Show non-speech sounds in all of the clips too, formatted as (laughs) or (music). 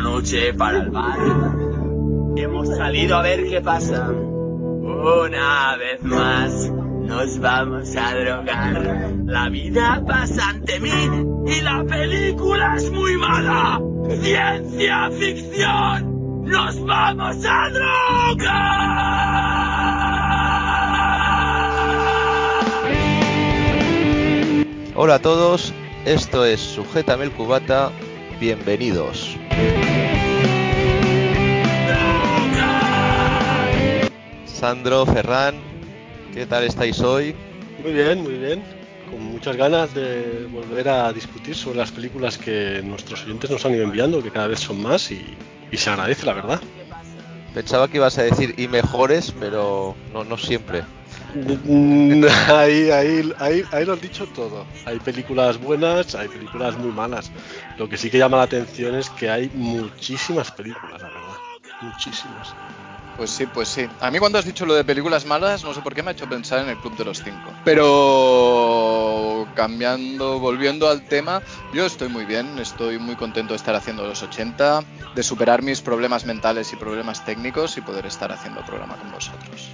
noche para el bar. Hemos salido a ver qué pasa. Una vez más nos vamos a drogar. La vida pasa ante mí y la película es muy mala. Ciencia ficción. Nos vamos a drogar. Hola a todos, esto es Sujétame el Cubata, bienvenidos. Sandro, Ferran, ¿qué tal estáis hoy? Muy bien, muy bien. Con muchas ganas de volver a discutir sobre las películas que nuestros oyentes nos han ido enviando, que cada vez son más y, y se agradece, la verdad. Pensaba que ibas a decir y mejores, pero no, no siempre. (laughs) Ahí, ahí, ahí, ahí lo has dicho todo. Hay películas buenas, hay películas muy malas. Lo que sí que llama la atención es que hay muchísimas películas, la verdad. Muchísimas. Pues sí, pues sí. A mí cuando has dicho lo de películas malas, no sé por qué me ha hecho pensar en el Club de los Cinco. Pero cambiando, volviendo al tema, yo estoy muy bien, estoy muy contento de estar haciendo los 80, de superar mis problemas mentales y problemas técnicos y poder estar haciendo el programa con vosotros.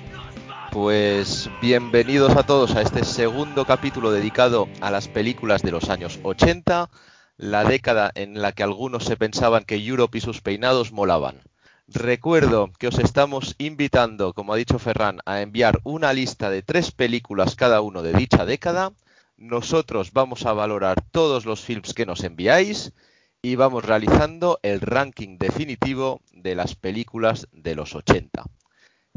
Pues bienvenidos a todos a este segundo capítulo dedicado a las películas de los años 80, la década en la que algunos se pensaban que Europe y sus peinados molaban. Recuerdo que os estamos invitando, como ha dicho Ferran, a enviar una lista de tres películas cada uno de dicha década. Nosotros vamos a valorar todos los films que nos enviáis y vamos realizando el ranking definitivo de las películas de los 80.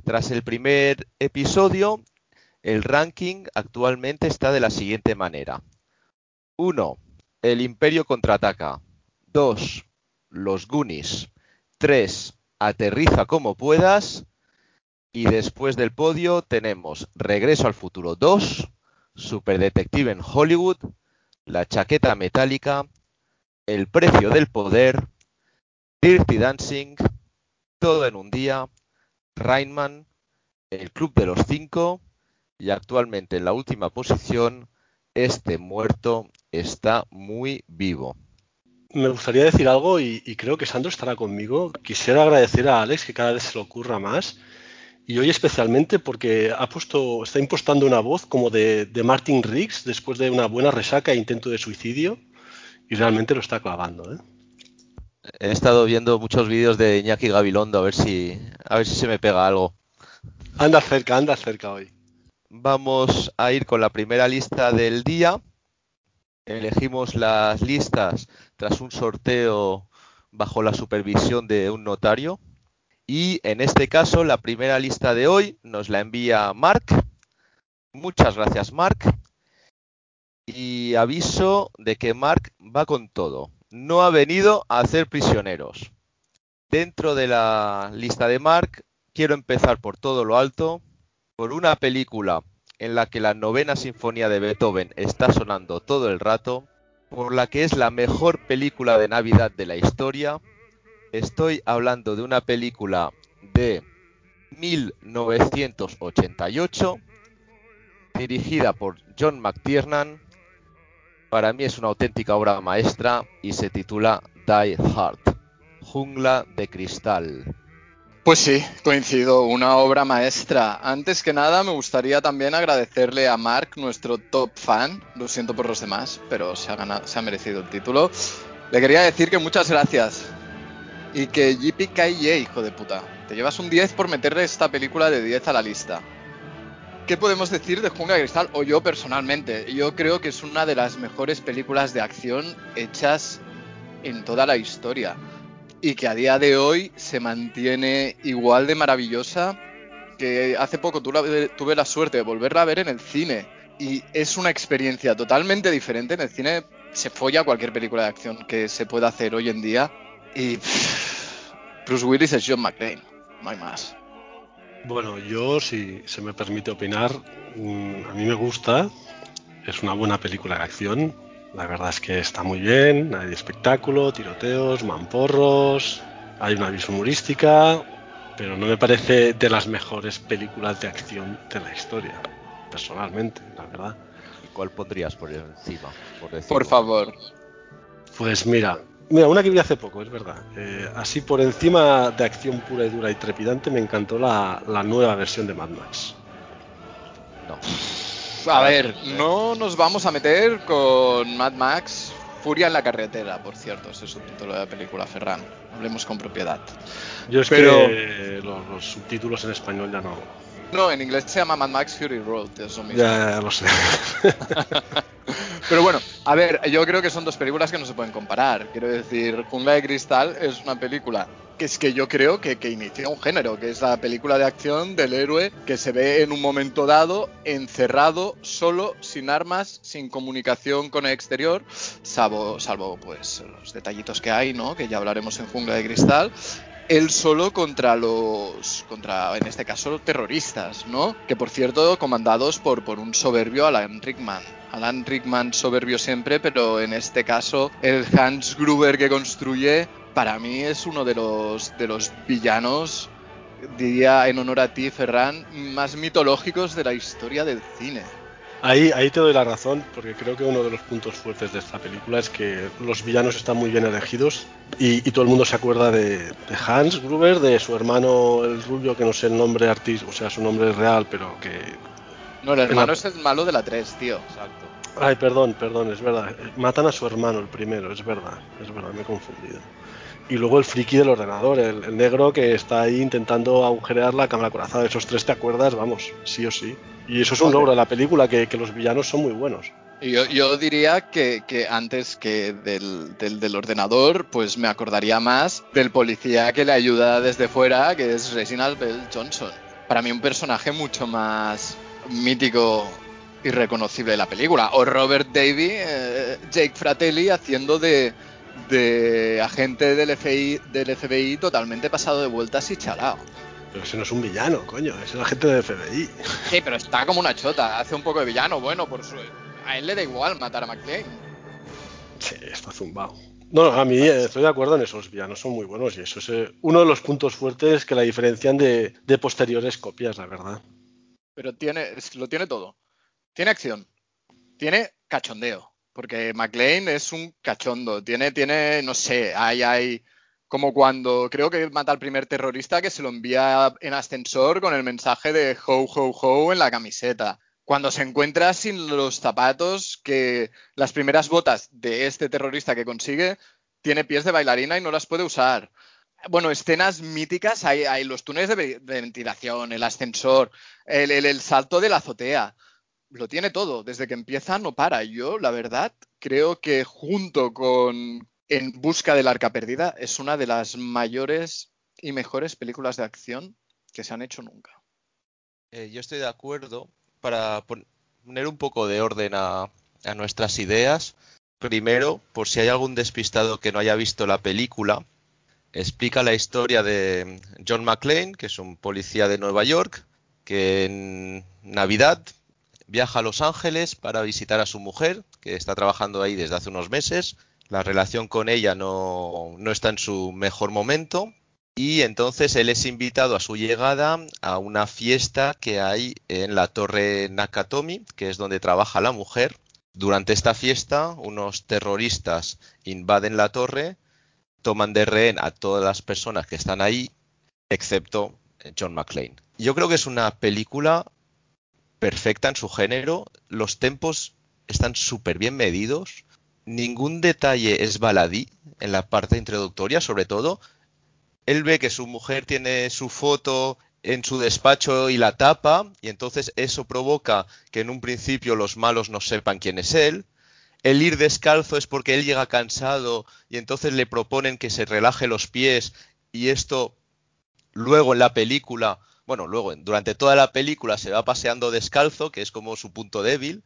Tras el primer episodio, el ranking actualmente está de la siguiente manera. 1. El Imperio contraataca. 2. Los Goonies. 3. Aterriza como puedas. Y después del podio tenemos Regreso al Futuro 2, Super Detective en Hollywood, La Chaqueta Metálica, El Precio del Poder, Dirty Dancing, Todo en un Día, Rainman, El Club de los Cinco y actualmente en la última posición, Este Muerto está muy vivo me gustaría decir algo y, y, creo que Sandro estará conmigo. Quisiera agradecer a Alex que cada vez se le ocurra más. Y hoy especialmente porque ha puesto, está impostando una voz como de, de Martin Riggs después de una buena resaca e intento de suicidio. Y realmente lo está clavando. ¿eh? He estado viendo muchos vídeos de Iñaki Gabilondo a ver si, a ver si se me pega algo. Anda cerca, anda cerca hoy. Vamos a ir con la primera lista del día. Elegimos las listas tras un sorteo bajo la supervisión de un notario. Y en este caso, la primera lista de hoy nos la envía Mark. Muchas gracias, Mark. Y aviso de que Mark va con todo. No ha venido a hacer prisioneros. Dentro de la lista de Mark, quiero empezar por todo lo alto, por una película en la que la novena sinfonía de Beethoven está sonando todo el rato, por la que es la mejor película de Navidad de la historia. Estoy hablando de una película de 1988, dirigida por John McTiernan. Para mí es una auténtica obra maestra y se titula Die Hard, Jungla de Cristal. Pues sí, coincido, una obra maestra. Antes que nada, me gustaría también agradecerle a Mark, nuestro top fan. Lo siento por los demás, pero se ha, ganado, se ha merecido el título. Le quería decir que muchas gracias. Y que JPKY, hijo de puta. Te llevas un 10 por meterle esta película de 10 a la lista. ¿Qué podemos decir de Jungla de Cristal? O yo personalmente. Yo creo que es una de las mejores películas de acción hechas en toda la historia y que a día de hoy se mantiene igual de maravillosa que hace poco tuve, la suerte de volverla a ver en el cine. Y es una experiencia totalmente diferente. En el cine se folla cualquier película de acción que se pueda hacer hoy en día. Y Bruce Willis es John McClane, no hay más. Bueno, yo si se me permite opinar, a mí me gusta, es una buena película de acción, la verdad es que está muy bien, hay espectáculo, tiroteos, mamporros, hay una visión humorística, pero no me parece de las mejores películas de acción de la historia, personalmente, la verdad. ¿Y cuál pondrías por encima? Por, por favor. Pues mira, Mira, una que vi hace poco, es verdad. Eh, así por encima de acción pura y dura y trepidante, me encantó la, la nueva versión de Mad Max. No. A ver, no nos vamos a meter con Mad Max Furia en la carretera, por cierto, ese es el título de la película, Ferran. Hablemos con propiedad. Yo es Pero- que los, los subtítulos en español ya no. No, en inglés se llama Mad Max Fury Road, es lo mismo. Ya, ya lo sé. (laughs) (laughs) Pero bueno, a ver, yo creo que son dos películas que no se pueden comparar. Quiero decir, Jungla de Cristal es una película que es que yo creo que, que inicia un género, que es la película de acción del héroe que se ve en un momento dado encerrado, solo, sin armas, sin comunicación con el exterior, salvo, salvo pues los detallitos que hay, ¿no? Que ya hablaremos en Jungla de Cristal. Él solo contra los, contra, en este caso, terroristas, ¿no? Que por cierto, comandados por, por un soberbio Alan Rickman. Alan Rickman soberbio siempre, pero en este caso el Hans Gruber que construye para mí es uno de los, de los villanos, diría en honor a ti, Ferran, más mitológicos de la historia del cine. Ahí, ahí te doy la razón, porque creo que uno de los puntos fuertes de esta película es que los villanos están muy bien elegidos y, y todo el mundo se acuerda de, de Hans Gruber, de su hermano el rubio, que no sé el nombre artístico, o sea, su nombre es real, pero que... No, el hermano la- es el malo de la 3, tío. Exacto. Ay, perdón, perdón, es verdad. Matan a su hermano el primero, es verdad, es verdad, me he confundido. Y luego el friki del ordenador, el, el negro que está ahí intentando agujerear la cámara corazada. Esos tres, ¿te acuerdas? Vamos, sí o sí. Y eso es un logro de la película, que, que los villanos son muy buenos. Yo, yo diría que, que antes que del, del, del ordenador, pues me acordaría más del policía que le ayuda desde fuera, que es Reginald Bell Johnson. Para mí un personaje mucho más mítico y reconocible de la película. O Robert Davy, eh, Jake Fratelli haciendo de, de agente del FBI, del FBI totalmente pasado de vueltas y chalao. Pero ese no es un villano, coño, es el agente de FBI. Sí, pero está como una chota, hace un poco de villano. Bueno, por su... a él le da igual matar a McLean. Sí, está zumbado. No, a mí eh, estoy de acuerdo en esos villanos, son muy buenos y eso es eh, uno de los puntos fuertes que la diferencian de, de posteriores copias, la verdad. pero tiene, lo tiene todo. Tiene acción, tiene cachondeo, porque McLean es un cachondo, tiene, tiene, no sé, hay, hay, como cuando creo que mata al primer terrorista que se lo envía en ascensor con el mensaje de ho, ho, ho en la camiseta. Cuando se encuentra sin los zapatos, que las primeras botas de este terrorista que consigue tiene pies de bailarina y no las puede usar. Bueno, escenas míticas, hay, hay los túneles de, ve- de ventilación, el ascensor, el- el salto de la azotea. Lo tiene todo, desde que empieza no para. Yo, la verdad, creo que junto con En busca del arca perdida es una de las mayores y mejores películas de acción que se han hecho nunca. Eh, yo estoy de acuerdo para pon- poner un poco de orden a, a nuestras ideas. Primero, por si hay algún despistado que no haya visto la película, explica la historia de John McClane, que es un policía de Nueva York, que en Navidad viaja a Los Ángeles para visitar a su mujer, que está trabajando ahí desde hace unos meses. La relación con ella no, no está en su mejor momento. Y entonces él es invitado a su llegada a una fiesta que hay en la torre Nakatomi, que es donde trabaja la mujer. Durante esta fiesta, unos terroristas invaden la torre, toman de rehén a todas las personas que están ahí, excepto John McClane. Yo creo que es una película perfecta en su género. Los tempos están súper bien medidos. Ningún detalle es baladí en la parte introductoria, sobre todo él ve que su mujer tiene su foto en su despacho y la tapa, y entonces eso provoca que en un principio los malos no sepan quién es él. El ir descalzo es porque él llega cansado y entonces le proponen que se relaje los pies y esto luego en la película, bueno, luego durante toda la película se va paseando descalzo, que es como su punto débil.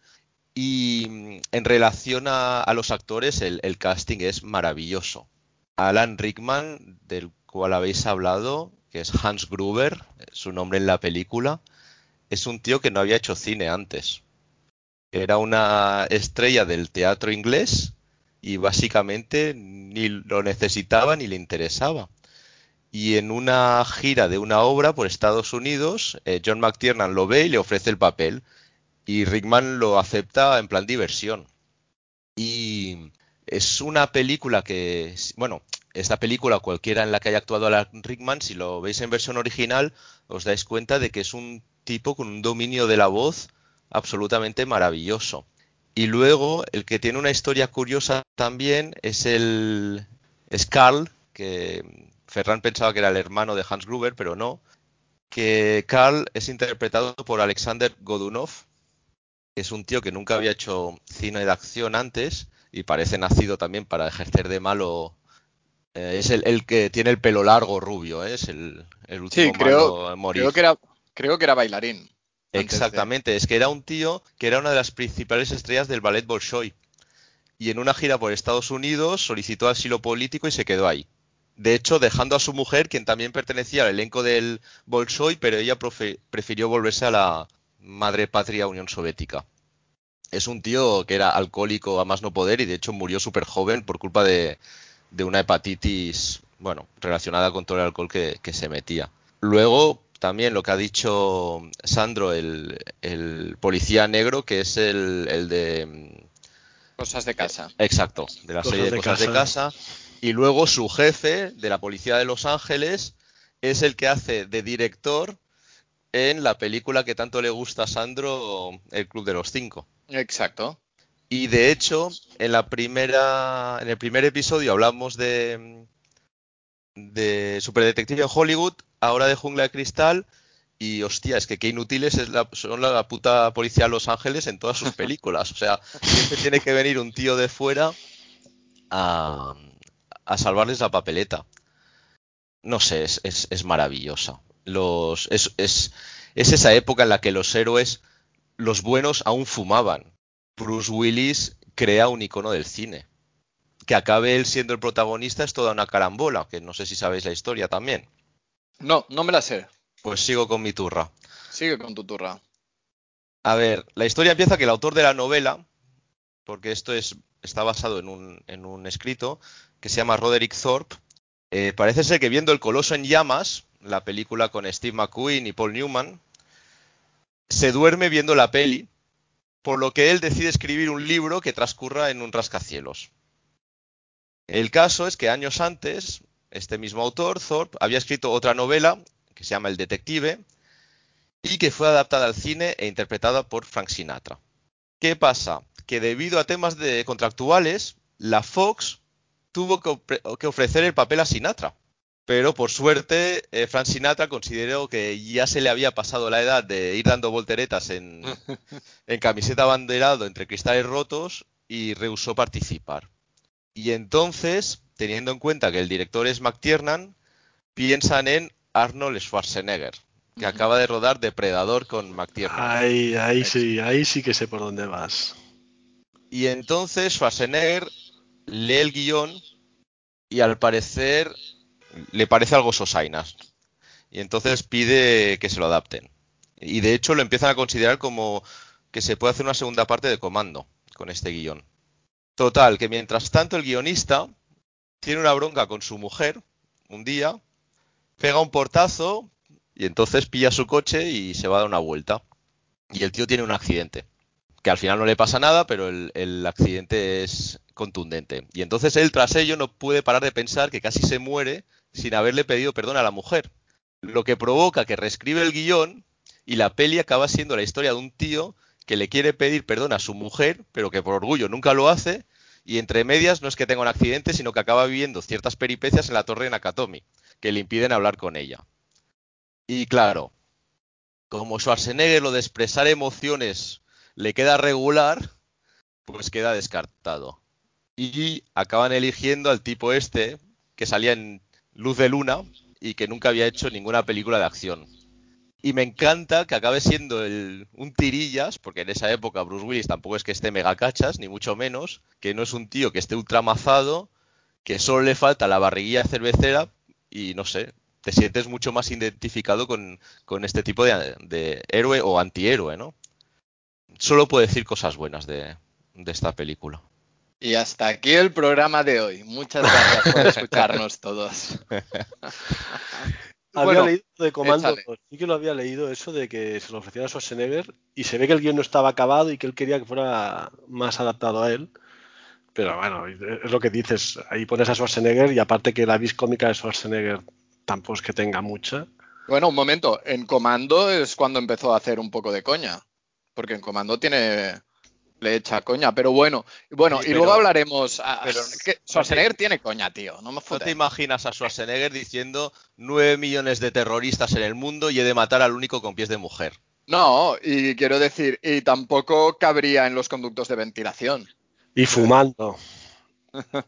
Y mm, en relación a, los actores, el, el casting es maravilloso. Alan Rickman, del cual habéis hablado, que es Hans Gruber, su nombre en la película, es un tío que no había hecho cine antes. Era una estrella del teatro inglés y básicamente ni lo necesitaba ni le interesaba. Y en una gira de una obra por Estados Unidos, eh, John McTiernan lo ve y le ofrece el papel. Y Rickman lo acepta en plan diversión. Y Es una película que, bueno, esta película, cualquiera en la que haya actuado Alan Rickman, si lo veis en versión original, os dais cuenta de que es un tipo con un dominio de la voz absolutamente maravilloso. Y luego, el que tiene una historia curiosa también es el es Carl, que Ferran pensaba que era el hermano de Hans Gruber, pero no. Que Carl es interpretado por Alexander Godunov, que es un tío que nunca había hecho cine de acción antes y parece nacido también para ejercer de malo. Eh, es el, que tiene el pelo largo rubio, ¿eh? es el, el último sí, creo, malo a morir. Creo que era, creo que era bailarín. Exactamente, es que era un tío que era una de las principales estrellas del ballet Bolshoi. Y en una gira por Estados Unidos solicitó asilo político y se quedó ahí. De hecho, dejando a su mujer, quien también pertenecía al elenco del Bolshoi, pero ella prefirió volverse a la madre patria Unión Soviética. Es un tío que era alcohólico a más no poder y de hecho murió súper joven por culpa de, una hepatitis, bueno, relacionada con todo el alcohol que, se metía. Luego, también lo que ha dicho Sandro, el, policía negro, que es el, de... Cosas de casa. Exacto, de la serie de, Cosas de casa y luego su jefe de la policía de Los Ángeles es el que hace de director en la película que tanto le gusta a Sandro, El Club de los Cinco. Exacto. Y de hecho, en la primera, en el primer episodio hablamos de de Superdetective en Hollywood, ahora de Jungla de Cristal, y hostia, es que qué inútiles es la, son la puta policía de Los Ángeles en todas sus películas. O sea, siempre tiene que venir un tío de fuera a, a salvarles la papeleta. No sé, es, es, maravillosa. Los, es, es, es esa época en la que los héroes, los buenos, aún fumaban. Bruce Willis crea un icono del cine. Que acabe él siendo el protagonista es toda una carambola, que no sé si sabéis la historia también. No, no me la sé. Pues sigo con mi turra. Sigue con tu turra. A ver, la historia empieza que el autor de la novela, porque esto es, está basado en un, escrito, que se llama Roderick Thorpe. Eh, parece ser que viendo El Coloso en Llamas, la película con Steve McQueen y Paul Newman, se duerme viendo la peli, por lo que él decide escribir un libro que transcurra en un rascacielos. El caso es que años antes, este mismo autor, Thorpe, había escrito otra novela que se llama El Detective y que fue adaptada al cine e interpretada por Frank Sinatra. ¿Qué pasa? Que debido a temas de contractuales, la Fox tuvo que, ofrecer el papel a Sinatra. Pero por suerte, eh, Frank Sinatra consideró que ya se le había pasado la edad de ir dando volteretas en, (laughs) en camiseta banderado entre cristales rotos y rehusó participar. Y entonces, teniendo en cuenta que el director es McTiernan, piensan en Arnold Schwarzenegger, que acaba de rodar Depredador con McTiernan. Ahí, ahí sí, ahí sí que sé por dónde vas. Y entonces Schwarzenegger lee el guion y al parecer le parece algo sosainas. Y entonces pide que se lo adapten. Y de hecho lo empiezan a considerar como que se puede hacer una segunda parte de comando con este guion. Total, que mientras tanto el guionista tiene una bronca con su mujer un día, pega un portazo y entonces pilla su coche y se va a dar una vuelta. Y el tío tiene un accidente. Que al final no le pasa nada, pero el, accidente es contundente. Y entonces él, tras ello, no puede parar de pensar que casi se muere sin haberle pedido perdón a la mujer. Lo que provoca que reescribe el guion y la peli acaba siendo la historia de un tío que le quiere pedir perdón a su mujer, pero que por orgullo nunca lo hace, y entre medias no es que tenga un accidente, sino que acaba viviendo ciertas peripecias en la torre de Nakatomi, que le impiden hablar con ella. Y claro, como Schwarzenegger lo de expresar emociones le queda regular, pues queda descartado y acaban eligiendo al tipo este que salía en Luz de Luna y que nunca había hecho ninguna película de acción. Y me encanta que acabe siendo un tirillas, porque en esa época Bruce Willis tampoco es que esté mega cachas, ni mucho menos, que no es un tío que esté ultramazado, que solo le falta la barriguilla cervecera y no sé, te sientes mucho más identificado con, este tipo de, de, héroe o antihéroe, ¿no? Solo puedo decir cosas buenas de esta película. Y hasta aquí el programa de hoy. Muchas gracias por escucharnos todos. (laughs) había leído de comando, sí que lo había leído eso de que se lo ofrecía a Schwarzenegger y se ve que el guion no estaba acabado y que él quería que fuera más adaptado a él. Pero bueno, es lo que dices. Ahí pones a Schwarzenegger y aparte que la vis cómica de Schwarzenegger tampoco es que tenga mucha. Bueno, un momento. En Comando es cuando empezó a hacer un poco de coña. Porque en Comando tiene. Le echa coña, pero bueno. Bueno, Sí, y pero- luego hablaremos. a- pero- es que Schwarzenegger tiene coña, tío. No me ¿No te imaginas a Schwarzenegger diciendo 9 millones de terroristas en el mundo y he de matar al único con pies de mujer? No, y quiero decir, y tampoco cabría en los conductos de ventilación. Y fumando. (laughs)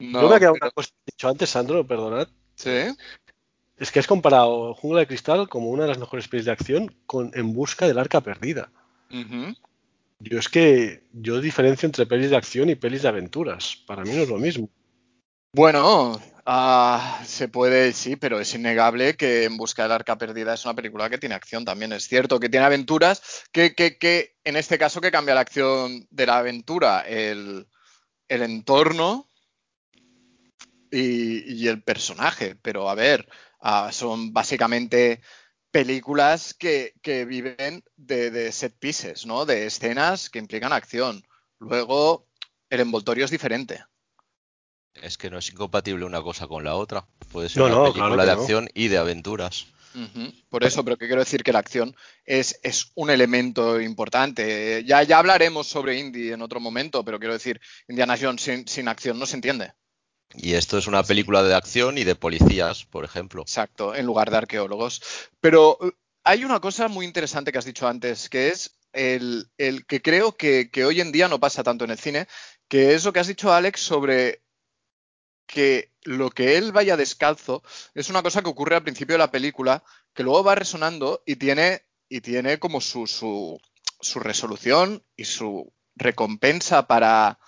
No, Yo me he quedado pero- una cosa dicho antes, Sandro, perdonad. ¿Sí? Es que has comparado Jungla de Cristal como una de las mejores pelis de acción con En busca del arca perdida. Yo es que yo diferencio entre pelis de acción y pelis de aventuras. Para mí no es lo mismo. Bueno, ah, se puede, sí, pero es innegable que En Busca del Arca Perdida es una película que tiene acción también. Es cierto que tiene aventuras, que, que, que en este caso que cambia la acción de la aventura, el, el entorno y, y el personaje. Pero a ver, ah, son básicamente películas que, que viven de, de set pieces, ¿no? De escenas que implican acción. Luego, el envoltorio es diferente. Es que no es incompatible una cosa con la otra. Puede ser No, una no, película claro de no. acción y de aventuras. Por eso, pero que quiero decir que la acción es, es un elemento importante. Ya, ya hablaremos sobre Indy en otro momento, pero quiero decir, Indiana Jones sin, sin acción no se entiende. Y esto es una película de acción y de policías, por ejemplo. Exacto, en lugar de arqueólogos. Pero eh, hay una cosa muy interesante que has dicho antes, que es el, el que creo que, que hoy en día no pasa tanto en el cine, que es lo que has dicho, Alex, sobre que lo que él vaya descalzo es una cosa que ocurre al principio de la película, que luego va resonando y tiene, y tiene como su, su, su resolución y su recompensa para,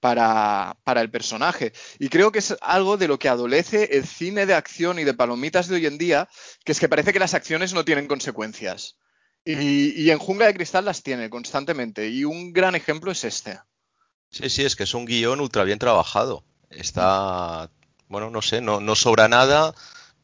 para, para el personaje. Y creo que es algo de lo que adolece el cine de acción y de palomitas de hoy en día, que es que parece que las acciones no tienen consecuencias. Y, y en Jungla de Cristal las tiene constantemente. Y un gran ejemplo es este. Sí, sí, es que es un guion ultra bien trabajado. Está, bueno, no sé, no, no sobra nada,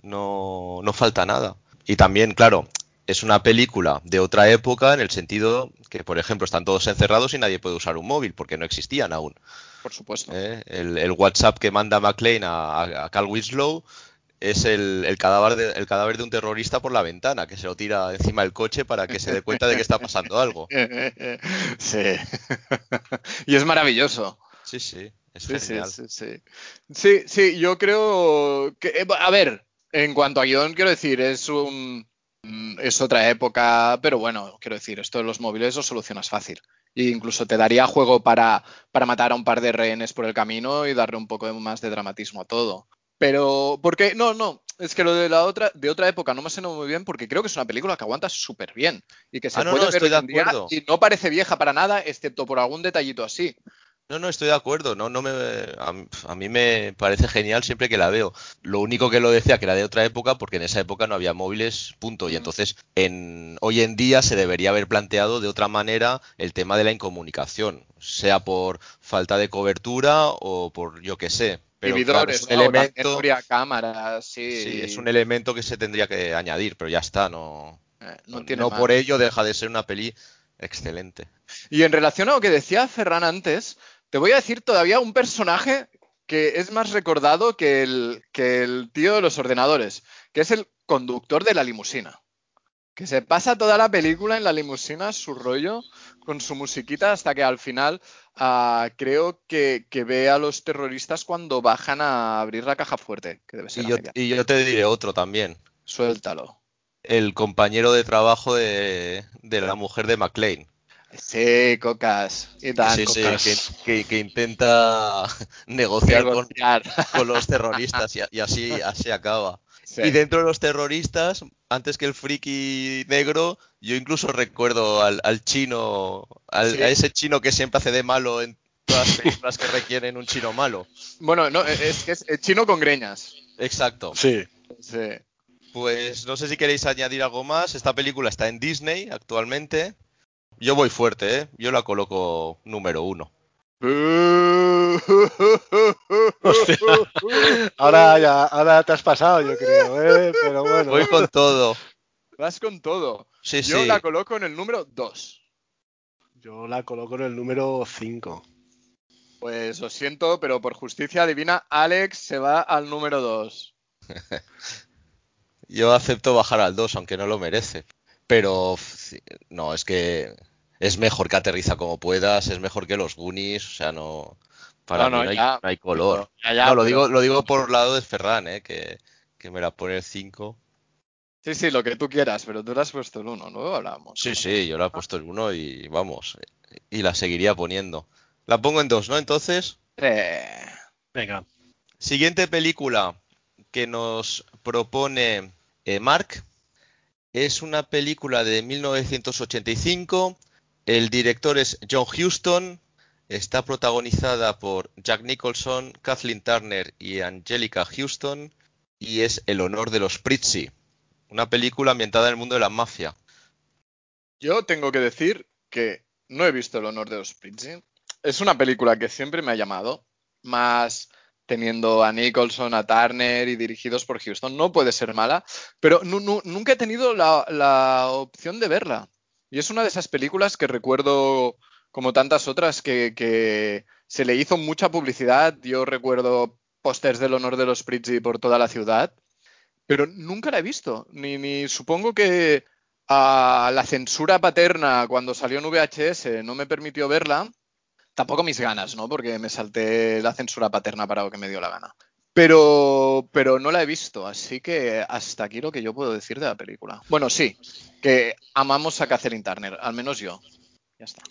no, no falta nada. Y también, claro, es una película de otra época en el sentido que, por ejemplo, están todos encerrados y nadie puede usar un móvil porque no existían aún. Por supuesto. ¿eh? El, el WhatsApp que manda McLean a, a- Carl Winslow es el, el cadáver de, el cadáver de un terrorista por la ventana, que se lo tira encima del coche para que se dé cuenta de que está pasando algo. (laughs) Sí. (laughs) y es maravilloso. Sí, sí, es Sí, sí, genial. sí, sí. Sí, sí, yo creo que. eh, A ver, en cuanto a guion, quiero decir, es un. Mm, Es otra época, pero bueno, quiero decir, esto de los móviles lo solucionas fácil. E incluso te daría juego para, para matar a un par de rehenes por el camino y darle un poco más de dramatismo a todo. Pero, porque, no, no, es que lo de la otra, de otra época no me suena muy bien porque creo que es una película que aguanta súper bien y que se Ah, no, puede no, ver hoy en día y no parece vieja para nada, excepto por algún detallito así. No, no, estoy de acuerdo. No, no me, a, a mí me parece genial siempre que la veo. Lo único que lo decía que era de otra época, porque en esa época no había móviles, punto. Y Mm. entonces, en, hoy en día se debería haber planteado de otra manera el tema de la incomunicación, sea por falta de cobertura o por yo qué sé. Pero claro, es un ¿no? Elemento, cámaras, sí. sí, es un elemento que se tendría que añadir, pero ya está, no, Eh, no tiene no por ello deja de ser una peli excelente. Y en relación a lo que decía Ferran antes, te voy a decir todavía un personaje que es más recordado que el, que el tío de los ordenadores, que es el conductor de la limusina. Que se pasa toda la película en la limusina, su rollo, con su musiquita, hasta que al final ah, creo que, que ve a los terroristas cuando bajan a abrir la caja fuerte, que debe ser Y a yo, media. y yo te diré otro también. Suéltalo. el compañero de trabajo de, de la mujer de McLean. Sí, cocas. Y tan, Sí, sí, que, que- que intenta (laughs) negociar con, Negociar. con los terroristas y, y así, así acaba. Sí. Y dentro de los terroristas, antes que el friki negro, yo incluso recuerdo al, al chino, al- Sí. a ese chino que siempre hace de malo en todas las películas que requieren un chino malo. Bueno, no, es que es eh, chino con greñas. Exacto. Sí. Sí. Pues no sé si queréis añadir algo más. Esta película está en Disney actualmente. Yo voy fuerte, ¿eh? Yo la coloco número uno. (laughs) Ahora ya, ahora te has pasado, yo creo, ¿eh? Pero bueno. Voy con todo. Vas con todo. Sí, Yo sí. la coloco en el número 2. Yo la coloco en el número 5. Pues lo siento, pero por justicia divina, Alex se va al número 2. (laughs) Yo acepto bajar al 2, aunque no lo merece. Pero no, es que es mejor que aterriza como puedas, es mejor que los Goonies, o sea, no. Para No, mí no, hay, ya, no hay color. Ya, ya, no, lo pero- digo, lo digo por lado de Ferran, ¿eh? que, que me la pone el 5. Sí, sí, lo que tú quieras, pero tú le has puesto el 1, ¿no? Hablamos. Sí, sí, yo la he puesto el 1 y vamos, y la seguiría poniendo. La pongo en 2, ¿no? Entonces, Eh, Venga, siguiente película que nos propone eh, Mark es una película de 1985. El director es John Huston. Está protagonizada por Jack Nicholson, Kathleen Turner y Angelica Houston. Y es El honor de los Prizzi. Una película ambientada en el mundo de la mafia. Yo tengo que decir que no he visto El honor de los Prizzi. Es una película que siempre me ha llamado, más teniendo a Nicholson, a Turner y dirigidos por Houston. No puede ser mala, pero nu- nu- nunca he tenido la opción de verla. Y es una de esas películas que recuerdo, como tantas otras, que, se le hizo mucha publicidad. Yo recuerdo pósters del honor de los Prizzi por toda la ciudad, pero nunca la he visto. Ni, ni supongo que a la censura paterna cuando salió en VHS no me permitió verla. Tampoco mis ganas, ¿no? Porque me salté la censura paterna para lo que me dio la gana. Pero, pero no la he visto, así que hasta aquí lo que yo puedo decir de la película. Bueno, sí, que amamos a Catherine Turner, al menos yo. Ya está.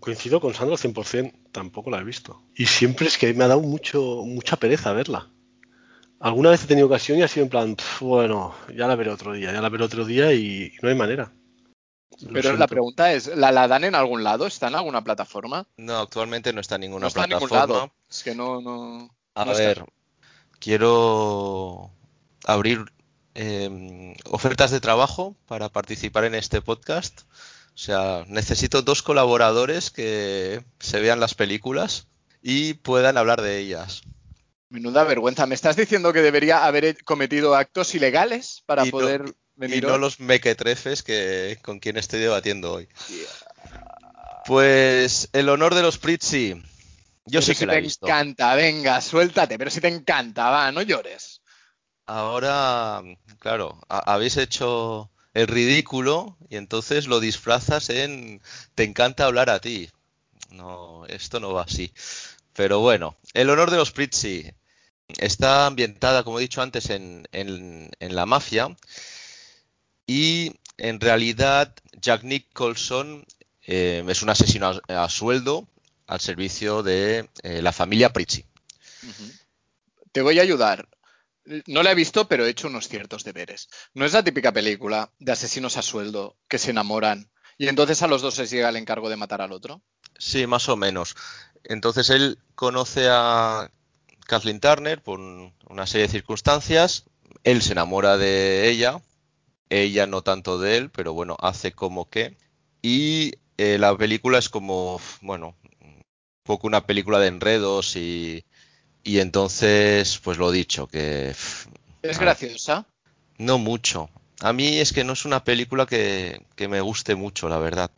coincido con Sandro al 100%, tampoco la he visto. Y siempre es que me ha dado mucho, mucha pereza verla. Alguna vez he tenido ocasión y ha sido en plan, "Pf, bueno, ya la veré otro día, ya la veré otro día y no hay manera. Lo Pero la pregunta es, ¿la, ¿la dan en algún lado? ¿Está en alguna plataforma? No, actualmente no está en ninguna no está en ningún lado. Es que no, no. A no está. Quiero abrir eh, ofertas de trabajo para participar en este podcast. O sea, necesito dos colaboradores que se vean las películas y puedan hablar de ellas. Menuda vergüenza. ¿Me estás diciendo que debería haber cometido actos ilegales para Y no- poder Y venir no hoy? los mequetrefes que, con quien estoy debatiendo hoy. Pues el honor de los Prizzi. Yo Pero sí si que la he te visto. encanta, venga, suéltate, pero si te encanta, va, no llores. Ahora, claro, ha- habéis hecho el ridículo y entonces lo disfrazas en te encanta hablar a ti. No, esto no va así. Pero bueno, el honor de los Prizzi está ambientada, como he dicho antes, en, en- en la mafia y en realidad Jack Nicholson eh, es un asesino a, a sueldo al servicio de eh, la familia Prizzi. Te voy a ayudar. No la he visto, pero he hecho unos ciertos deberes. No es la típica película de asesinos a sueldo que se enamoran y entonces a los dos les llega el encargo de matar al otro. Sí, más o menos. Entonces él conoce a Kathleen Turner por un- una serie de circunstancias. Él se enamora de ella, ella no tanto de él, pero bueno, hace como que. Y eh, la película es como, bueno, poco una película de enredos y, y entonces, pues lo dicho, que Es graciosa. no mucho. A mí es que no es una película que, que me guste mucho, la verdad.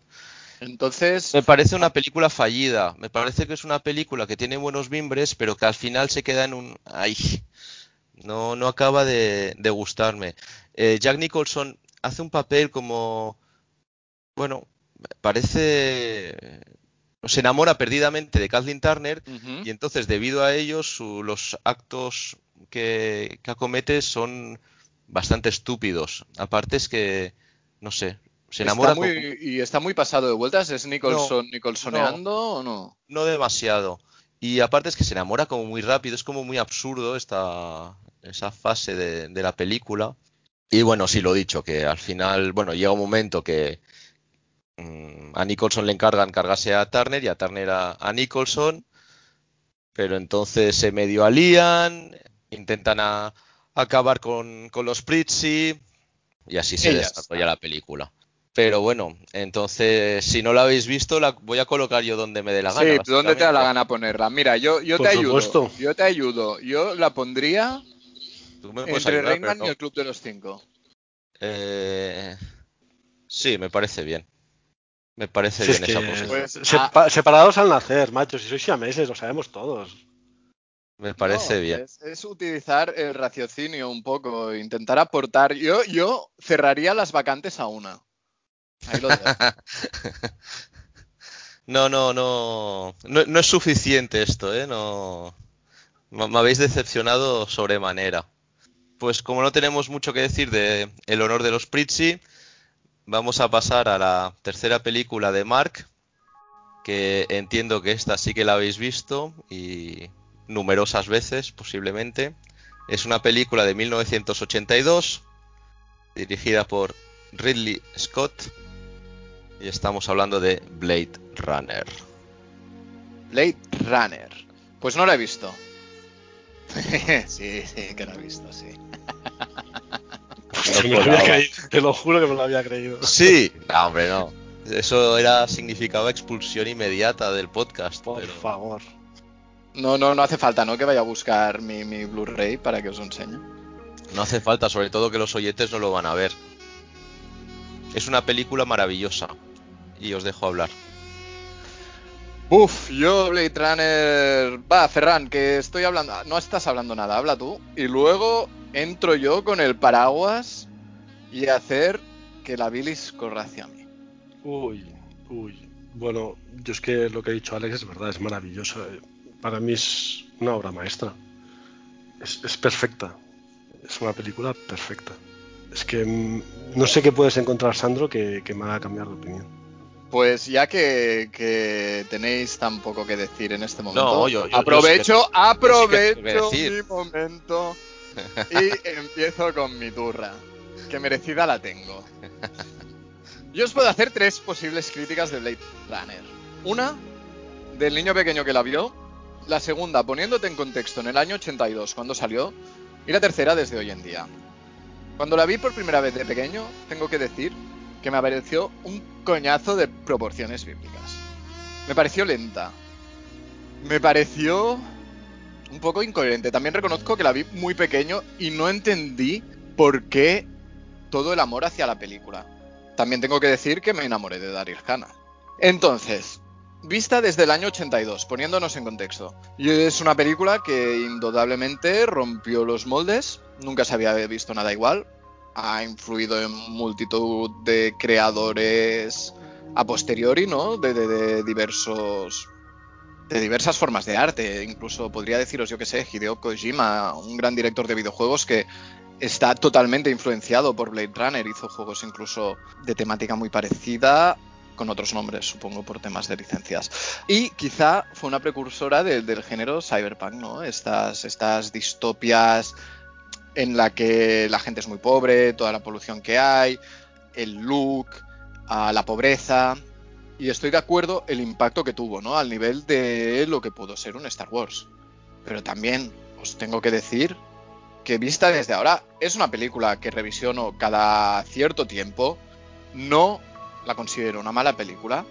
Entonces, Me parece una película fallida. Me parece que es una película que tiene buenos mimbres, pero que al final se queda en un. Ay, no, no acaba de, de gustarme. Eh, Jack Nicholson hace un papel como. Bueno, parece. Se enamora perdidamente de Kathleen Turner y entonces, debido a ello, su- los actos que, que acomete son bastante estúpidos. Aparte es que. No sé. Se enamora muy, y está muy pasado de vueltas. ¿Es Nicholson, Nicholsoneando o no? No demasiado. Y aparte es que se enamora como muy rápido, es como muy absurdo esta, esa fase de, de la película. Y bueno, sí lo he dicho, que al final, bueno, llega un momento que a Nicholson le encargan cargarse a Turner y a Turner a, a Nicholson, pero entonces se medio alían, intentan a- acabar con, con los Prizzi y así se ya desarrolla la película. Pero bueno, entonces, si no la habéis visto, la voy a colocar yo donde me dé la Sí, gana. ¿dónde te da la gana ponerla? Mira, yo, yo Por te ayudo. Yo te ayudo. Yo la pondría Tú me puedes entre ayudar, Rayman no. y el Club de los Cinco. Eh, sí, me parece bien. Me parece Si es bien que esa posición. Pues, sepa- separados al nacer, macho. Si sois siameses, lo sabemos todos. Me parece No, bien. Es, es utilizar el raciocinio un poco, intentar aportar. Yo, yo cerraría las vacantes a una. Ahí lo dejo. (laughs) No, no, no, no, no es suficiente esto, ¿eh? No, me habéis decepcionado sobremanera. Pues como no tenemos mucho que decir de El honor de los Prizzi, vamos a pasar a la tercera película de Mark, que entiendo que esta sí que la habéis visto y numerosas veces posiblemente. Es una película de 1982, dirigida por Ridley Scott, y estamos hablando de Blade Runner. Blade Runner. Pues no la he visto. (laughs) sí, sí, que la he visto, sí. (laughs) (laughs) me lo había creído, te lo juro que me lo había creído. Sí, no, hombre, no. Eso era significaba expulsión inmediata del podcast. Por pero- favor. No, no, no hace falta, ¿no? Que vaya a buscar mi, mi Blu-ray para que os enseñe. No hace falta, sobre todo que los oyentes no lo van a ver. Es una película maravillosa. Y os dejo hablar. Uf, yo Blade Runner... Va, Ferran, que estoy hablando... No estás hablando nada, habla tú. Y luego entro yo con el paraguas y hacer que la bilis corra hacia mí. Uy, uy. Bueno, yo es que lo que ha dicho Alex es verdad, es maravilloso. Para mí es una obra maestra. Es, es perfecta. Es una película perfecta. Es que mm, no sé qué puedes encontrar, Sandro, que, que me haga cambiar de opinión. Pues ya que, que tenéis tan poco que decir en este momento, No, yo- aprovecho, sí que- yo sí que aprovecho que mi momento (laughs) y empiezo con mi turra, que merecida la tengo. (laughs) Yo os puedo hacer tres posibles críticas de Blade Runner. Una, del niño pequeño que la vio. La segunda, poniéndote en contexto en el año 82, cuando salió. Y la tercera, desde hoy en día. Cuando la vi por primera vez de pequeño, tengo que decir que me pareció un coñazo de proporciones bíblicas. Me pareció lenta. Me pareció un poco incoherente. También reconozco que la vi muy pequeño y no entendí por qué todo el amor hacia la película. También tengo que decir que me enamoré de Daryl Hannah. Entonces, vista desde el año 82, poniéndonos en contexto. Y es una película que indudablemente rompió los moldes. Nunca se había visto nada igual. Ha influido en multitud de creadores a posteriori, ¿no? De, diversos. De diversas formas de arte. Incluso podría deciros, yo que sé, Hideo Kojima, un gran director de videojuegos que está totalmente influenciado por Blade Runner. Hizo juegos incluso de temática muy parecida, con otros nombres, supongo, por temas de licencias. Y quizá fue una precursora de- del género cyberpunk, ¿no? Estas, estas distopias en la que la gente es muy pobre, toda la polución que hay, el look, la pobreza. Y estoy de acuerdo el impacto que tuvo, ¿no? Al nivel de lo que pudo ser un Star Wars. Pero también os tengo que decir que vista desde ahora es una película que revisiono cada cierto tiempo. No la considero una mala película,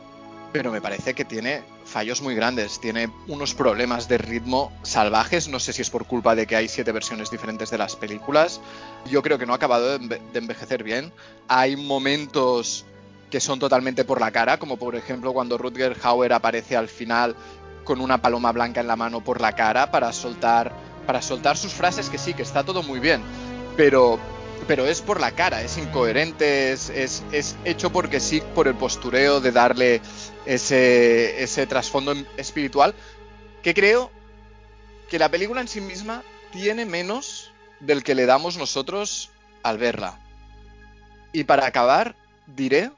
pero me parece que tiene fallos muy grandes, tiene unos problemas de ritmo salvajes, no sé si es por culpa de que hay siete versiones diferentes de las películas, yo creo que no ha acabado de, enve- de envejecer bien, hay momentos que son totalmente por la cara, como por ejemplo cuando Rutger Hauer aparece al final con una paloma blanca en la mano por la cara para soltar para soltar sus frases que sí, que está todo muy bien, pero pero es por la cara, es incoherente, es, es, es hecho porque sí, por el postureo de darle ese, ese trasfondo espiritual, que creo que la película en sí misma tiene menos del que le damos nosotros al verla. Y para acabar, diré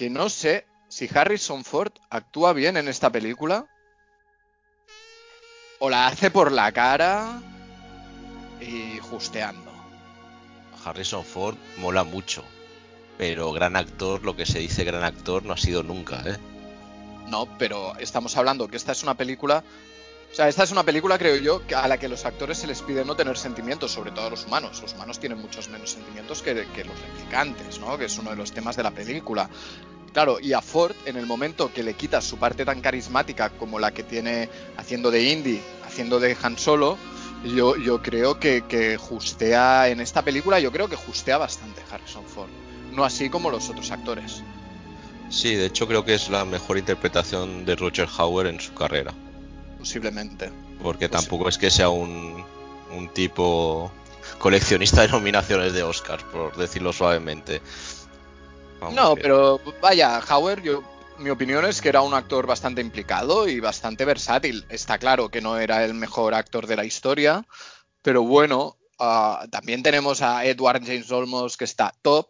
que no sé si Harrison Ford actúa bien en esta película o la hace por la cara y justeando. Harrison Ford mola mucho. Pero gran actor, lo que se dice gran actor, no ha sido nunca, ¿eh? No, pero estamos hablando que esta es una película. O sea, esta es una película, creo yo, a la que los actores se les pide no tener sentimientos, sobre todo los humanos. Los humanos tienen muchos menos sentimientos que, que los replicantes, ¿no? Que es uno de los temas de la película. Claro, y a Ford, en el momento que le quitas su parte tan carismática como la que tiene haciendo de Indy, haciendo de Han Solo, yo, yo creo que, que justea en esta película, yo creo que justea bastante Harrison Ford. No así como los otros actores. Sí, de hecho creo que es la mejor interpretación de Roger Hauer en su carrera. Posiblemente. Porque tampoco es que sea un, un tipo coleccionista de nominaciones de Oscar, por decirlo suavemente. No, pero vaya, Hauer, yo, mi opinión es que era un actor bastante implicado y bastante versátil. Está claro que no era el mejor actor de la historia, pero bueno, uh, también tenemos a Edward James Olmos que está top.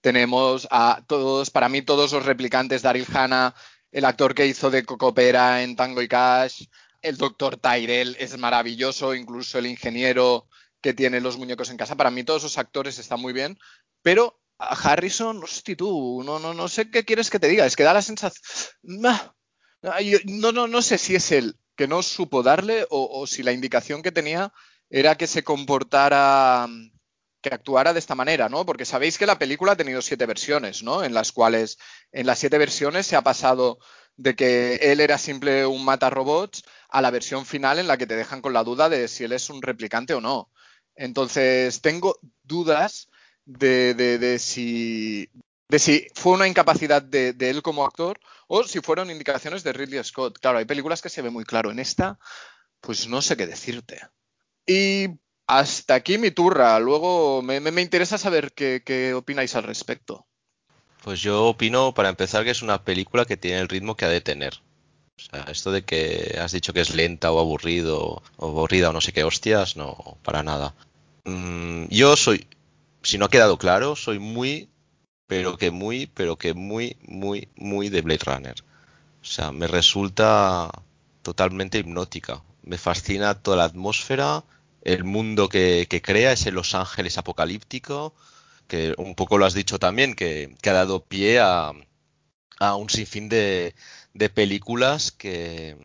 Tenemos a todos, para mí, todos los replicantes, Daryl Hannah, el actor que hizo de Cocopera en Tango y Cash, el doctor Tyrell es maravilloso, incluso el ingeniero que tiene los muñecos en casa. Para mí todos esos actores están muy bien, pero a Harrison, sé tú, no, no, no sé qué quieres que te diga, es que da la sensación... No, no, no sé si es él que no supo darle o, o si la indicación que tenía era que se comportara, que actuara de esta manera, ¿no? Porque sabéis que la película ha tenido siete versiones, ¿no? En las cuales, en las siete versiones se ha pasado de que él era simple un mata robots a la versión final en la que te dejan con la duda de si él es un replicante o no. Entonces, tengo dudas de, de, si, de si fue una incapacidad de, él como actor o si fueron indicaciones de Ridley Scott. Claro, hay películas que se ve muy claro. En esta, pues no sé qué decirte. Y hasta aquí mi turra. Luego me, me, me interesa saber qué, qué opináis al respecto. Pues yo opino, para empezar, que es una película que tiene el ritmo que ha de tener. O sea, esto de que has dicho que es lenta o aburrido o aburrida o no sé qué hostias, no, para nada. Mm, yo soy, si no ha quedado claro, soy muy, pero que muy, pero que muy, muy, muy de Blade Runner. O sea, me resulta totalmente hipnótica. Me fascina toda la atmósfera, el mundo que, crea, ese Los Ángeles apocalíptico, que un poco lo has dicho también, que, ha dado pie a, un sinfín de, películas que,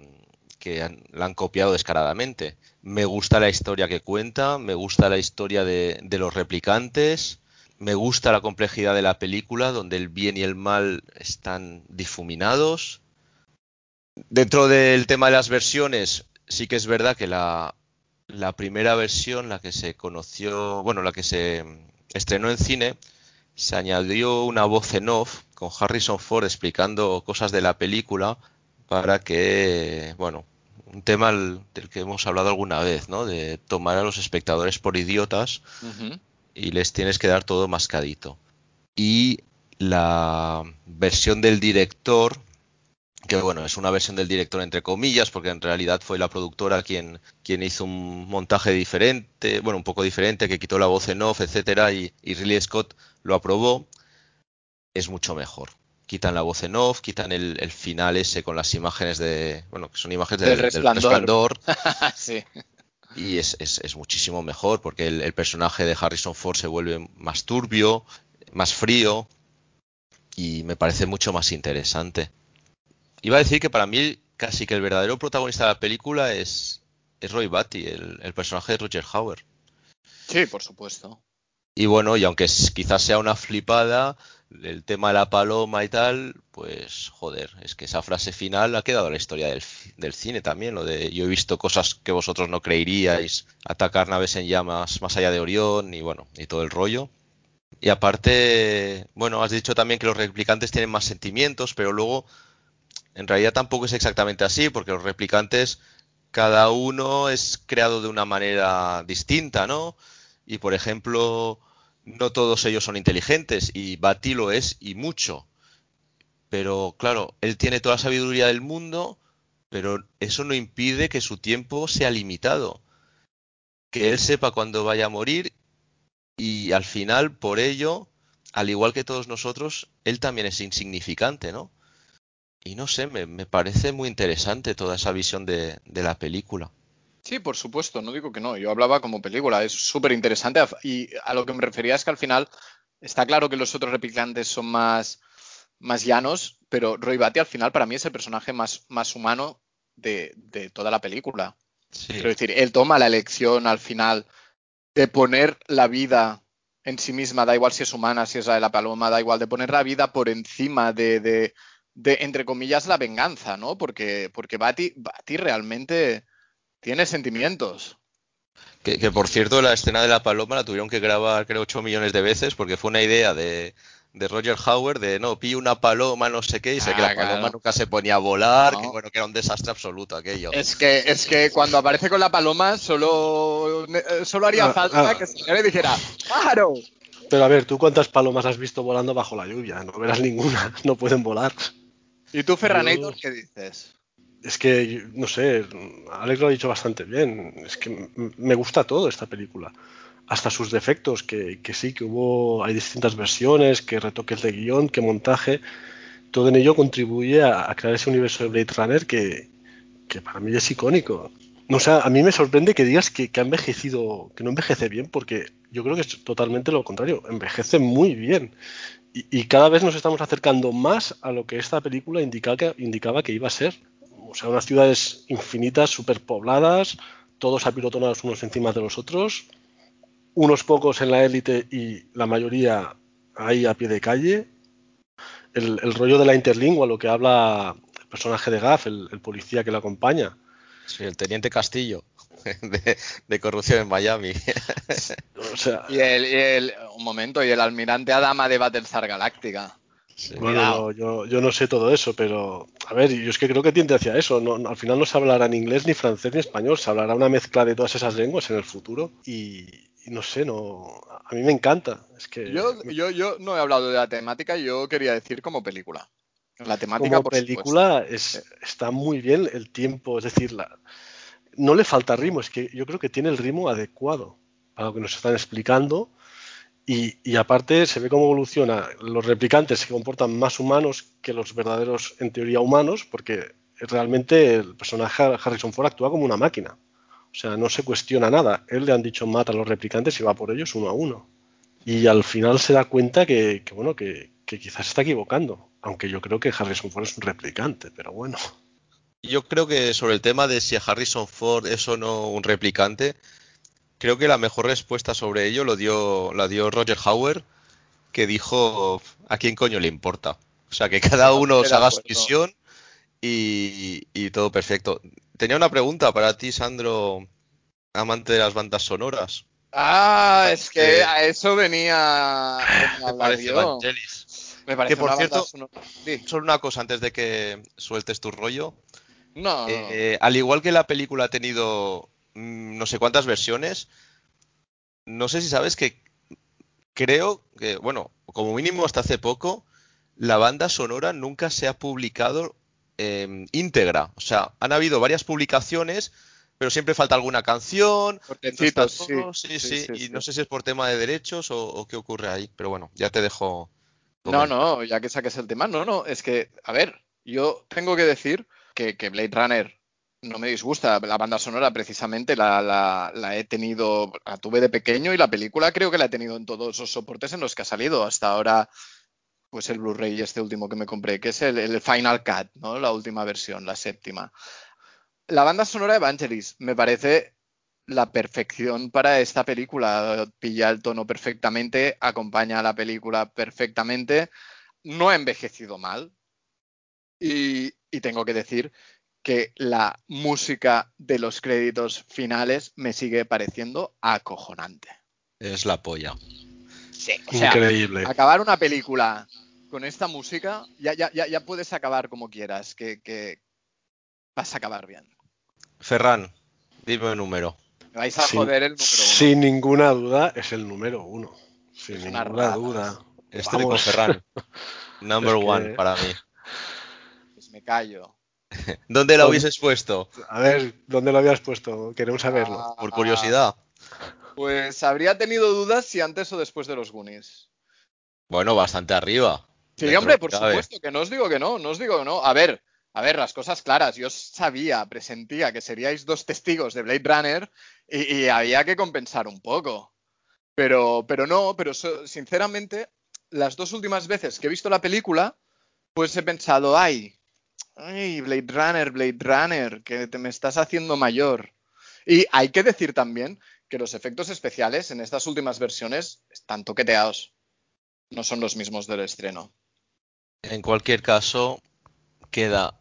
que la han copiado descaradamente. Me gusta la historia que cuenta, me gusta la historia de, de, los replicantes, me gusta la complejidad de la película, donde el bien y el mal están difuminados. Dentro del tema de las versiones, sí que es verdad que la, la primera versión, la que se conoció, bueno, la que se estrenó en cine, se añadió una voz en off con Harrison Ford explicando cosas de la película para que, bueno, un tema del que hemos hablado alguna vez, ¿no? De tomar a los espectadores por idiotas uh -huh. y les tienes que dar todo mascadito. Y la versión del director, que bueno, es una versión del director entre comillas, porque en realidad fue la productora quien, quien hizo un montaje diferente, bueno, un poco diferente, que quitó la voz en off, etcétera, y, y Ridley Scott lo aprobó, es mucho mejor. Quitan la voz en off, quitan el, el final ese con las imágenes de, bueno, que son imágenes de, del resplandor. Del resplandor (laughs) sí. Y es, es, es, muchísimo mejor porque el, el personaje de Harrison Ford se vuelve más turbio, más frío y me parece mucho más interesante. Iba a decir que para mí casi que el verdadero protagonista de la película es, es Roy Batty, el, el, personaje de Roger Hauer. Sí, por supuesto. Y bueno, y aunque quizás sea una flipada, el tema de la paloma y tal, pues joder, es que esa frase final ha quedado en la historia del, del, cine también, lo de yo he visto cosas que vosotros no creeríais, atacar naves en llamas más allá de Orión y bueno, y todo el rollo. Y aparte, bueno, has dicho también que los replicantes tienen más sentimientos, pero luego en realidad tampoco es exactamente así, porque los replicantes, cada uno es creado de una manera distinta, ¿no? Y por ejemplo, no todos ellos son inteligentes, y Bati lo es y mucho. Pero claro, él tiene toda la sabiduría del mundo, pero eso no impide que su tiempo sea limitado. Que él sepa cuándo vaya a morir y al final, por ello, al igual que todos nosotros, él también es insignificante, ¿no? Y no sé, me, me parece muy interesante toda esa visión de, de, la película. Sí, por supuesto, no digo que no. Yo hablaba como película, es súper interesante. Y a lo que me refería es que al final está claro que los otros replicantes son más, más llanos, pero Roy Batty al final para mí es el personaje más, más humano de, de toda la película. Sí. Quiero decir, él toma la elección al final de poner la vida en sí misma, da igual si es humana, si es la de la paloma, da igual, de poner la vida por encima de, de, de entre comillas, la venganza, ¿no? Porque, porque Batty, Batty realmente tiene sentimientos. Que, que, por cierto, la escena de la paloma la tuvieron que grabar, creo, 8 millones de veces porque fue una idea de, de Roger Hauer de no, pilla una paloma, no sé qué, y sé que Ah, la paloma claro. nunca se ponía a volar, No. que bueno, que era un desastre absoluto aquello. Es que, es que cuando aparece con la paloma solo, solo haría Ah, falta ah. que saliera y dijera ¡Pájaro! Pero a ver, ¿tú cuántas palomas has visto volando bajo la lluvia? No verás ninguna, (laughs) no pueden volar. ¿Y tú, Ferranator, Yo- qué dices? Es que, no sé, Alex lo ha dicho bastante bien. Es que me gusta todo esta película. Hasta sus defectos, que, sí, que hubo, hay distintas versiones, que retoques de guion, que montaje. Todo en ello contribuye a, crear ese universo de Blade Runner que, para mí es icónico. No, o sea, a mí me sorprende que digas que, ha envejecido, que no envejece bien, porque yo creo que es totalmente lo contrario, envejece muy bien. Y, cada vez nos estamos acercando más a lo que esta película indicaba que iba a ser. O sea, unas ciudades infinitas, superpobladas, todos apilotonados unos encima de los otros, unos pocos en la élite y la mayoría ahí a pie de calle. El, el rollo de la interlingua, lo que habla el personaje de Gaff, el, el policía que lo acompaña. Sí, el teniente Castillo (laughs) de, de corrupción en Miami. O sea, Y el, y el- un momento, y el almirante Adama de Battlestar Galactica. Sí. Bueno, yo, yo no sé todo eso, pero a ver, yo es que creo que tiende hacia eso. No, no- al final no se hablará ni inglés, ni francés, ni español. Se hablará una mezcla de todas esas lenguas en el futuro. Y, y no sé, no, a mí me encanta. Es que Yo, yo, yo no he hablado de la temática, yo quería decir como película. La temática, como por película es, está muy bien el tiempo, es decir, la- no le falta ritmo, es que yo creo que tiene el ritmo adecuado para lo que nos están explicando. Y, aparte se ve cómo evoluciona. Los replicantes se comportan más humanos que los verdaderos, en teoría, humanos, porque realmente el personaje Harrison Ford actúa como una máquina. O sea, no se cuestiona nada. Él le han dicho mata a los replicantes y va por ellos uno a uno. Y al final se da cuenta que, que, bueno, que, quizás está equivocando. Aunque yo creo que Harrison Ford es un replicante, pero bueno. Yo creo que sobre el tema de si Harrison Ford es o no un replicante, creo que la mejor respuesta sobre ello lo dio, la dio Roger Hauer, que dijo a quién coño le importa. O sea, que cada uno se haga su visión y, y todo perfecto. Tenía una pregunta para ti, Sandro, amante de las bandas sonoras. Ah, es que Eh, a eso venía, venía a ¿Qué hablar parece. Evangelis? Me parece Que, por cierto, Sí. Solo una cosa antes de que sueltes tu rollo. No, no. Eh, al igual que la película ha tenido no sé cuántas versiones, no sé si sabes que creo que, bueno, como mínimo hasta hace poco, la banda sonora nunca se ha publicado eh, íntegra. O sea, han habido varias publicaciones, pero siempre falta alguna canción. no todo. sí. Sí, Sí, y no sé si es por tema de derechos o, o qué ocurre ahí, pero bueno, ya te dejo. No, no, ya que saques el tema, no, no, es que, a ver, yo tengo que decir que, que Blade Runner no me disgusta. La banda sonora, precisamente, la, la- he tenido, la tuve de pequeño y la película creo que la he tenido en todos los soportes en los que ha salido. Hasta ahora, pues el Blu-ray este último que me compré, que es el, el Final Cut, ¿no? La última versión, la séptima. La banda sonora de Evangelis me parece la perfección para esta película. Pilla el tono perfectamente, acompaña a la película perfectamente. No ha envejecido mal. Y, y tengo que decir que la música de los créditos finales me sigue pareciendo acojonante. Es la polla. Sí, o sea, Increíble. acabar una película con esta música, ya, ya, ya, ya puedes acabar como quieras, que, que vas a acabar bien. Ferran, dime un número. Me vais a Sin- joder el número uno. Sin ninguna duda es el número uno. Sin Es ninguna duda. Estoy con. Ferran. (laughs) Number Es que- one para mí. Pues me callo. (laughs) ¿Dónde la hubieses puesto? A ver, ¿dónde lo habías puesto? Queremos saberlo. Ah, Por curiosidad. Pues habría tenido dudas si antes o después de los Goonies. Bueno, bastante arriba. Sí, hombre, por cabe. supuesto, que no os digo que no, no os digo que no. A ver, a ver, las cosas claras. Yo sabía, presentía que seríais dos testigos de Blade Runner y, y había que compensar un poco. Pero, pero no, pero so- sinceramente, las dos últimas veces que he visto la película, pues he pensado, ay, ay, Blade Runner, Blade Runner, que te me estás haciendo mayor. Y hay que decir también que los efectos especiales en estas últimas versiones están toqueteados. No son los mismos del estreno. En cualquier caso, queda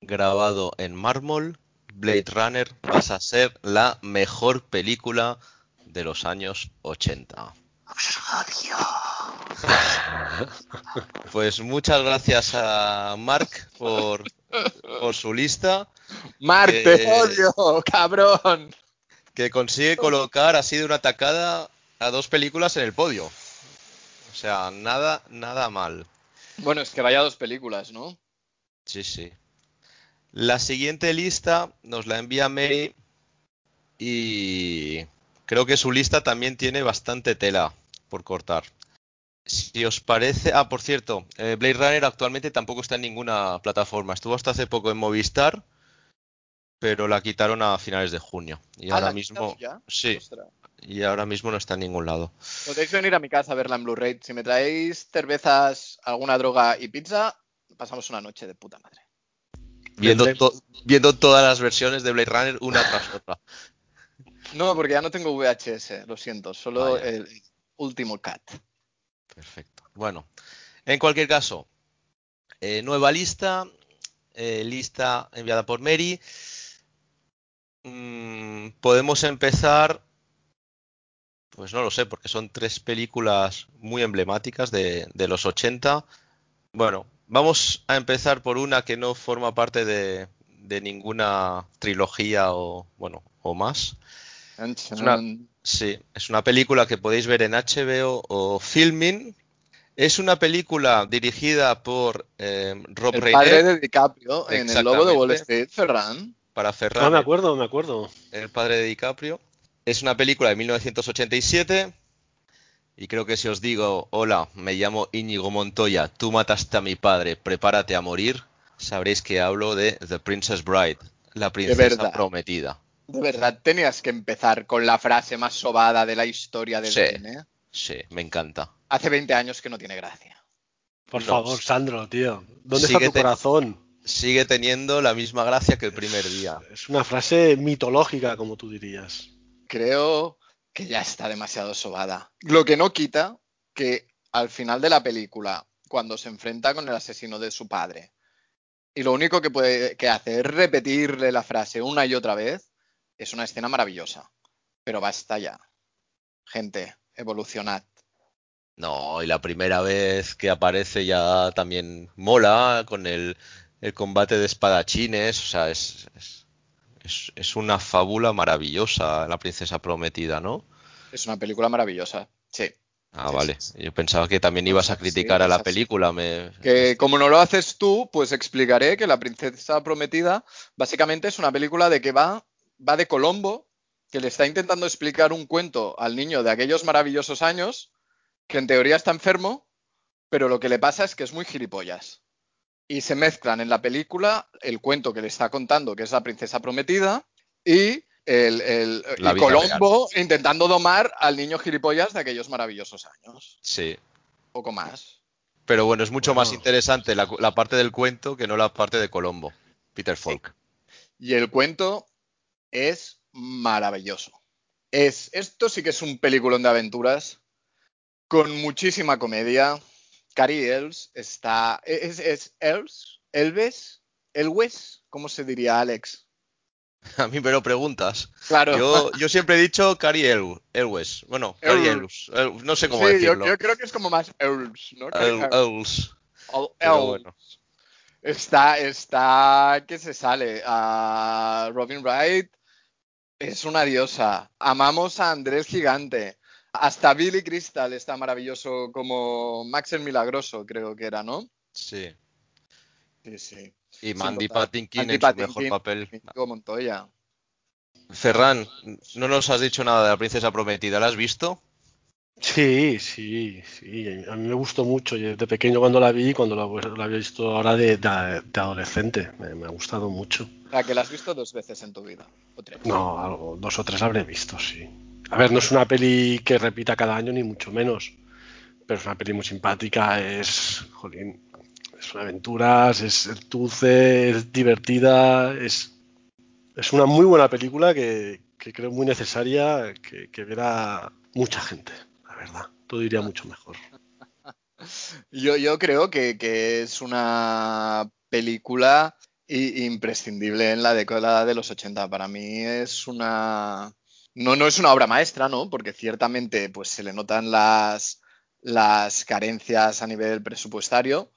grabado en mármol. Blade Runner pasa a ser la mejor película de los años 80. Adiós. Pues muchas gracias a Mark por, por su lista. Mark, Eh, te odio, cabrón. que consigue colocar así de una tacada a dos películas en el podio. O sea, nada, nada mal. Bueno, es que vaya dos películas, ¿no? Sí, sí. La siguiente lista nos la envía Mary y creo que su lista también tiene bastante tela por cortar. Si os parece, ah, por cierto, eh, Blade Runner actualmente tampoco está en ninguna plataforma. Estuvo hasta hace poco en Movistar, pero la quitaron a finales de junio. Y Ah, ahora ¿la mismo, ya? sí, Ostras. y ahora mismo no está en ningún lado. Podéis venir a mi casa a verla en Blu-ray. Si me traéis cervezas, alguna droga y pizza, pasamos una noche de puta madre. Viendo, Blade- to- viendo todas las versiones de Blade Runner una tras otra. (laughs) No, porque ya no tengo VHS, lo siento, solo Vaya. el último cat. Perfecto. Bueno, en cualquier caso, eh, nueva lista, eh, lista enviada por Mary. Mm, podemos empezar, pues no lo sé, porque son tres películas muy emblemáticas de, de los 80. Bueno, vamos a empezar por una que no forma parte de, de ninguna trilogía o, bueno, o más. una- Sí, es una película que podéis ver en HBO o Filmin. Es una película dirigida por eh, Rob El Reiner padre de DiCaprio en el lobo de Wall. Street, Ferran. para Ah, Ferran, me acuerdo, me acuerdo. el padre de DiCaprio. Es una película de 1987 y creo que si os digo, hola, me llamo Íñigo Montoya, tú mataste a mi padre, prepárate a morir, sabréis que hablo de The Princess Bride, la princesa verdad. prometida. De verdad, tenías que empezar con la frase más sobada de la historia del Sí. cine. Sí, me encanta. Hace 20 años que no tiene gracia. Por No. favor, Sandro, tío. ¿Dónde Sigue está tu te- corazón? Sigue teniendo la misma gracia que el primer día. Es una frase mitológica, como tú dirías. Creo que ya está demasiado sobada. Lo que no quita que al final de la película, cuando se enfrenta con el asesino de su padre, y lo único que puede que hace es repetirle la frase una y otra vez, es una escena maravillosa. Pero basta ya. Gente, evolucionad. No, y la primera vez que aparece ya también mola con el, el combate de espadachines. O sea, es, es, es- es una fábula maravillosa, La Princesa Prometida, ¿no? Es una película maravillosa. Sí. Ah, Sí, vale. sí, sí. Yo pensaba que también ibas a criticar a la película. Me... Que como no lo haces tú, pues explicaré que La Princesa Prometida básicamente es una película de que va, va de Colombo, que le está intentando explicar un cuento al niño de aquellos maravillosos años, que en teoría está enfermo, pero lo que le pasa es que es muy gilipollas. Y se mezclan en la película el cuento que le está contando, que es La Princesa Prometida, y, el, y Colombo intentando domar al niño gilipollas de aquellos maravillosos años. Sí. Poco más. Pero bueno, es mucho más interesante la, la parte del cuento que no la parte de Colombo. Peter Falk. Y el cuento es maravilloso. Es, esto sí que es un peliculón de aventuras con muchísima comedia. Cary Elves está. ¿Es, es Elves? ¿Elves? ¿Elwes? ¿Cómo se diría, Alex? (laughs) A mí me lo preguntas. Claro. Yo, yo siempre he dicho Cary El- Elwes. Bueno, Cary. El- No sé cómo Sí, decirlo. yo creo que es como más Elves, ¿no? Bueno. Está, está, que se sale. Robin Wright es una diosa. Amamos a Andrés Gigante. Hasta Billy Crystal está maravilloso como Max el Milagroso, creo que era, ¿no? Sí. Sí, sí. Y Mandy total. Patinkin en su Patinkin, mejor papel. Montoya. Ferran, no nos has dicho nada de la princesa prometida. ¿La has visto? Sí, sí, sí. A mí me gustó mucho. Yo de pequeño cuando la vi, cuando la, la había visto ahora de, de- de adolescente. Me, me ha gustado mucho. O sea, que la has visto dos veces en tu vida. O tres. No, algo, dos o tres habré visto, sí. A ver, no es una peli que repita cada año, ni mucho menos. Pero es una peli muy simpática, es. Jolín. Es una aventura, es, dulce, es divertida, es. Es una muy buena película que, que creo muy necesaria que, que viera mucha gente, Todo iría mucho mejor. (laughs) Yo, creo que, es una película imprescindible en la década de los 80. Para mí es una... No, no es una obra maestra, ¿no? Porque ciertamente pues, se le notan las, las carencias a nivel presupuestario,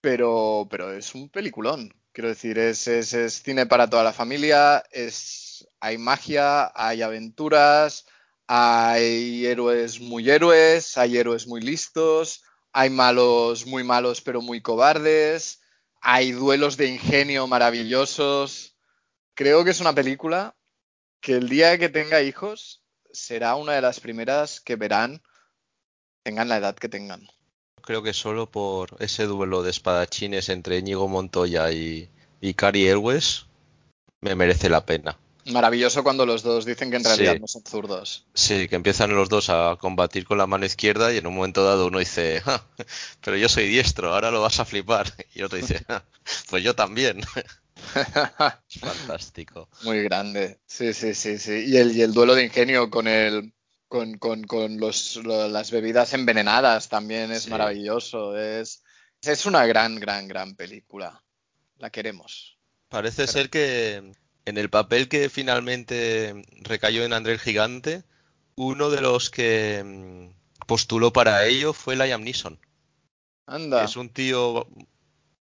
pero, pero es un peliculón. Quiero decir, es, es, es cine para toda la familia, es, hay magia, hay aventuras, hay héroes muy héroes, hay héroes muy listos, hay malos muy malos pero muy cobardes, hay duelos de ingenio maravillosos. Creo que es una película que el día que tenga hijos será una de las primeras que verán, tengan la edad que tengan. Creo que solo por ese duelo de espadachines entre Íñigo Montoya y, y Cari Elwes me merece la pena. Maravilloso cuando los dos dicen que en realidad Sí. no son zurdos. Sí, que empiezan los dos a combatir con la mano izquierda y en un momento dado uno dice, "Ja, pero yo soy diestro, ahora lo vas a flipar. Y otro dice, "Ja, pues yo también. Es (laughs) fantástico. Muy grande. Sí, sí, sí, sí. Y el, y el duelo de ingenio con el. Con, con, con los, lo- las bebidas envenenadas también es Sí. maravilloso. Es, es una gran, gran, gran película. La queremos. Parece ser que en el papel que finalmente recayó en André el Gigante, uno de los que mm, postuló para ello fue Liam Neeson. Anda. Es un tío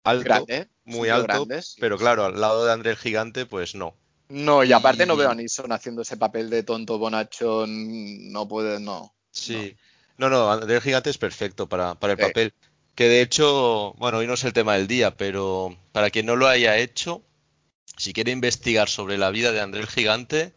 alto, grande. muy tío alto, grande, sí. pero claro, al lado de André el Gigante, pues no. No, y aparte no veo a Nixon haciendo ese papel de tonto bonachón. No puede, no. Sí. No, no, André el Gigante es perfecto para, para el Sí. papel. Que de hecho, bueno, hoy no es el tema del día, pero para quien no lo haya hecho, si quiere investigar sobre la vida de André el Gigante,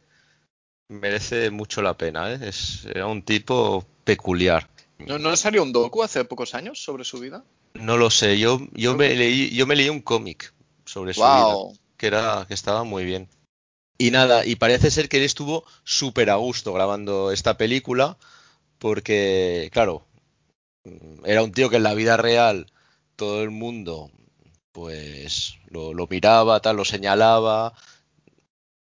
merece mucho la pena, ¿eh? Es, era un tipo peculiar. ¿No, ¿No salió un docu hace pocos años sobre su vida? No lo sé, yo, yo me leí, yo me leí un cómic sobre su vida, que era, que estaba muy bien. Y nada, y parece ser que él estuvo súper a gusto grabando esta película, porque, claro, era un tío que en la vida real todo el mundo, pues, lo, lo miraba, tal, lo señalaba,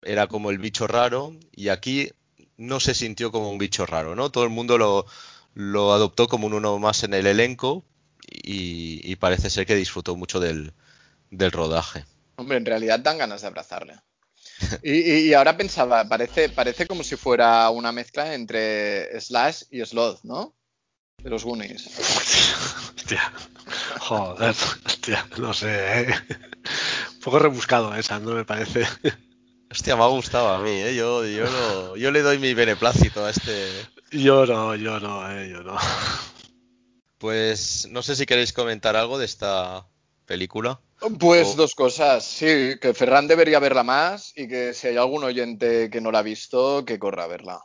era como el bicho raro, y aquí no se sintió como un bicho raro, ¿no? Todo el mundo lo, lo adoptó como un uno más en el elenco, y, parece ser que disfrutó mucho del, del rodaje. Hombre, en realidad dan ganas de abrazarle. (laughs) Y, y- y ahora pensaba, parece, parece como si fuera una mezcla entre Slash y Sloth, ¿no? De los Goonies. Hostia. Joder, hostia, no sé. ¿eh? Un poco rebuscado esa, no me parece. Hostia, me ha gustado a mí, ¿eh? Yo, yo, lo- yo le doy mi beneplácito a este. Yo no, yo no, eh, yo no. Pues no sé si queréis comentar algo de esta película. Pues O- dos cosas, sí, que Ferran debería verla más y que si hay algún oyente que no la ha visto, que corra a verla.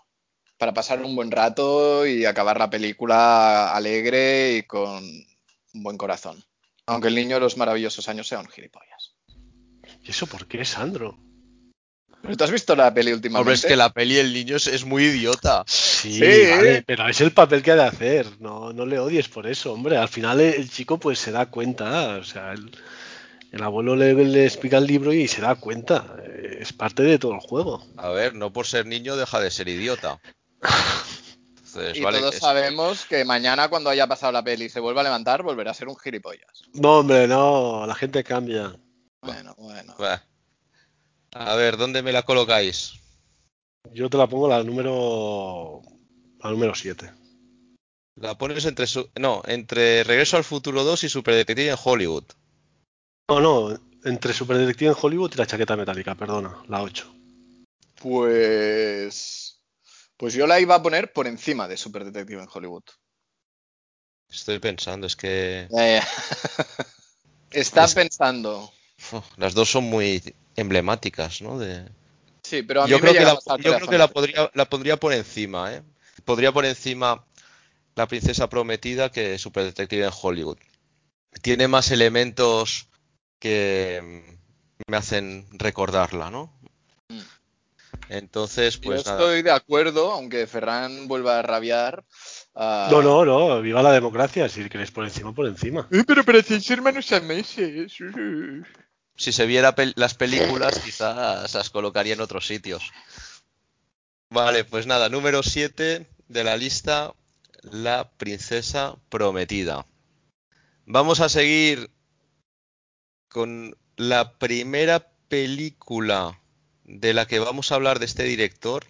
Para pasar un buen rato y acabar la película alegre y con un buen corazón. Aunque el niño de los maravillosos años sea un gilipollas. ¿Y eso por qué, Sandro? ¿Pero tú has visto la peli últimamente? Hombre, es que la peli El niño es, es muy idiota. Sí, Sí. vale, pero es el papel que ha de hacer. No, no le odies por eso, hombre. Al final el, el chico pues se da cuenta. O sea, el, el abuelo le, le explica el libro y se da cuenta. Eh, Es parte de todo el juego. A ver, no por ser niño deja de ser idiota. Entonces, Y vale, todos es- sabemos que mañana cuando haya pasado la peli y se vuelva a levantar, volverá a ser un gilipollas. No, hombre, no. La gente cambia. Bueno, bueno. Bah. A ver, ¿dónde me la colocáis? Yo te la pongo la número. La número 7. La pones entre su... no, entre Regreso al Futuro 2 y Super Detective en Hollywood. No, no. Entre Super Detective en Hollywood y la chaqueta metálica, perdona. La 8. Pues. Pues yo la iba a poner por encima de Super Detective en Hollywood. Estoy pensando, es que Eh, (laughs) Está Es- pensando. uf, las dos son muy emblemáticas, ¿no? De... Sí, pero a mí Yo me creo que la, yo creo que la podría, la pondría por encima, ¿eh? Podría por encima La princesa prometida que Super Detective en Hollywood. Tiene más elementos que mm, me hacen recordarla, ¿no? Entonces, pues Yo nada. estoy de acuerdo, aunque Ferran vuelva a rabiar. No, no, no, viva la democracia. Si queréis por encima, por encima. Eh, Pero parecéis hermanos siameses. Si se viera pel- las películas, quizás las colocaría en otros sitios. Vale, pues nada, número 7 de la lista, La princesa prometida. Vamos a seguir con la primera película de la que vamos a hablar de este director.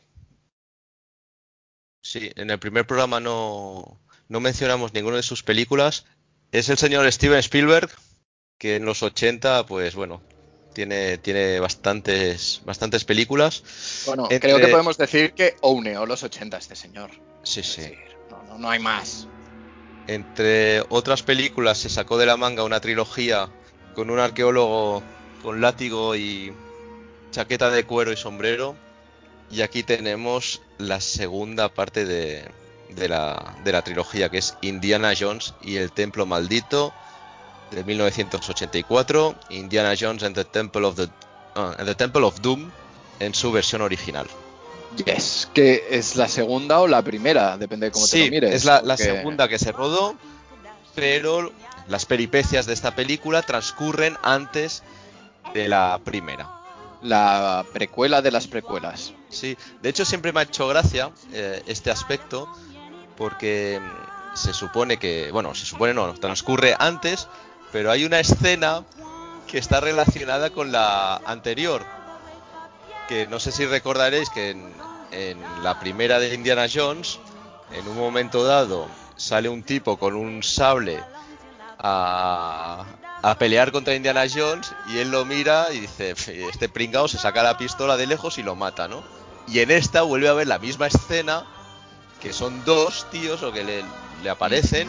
Sí, en el primer programa no, no mencionamos ninguna de sus películas, es el señor Steven Spielberg, que en los 80, pues bueno, tiene, tiene bastantes, bastantes películas. Bueno, Entre- creo que podemos decir que ouneó los 80 este señor. Sí, Es sí. decir, No, no, no hay más. Entre otras películas, se sacó de la manga una trilogía con un arqueólogo con látigo y chaqueta de cuero y sombrero. Y aquí tenemos la segunda parte de, de la, de la trilogía, que es Indiana Jones y el Templo Maldito, de 1984. Indiana Jones and the Temple of, the, ah, and the Temple of Doom, en su versión original. Yes, que es la segunda o la primera, depende de cómo te lo mires. es la, segunda que se rodó, pero las peripecias de esta película transcurren antes de la primera. La precuela de las precuelas. Sí, de hecho siempre me ha hecho gracia eh, este aspecto porque mm, se supone que, bueno, se supone no, transcurre antes, pero hay una escena que está relacionada con la anterior. Que no sé si recordaréis que en, en la primera de Indiana Jones, en un momento dado, sale un tipo con un sable a, a pelear contra Indiana Jones y él lo mira y dice, este pringao se saca la pistola de lejos y lo mata, ¿no? Y en esta vuelve a ver la misma escena, que son dos tíos o que le, aparecen,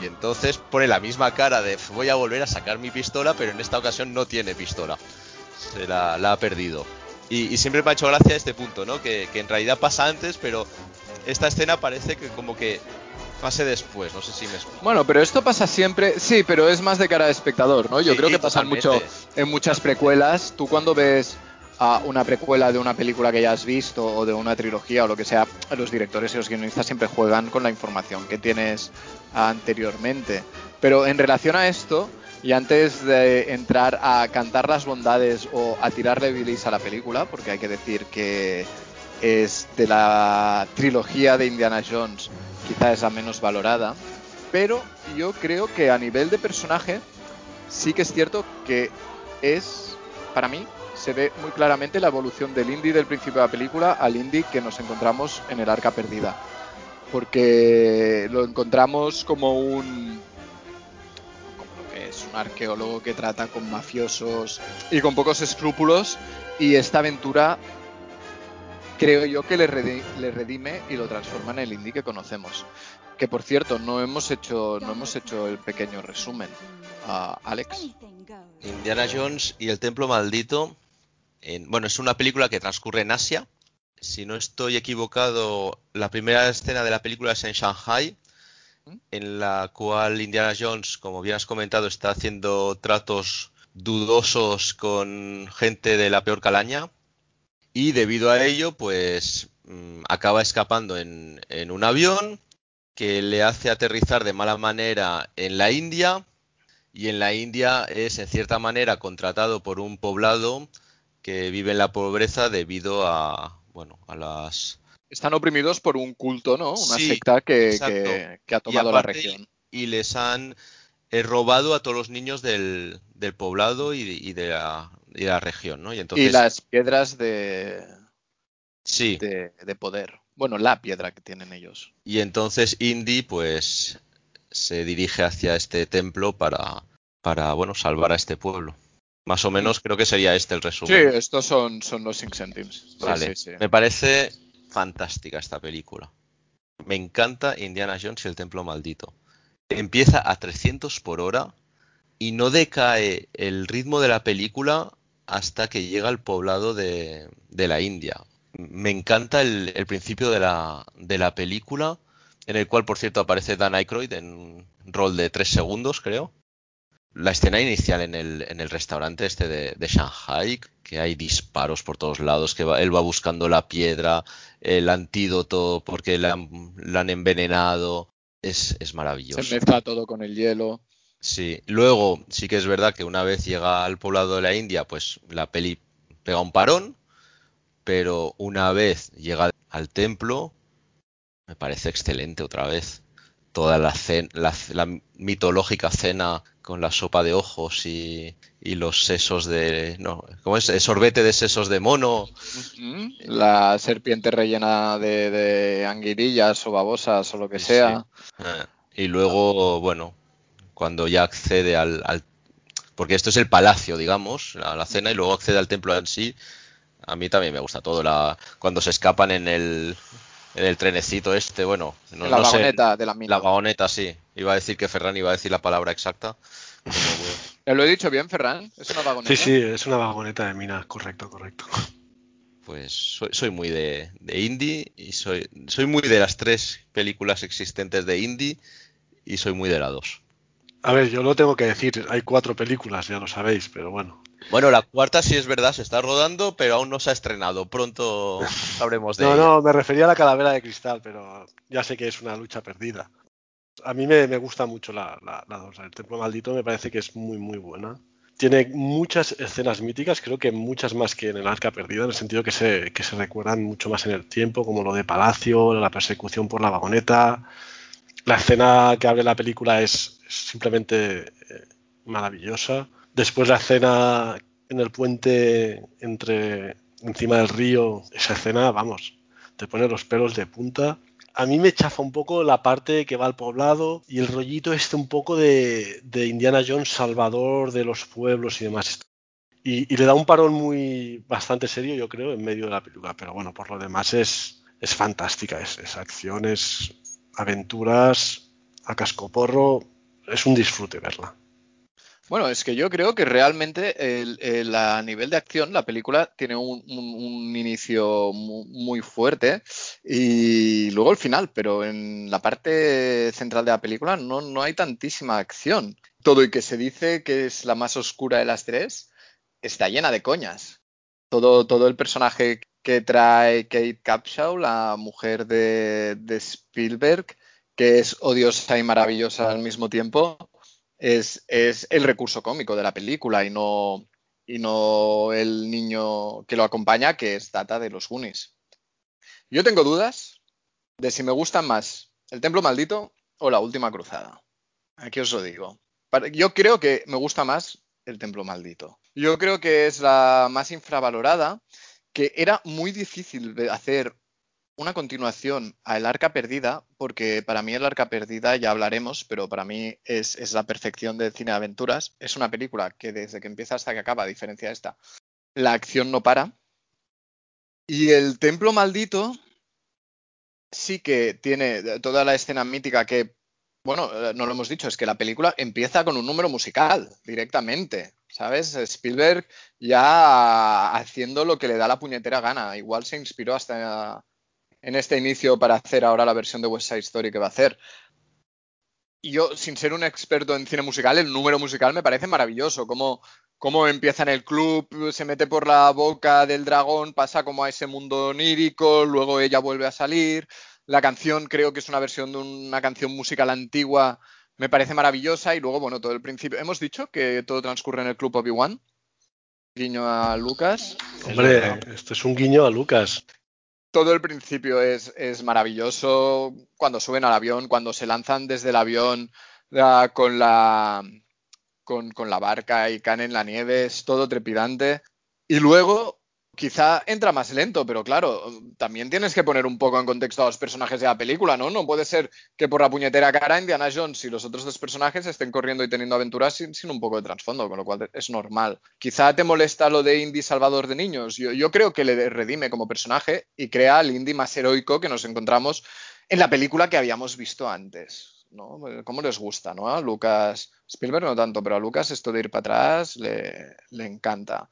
y entonces pone la misma cara de voy a volver a sacar mi pistola, pero en esta ocasión no tiene pistola. Se la, ha perdido. Y, siempre me ha hecho gracia este punto, ¿no? Que en realidad pasa antes, pero esta escena parece que como que pase después, no sé si me. Bueno, pero esto pasa siempre, sí, pero es más de cara de espectador, ¿no? Yo Sí, creo que pasa totalmente. mucho en muchas precuelas. Tú cuando ves a una precuela de una película que ya has visto o de una trilogía o lo que sea, los directores y los guionistas siempre juegan con la información que tienes anteriormente. Pero en relación a esto, y antes de entrar a cantar las bondades o a tirarle bilis a la película, porque hay que decir que es de la trilogía de Indiana Jones, quizá es la menos valorada, pero yo creo que a nivel de personaje sí que es cierto que es, para mí, se ve muy claramente la evolución del indie del principio de la película al indie que nos encontramos en el arca perdida. Porque lo encontramos como un como lo que es un arqueólogo que trata con mafiosos y con pocos escrúpulos y esta aventura creo yo que le, redi- le redime y lo transforma en el indie que conocemos. Que por cierto, no hemos hecho, no hemos hecho el pequeño resumen. Alex. Indiana Jones y el Templo Maldito. en- bueno, es una película que transcurre en Asia. Si no estoy equivocado, la primera escena de la película es en Shanghai, en la cual Indiana Jones, como bien has comentado, está haciendo tratos dudosos con gente de la peor calaña. Y debido a ello, pues mm, acaba escapando en, en un avión que le hace aterrizar de mala manera en la India y en la India es en cierta manera contratado por un poblado que vive en la pobreza debido a bueno a las Están oprimidos por un culto, ¿no? Una Sí, secta que, exacto. que- que ha tomado la región. y les han eh, robado a todos los niños del, del poblado y, y de la, y la región, ¿no? Y entonces y las piedras de, sí, de, de poder. Bueno, la piedra que tienen ellos. y entonces Indy pues se dirige hacia este templo para para bueno salvar a este pueblo. Más o menos creo que sería este el Sí, resumen. estos son, son los Six Centimes. Sí, Vale, sí, sí. me parece fantástica esta película. Me encanta Indiana Jones y el Templo Maldito. Empieza a 300 por hora y no decae el ritmo de la película hasta que llega al poblado de, de la India. Me encanta el, el principio de la, de la película, en el cual, por cierto, aparece Dan Aykroyd en un rol de 3 segundos, creo. La escena inicial en el, en el restaurante este de, de Shanghai, que hay disparos por todos lados, que va- él va buscando la piedra, el antídoto porque la han, la han envenenado, es, es maravilloso. Se mezcla todo con el hielo. Sí, luego sí que es verdad que una vez llega al poblado de la India, pues la peli pega un parón, pero una vez llega al templo, me parece excelente otra vez. Toda la, la, la mitológica cena con la sopa de ojos y, y los sesos de... No, ¿cómo es? El sorbete de sesos de mono. La serpiente rellena de, de anguirillas o babosas o lo que Sí, sea. Ah, Y luego, bueno, cuando ya accede al, al- Porque esto es el palacio, digamos, a la cena, y luego accede al templo en sí. A mí también me gusta todo. La, cuando se escapan en el, en el trenecito este, bueno, no, en la no sé, vagoneta de la mina. la vagoneta, sí. Iba a decir que Ferran iba a decir la palabra exacta. Como, ¿Eh, ¿Lo he dicho bien, Ferran? ¿Es una vagoneta? Sí, sí, es una vagoneta de mina, correcto, correcto. Pues soy, soy muy de, de indie y soy, soy muy de las tres películas existentes de indie y soy muy de la dos. A ver, yo lo tengo que decir, hay cuatro películas, ya lo sabéis, pero bueno. Bueno, la cuarta sí es verdad, se está rodando, pero aún no se ha estrenado. Pronto (laughs) sabremos de No, ella. no, me refería a la calavera de cristal, pero ya sé que es una lucha perdida. A mí me, me gusta mucho la, la, la dos. El Templo Maldito me parece que es muy, muy buena. Tiene muchas escenas míticas, creo que muchas más que en el Arca Perdida, en el sentido que se, que se recuerdan mucho más en el tiempo, como lo de Palacio, la persecución por la vagoneta. La escena que abre la película es, simplemente eh, maravillosa. Después la escena en el puente entre encima del río, esa escena, vamos, te pone los pelos de punta. A mí me chafa un poco la parte que va al poblado y el rollito este un poco de, de Indiana Jones salvador de los pueblos y demás. Y, y le da un parón muy bastante serio, yo creo, en medio de la película. Pero bueno, por lo demás es, es fantástica. Es, es acción, es aventuras, a cascoporro. Es un disfrute verla. Bueno, es que yo creo que realmente el- a nivel de acción la película tiene un, inicio mu- muy, fuerte y luego el final, pero en la parte central de la película no, no hay tantísima acción. Todo y que se dice que es la más oscura de las tres, está llena de coñas. Todo, todo el personaje que trae Kate Capshaw, la mujer de, de Spielberg, que es odiosa y maravillosa al mismo tiempo, es, es el recurso cómico de la película y no, y no el niño que lo acompaña, que es Data de los Goonies. Yo tengo dudas de si me gustan más El Templo Maldito o La Última Cruzada. Aquí os lo digo. Yo creo que me gusta más El Templo Maldito. Yo creo que es la más infravalorada, que era muy difícil hacer una continuación a El Arca Perdida, porque para mí El Arca Perdida, ya hablaremos, pero para mí es, es la perfección del cine de aventuras. Es una película que desde que empieza hasta que acaba, a diferencia de esta, la acción no para. Y El Templo Maldito sí que tiene toda la escena mítica que, bueno, eh, no lo hemos dicho, es que la película empieza con un número musical directamente. ¿Sabes? Spielberg ya haciendo lo que le da la puñetera gana. Igual se inspiró hasta en este inicio para hacer ahora la versión de West Side Story que va a hacer. Y yo, sin ser un experto en cine musical, el número musical me parece maravilloso. Cómo, cómo empieza en el club, se mete por la boca del dragón, pasa como a ese mundo onírico, luego ella vuelve a salir. La canción creo que es una versión de una canción musical antigua, me parece maravillosa. Y luego, bueno, todo el principio. Hemos dicho que todo transcurre en el club Obi-Wan. Guiño a Lucas. Hombre, esto es un guiño a Lucas. todo el principio es, es maravilloso. Cuando suben al avión, cuando se lanzan desde el avión la- con, la, con, con la barca y caen en la nieve, es todo trepidante. Y luego, quizá entra más lento, pero claro, también tienes que poner un poco en contexto a los personajes de la película, ¿no? No puede ser que por la puñetera cara Indiana Jones y los otros dos personajes estén corriendo y teniendo aventuras sin, un poco de trasfondo, con lo cual es normal. Quizá te molesta lo de Indy Salvador de niños. Yo, creo que le redime como personaje y crea al Indy más heroico que nos encontramos en la película que habíamos visto antes. ¿no? ¿Cómo les gusta, no? A Lucas Spielberg no tanto, pero a Lucas esto de ir para atrás le encanta.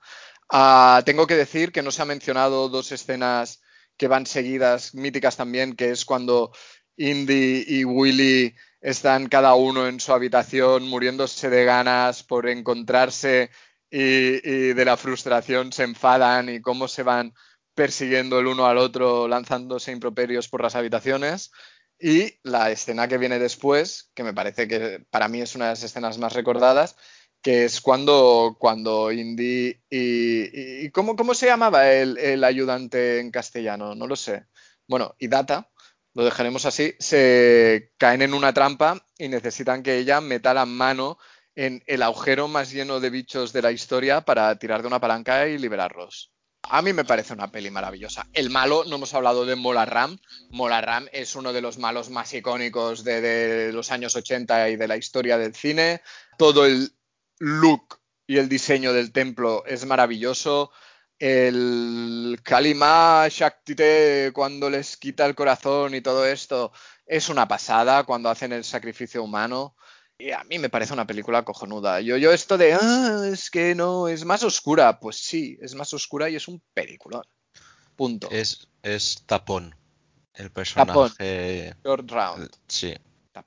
Ah, tengo que decir que no se ha mencionado dos escenas que van seguidas, míticas también, que es cuando Indy y Willy están cada uno en su habitación muriéndose de ganas por encontrarse y, y de la frustración se enfadan y cómo se van persiguiendo el uno al otro lanzándose improperios por las habitaciones. Y la escena que viene después, que me parece que para mí es una de las escenas más recordadas, que es cuando, cuando Indy y, ¿cómo, ¿cómo, se llamaba el, ayudante en castellano? No lo sé. Bueno, y Data, lo dejaremos así, se caen en una trampa y necesitan que ella meta la mano en el agujero más lleno de bichos de la historia para tirar de una palanca y liberarlos. A mí me parece una peli maravillosa. El malo, no hemos hablado de Mola Mola es uno de los malos más icónicos de, de, los años 80 y de la historia del cine. Todo el look y el diseño del templo es maravilloso. El Kalima Shaktite cuando les quita el corazón y todo esto es una pasada cuando hacen el sacrificio humano. Y a mí me parece una película cojonuda. Yo, yo esto de, ah, es que no, es más oscura. Pues sí, es más oscura y es un peliculón. Punto. Es, es Tapón, el personaje. Tapón. Round. Sí.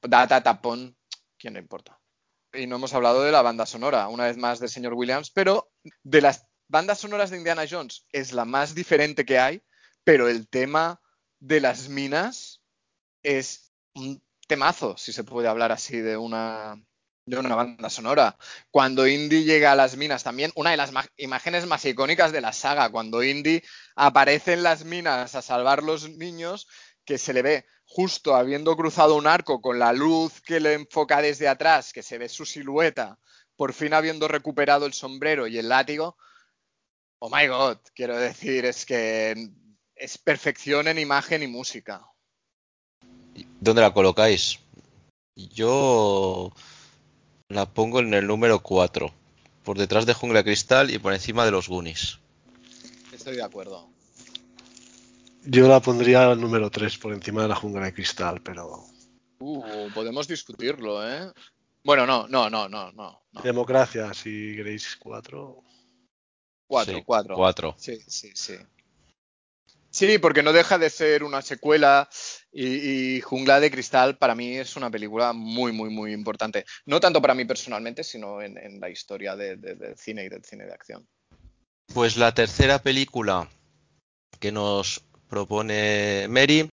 Data Tapón, ¿quién le importa? Y no hemos hablado de la banda sonora, una vez más del señor Williams, pero de las bandas sonoras de Indiana Jones es la más diferente que hay, pero el tema de las minas es un temazo, si se puede hablar así de una, de una banda sonora. Cuando Indy llega a las minas, también una de las imágenes más icónicas de la saga, cuando Indy aparece en las minas a salvar los niños, que se le ve justo habiendo cruzado un arco con la luz que le enfoca desde atrás, que se ve su silueta, por fin habiendo recuperado el sombrero y el látigo. Oh my god, quiero decir, es que es perfección en imagen y música. ¿Dónde la colocáis? Yo la pongo en el número 4, por detrás de Jungla Cristal y por encima de los Goonies. Estoy de acuerdo. Yo la pondría al número 3 por encima de la Jungla de Cristal, pero... Uh, podemos discutirlo, ¿eh? Bueno, no, no, no, no, no. Democracia, si queréis 4. 4, 4. 4. Sí, sí, sí. Sí, porque no deja de ser una secuela y, Jungla de Cristal para mí es una película muy, muy, muy importante. No tanto para mí personalmente, sino en, la historia del cine y del cine de acción. Pues la tercera película que nos propone Mary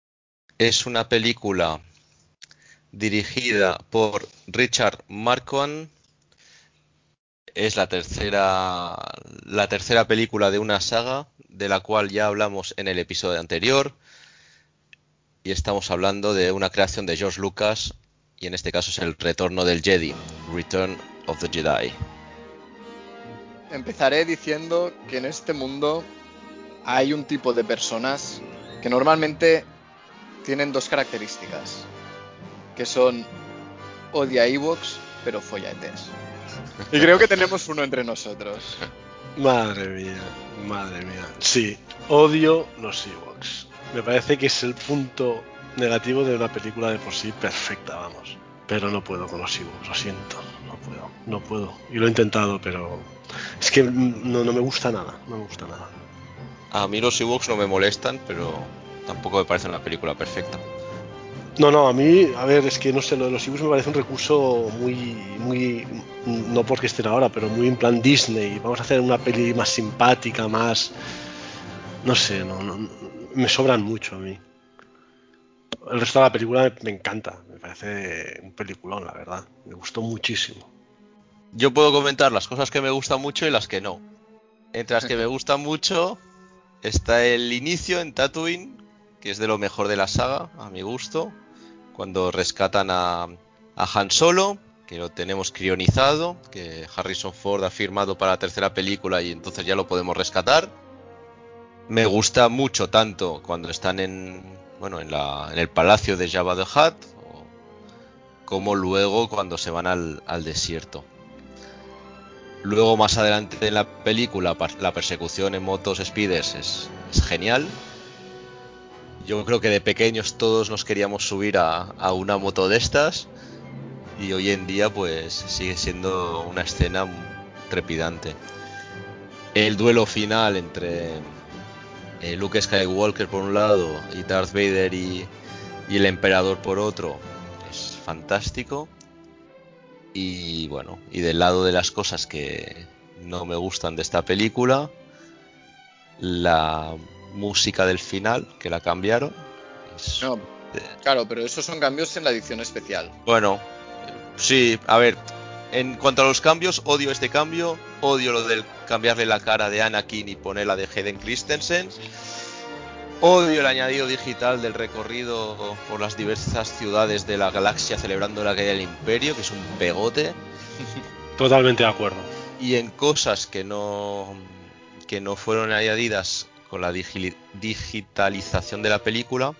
es una película dirigida por Richard Marquand. Es la tercera, la tercera película de una saga de la cual ya hablamos en el episodio anterior. Y estamos hablando de una creación de George Lucas, y en este caso es el Retorno del Jedi, Return of the Jedi. Empezaré diciendo que en este mundo hay un tipo de personas que normalmente tienen dos características, que son odia Ewoks, pero follates. (laughs) Y creo que tenemos uno entre nosotros. Madre mía, madre mía. Sí, odio los Ewoks. Me parece que es el punto negativo de una película de por sí perfecta, vamos. Pero no puedo con los Ewoks, lo siento, no puedo, no puedo. Y lo he intentado, pero es que no, me gusta nada, no me gusta nada. A mí los Ewoks no me molestan, pero tampoco me parece una película perfecta. No, no, a mí, a ver, es que no sé, lo de los Ewoks me parece un recurso muy, muy, no porque estén ahora, pero muy en plan Disney. Vamos a hacer una peli más simpática, más, no sé, no, no, me sobran mucho a mí. El resto de la película me encanta, me parece un peliculón, la verdad. Me gustó muchísimo. Yo puedo comentar las cosas que me gustan mucho y las que no. Entre las que me (laughs) gustan mucho está el inicio en Tatooine, que es de lo mejor de la saga, a mi gusto cuando rescatan a, Han Solo, que lo tenemos crionizado, que Harrison Ford ha firmado para la tercera película y entonces ya lo podemos rescatar. Me gusta mucho tanto cuando están en, bueno, en, el palacio de Jabba the Hutt, como luego cuando se van al, desierto. Luego más adelante en la película la persecución en motos speeders es genial yo creo que de pequeños todos nos queríamos subir a, una moto de estas y hoy en día pues sigue siendo una escena trepidante. El duelo final entre eh, Luke Skywalker por un lado y Darth Vader y, y el emperador por otro es fantástico. Y bueno, y del lado de las cosas que no me gustan de esta película, la música del final, que la cambiaron. claro, pero esos son cambios en la edición especial. Bueno, sí, a ver, en cuanto a los cambios, odio este cambio, odio lo del cambiarle la cara de Anakin y ponerla de Hayden Christensen. Odio el añadido digital del recorrido por las diversas ciudades de la galaxia celebrando la caída del imperio, que es un pegote. (laughs) Totalmente de acuerdo. Y en cosas que no, que no fueron añadidas con la digitalización de la película,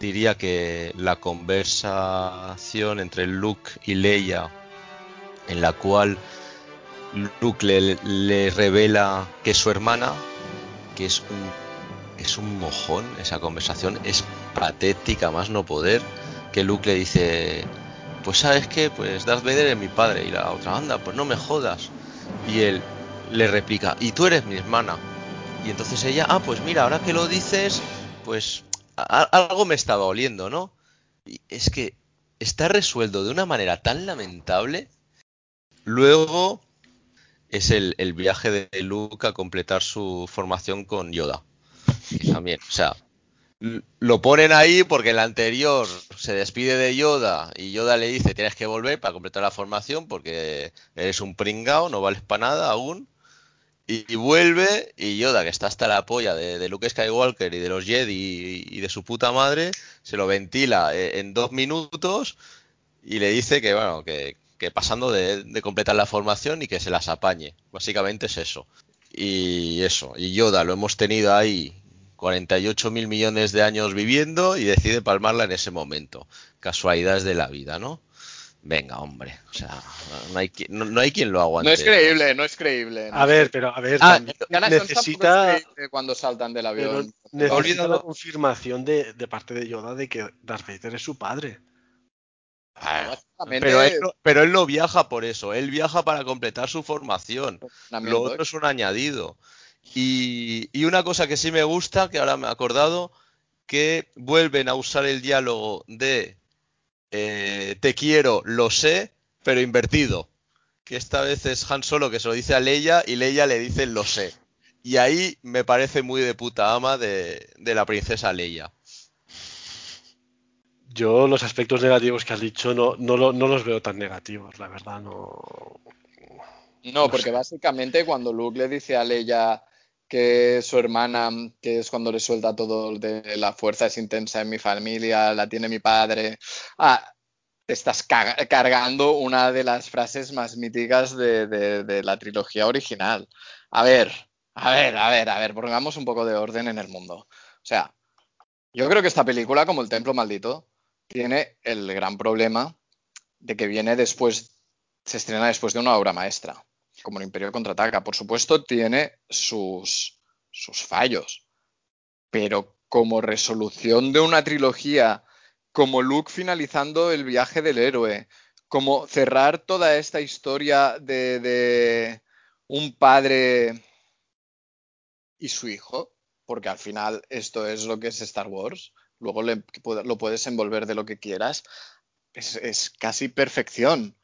diría que la conversación entre Luke y Leia, en la cual Luke le, revela que su hermana, que es un, es un mojón, esa conversación es patética más no poder, que Luke le dice, pues sabes qué, pues Darth Vader es mi padre y la otra banda, pues no me jodas. Y él le replica, y tú eres mi hermana. Y entonces ella, ah, pues mira, ahora que lo dices, pues algo me estaba oliendo, ¿no? Y es que está resuelto de una manera tan lamentable. Luego es el, viaje de Luke a completar su formación con Yoda. También, o sea, lo ponen ahí porque el anterior se despide de Yoda y Yoda le dice tienes que volver para completar la formación porque eres un pringao, no vales para nada aún. Y, vuelve y Yoda, que está hasta la polla de, Luke Skywalker y de los Jedi y, de su puta madre, se lo ventila eh, en dos minutos y le dice que, bueno, que, pasando de, completar la formación y que se las apañe. Básicamente es eso. Y eso, y Yoda lo hemos tenido ahí 48 mil millones de años viviendo y decide palmarla en ese momento. Casualidades de la vida, ¿no? Venga, hombre. O sea, no hay, no, hay quien lo aguante. No es creíble, no es creíble. a ver, pero a ver, ah, necesita cuando saltan del avión. necesita la confirmación de, parte de Yoda de que Darth Vader es su padre. Ah, pero, él, pero él no viaja por eso, él viaja para completar su formación. Lo otro es un añadido. Y, y una cosa que sí me gusta, que ahora me he acordado, que vuelven a usar el diálogo de eh, te quiero, lo sé, pero invertido. Que esta vez es Han Solo que se lo dice a Leia y Leia le dice lo sé. Y ahí me parece muy de puta ama de, la princesa Leia. Yo los aspectos negativos que has dicho no, no, los veo tan negativos, la verdad, no. No, porque básicamente cuando Luke le dice a Leia que su hermana, que es cuando le suelta todo de la fuerza es intensa en mi familia, la tiene mi padre. Ah, te estás cargando una de las frases más míticas de, la trilogía original. A ver, a ver, a ver, a ver, pongamos un poco de orden en el mundo. O sea, yo creo que esta película, como El Templo Maldito, tiene el gran problema de que viene después, se estrena después de una obra maestra como el Imperio contraataca. Por supuesto, tiene sus, sus fallos, pero como resolución de una trilogía, como Luke finalizando el viaje del héroe, como cerrar toda esta historia de, de un padre y su hijo, porque al final esto es lo que es Star Wars, luego lo puedes envolver de lo que quieras, es casi perfección.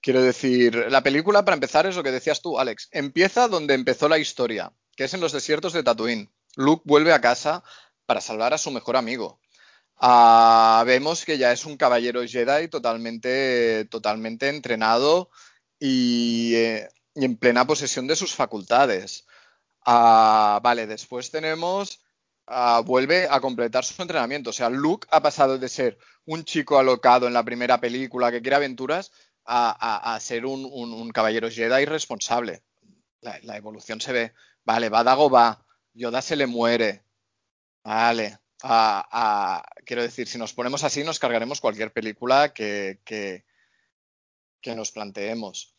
Quiero decir, la película, para empezar, es lo que decías tú, Alex. Empieza donde empezó la historia, que es en los desiertos de Tatooine. Luke vuelve a casa para salvar a su mejor amigo. Ah, vemos que ya es un caballero Jedi totalmente, totalmente entrenado y, eh, en plena posesión de sus facultades. Ah, vale, después tenemos. Ah, vuelve a completar su entrenamiento. O sea, Luke ha pasado de ser un chico alocado en la primera película que quiere aventuras a, ser un, caballero Jedi responsable. La, evolución se ve. Vale, Badago va, Yoda se le muere. Vale. quiero decir, si nos ponemos así, nos cargaremos cualquier película que, que nos planteemos.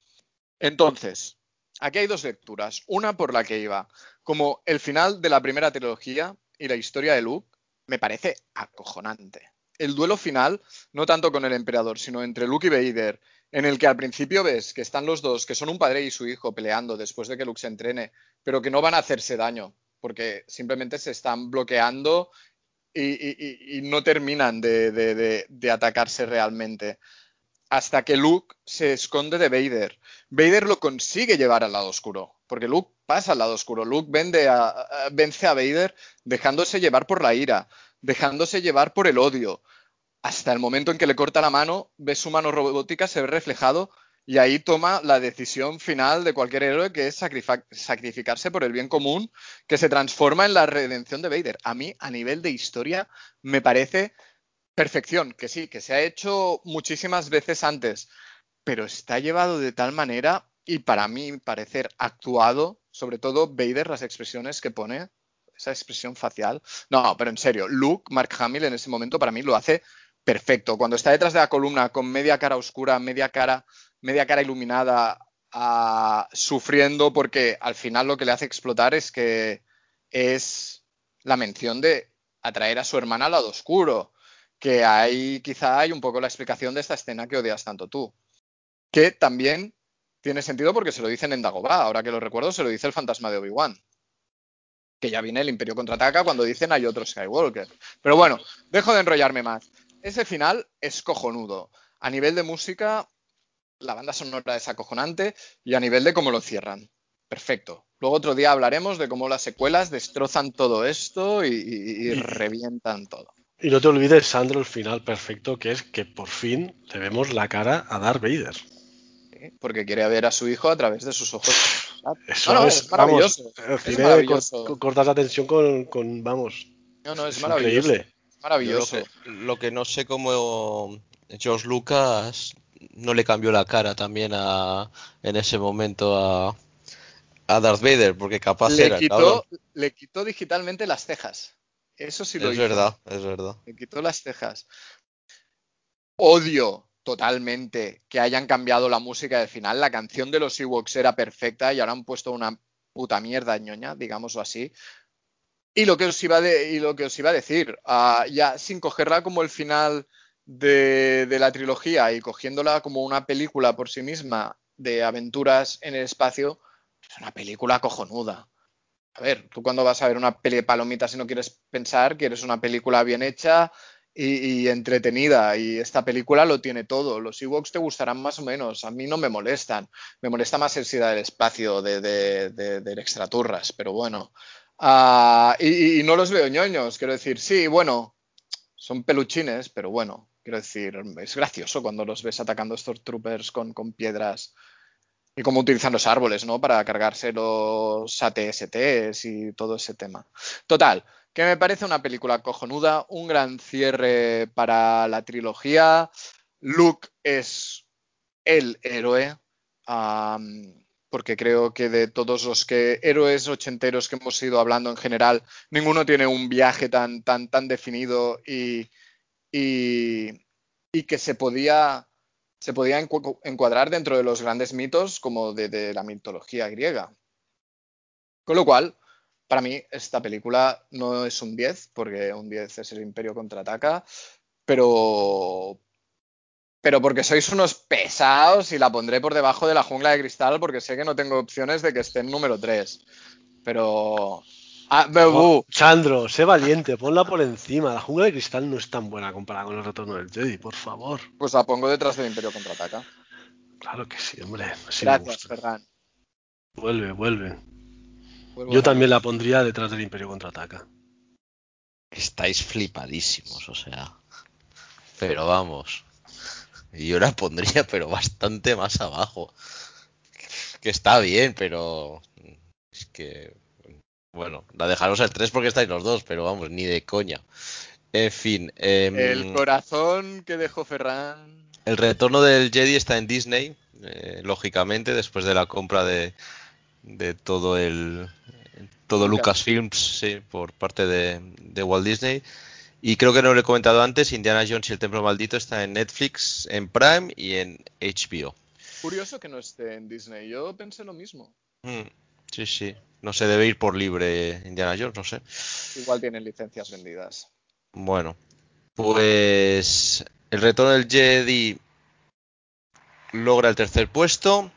Entonces, aquí hay dos lecturas. Una por la que iba. Como el final de la primera trilogía y la historia de Luke me parece acojonante. El duelo final, no tanto con el emperador, sino entre Luke y Vader, en el que al principio ves que están los dos, que son un padre y su hijo peleando después de que Luke se entrene, pero que no van a hacerse daño, porque simplemente se están bloqueando y, no terminan de, atacarse realmente. Hasta que Luke se esconde de Vader. Vader lo consigue llevar al lado oscuro, porque Luke pasa al lado oscuro. Luke vence a Vader dejándose llevar por la ira, dejándose llevar por el odio, hasta el momento en que le corta la mano, ve su mano robótica, se ve reflejado y ahí toma la decisión final de cualquier héroe que es sacrificarse por el bien común, que se transforma en la redención de Vader. A mí, a nivel de historia, me parece perfección, que sí, que se ha hecho muchísimas veces antes, pero está llevado de tal manera y para mí parecer actuado, sobre todo Vader, las expresiones que pone, esa expresión facial. No, pero en serio, Luke, Mark Hamill en ese momento para mí lo hace perfecto. Cuando está detrás de la columna con media cara oscura, media cara, media cara iluminada, ah, sufriendo porque al final lo que le hace explotar es que es la mención de atraer a su hermana al lado oscuro, que ahí quizá hay un poco la explicación de esta escena que odias tanto tú. Que también tiene sentido porque se lo dicen en Dagobah, ahora que lo recuerdo, se lo dice el fantasma de Obi-Wan. Que ya viene el Imperio contraataca cuando dicen hay otro Skywalker. Pero bueno, dejo de enrollarme más. Ese final es cojonudo. A nivel de música, la banda sonora es acojonante y a nivel de cómo lo cierran. Perfecto. Luego otro día hablaremos de cómo las secuelas destrozan todo esto y, y- y revientan todo. Y no te olvides, Sandro, el final perfecto, que es que por fin le vemos la cara a Darth Vader. ¿sí? Porque quiere ver a su hijo a través de sus ojos. Eso No, no, es, es maravilloso. vamos, Es maravilloso. cortas la tensión con, con, vamos, No, no, es, es maravilloso. increíble. Es maravilloso. Lo que, lo que no sé cómo George Lucas no le cambió la cara también a, en ese momento a, a Darth Vader, porque capaz Le era, quitó, cabrón. le quitó digitalmente las cejas. Eso sí lo Es hizo. verdad, es verdad. Le quitó las cejas. Odio totalmente que hayan cambiado la música del final. La canción de los Ewoks era perfecta y ahora han puesto una puta mierda ñoña, digámoslo así. Y lo que os iba, de- a decir, ah, ya sin cogerla como el final de, de la trilogía y cogiéndola como una película por sí misma de aventuras en el espacio, es una película cojonuda. A ver, tú cuando vas a ver una peli de palomitas y no quieres pensar, quieres una película bien hecha y, entretenida. Y esta película lo tiene todo. Los Ewoks te gustarán más o menos. A mí no me molestan. Me molesta más el SIDA del espacio, de, de, de, del extraturras, pero bueno. Ah, y, no los veo ñoños, quiero decir, sí, bueno, son peluchines, pero bueno, quiero decir, es gracioso cuando los ves atacando estos troopers con, con piedras y cómo utilizan los árboles, ¿no? Para cargarse los ATSTs y todo ese tema. Total, que me parece una película cojonuda, un gran cierre para la trilogía. Luke es el héroe, porque creo que de todos los que héroes ochenteros que hemos ido hablando en general, ninguno tiene un viaje tan, tan, tan definido y, y, que se podía, se podía encu- encuadrar dentro de los grandes mitos como de la mitología griega. Con lo cual, para mí, esta película no es un 10, porque un 10 es el Imperio contraataca, pero. Pero porque sois unos pesados y la pondré por debajo de la jungla de cristal porque sé que no tengo opciones de que esté en número 3. Pero. Ah, Bebu, Oh, Sandro, sé valiente, ponla por encima. La jungla de cristal no es tan buena comparada con el retorno del Jedi, por favor. pues la pongo detrás del Imperio contraataca. Claro que sí, hombre. Sí Gracias. Ferran. Vuelve, vuelve. Vuelvo Yo también la pondría detrás del Imperio contraataca. Estáis flipadísimos, o sea. Pero vamos. Yo la pondría, (laughs) pero bastante más abajo. Que está bien, pero. Es que. Bueno, la dejaros el 3 porque estáis los dos, pero vamos, ni de coña. En fin. em, El corazón que dejó Ferran. El retorno del Jedi está en Disney, eh, lógicamente, después de la compra de, de todo el todo Lucas. Lucasfilms sí, por parte de, de Walt Disney. Y creo que no lo he comentado antes, Indiana Jones y el Templo Maldito está en Netflix, en Prime y en HBO. Curioso que no esté en Disney. Yo pensé lo mismo. Mm, sí, sí. No se debe ir por libre Indiana Jones, no sé. Igual tienen licencias vendidas. Bueno, pues el retorno del Jedi logra el tercer puesto.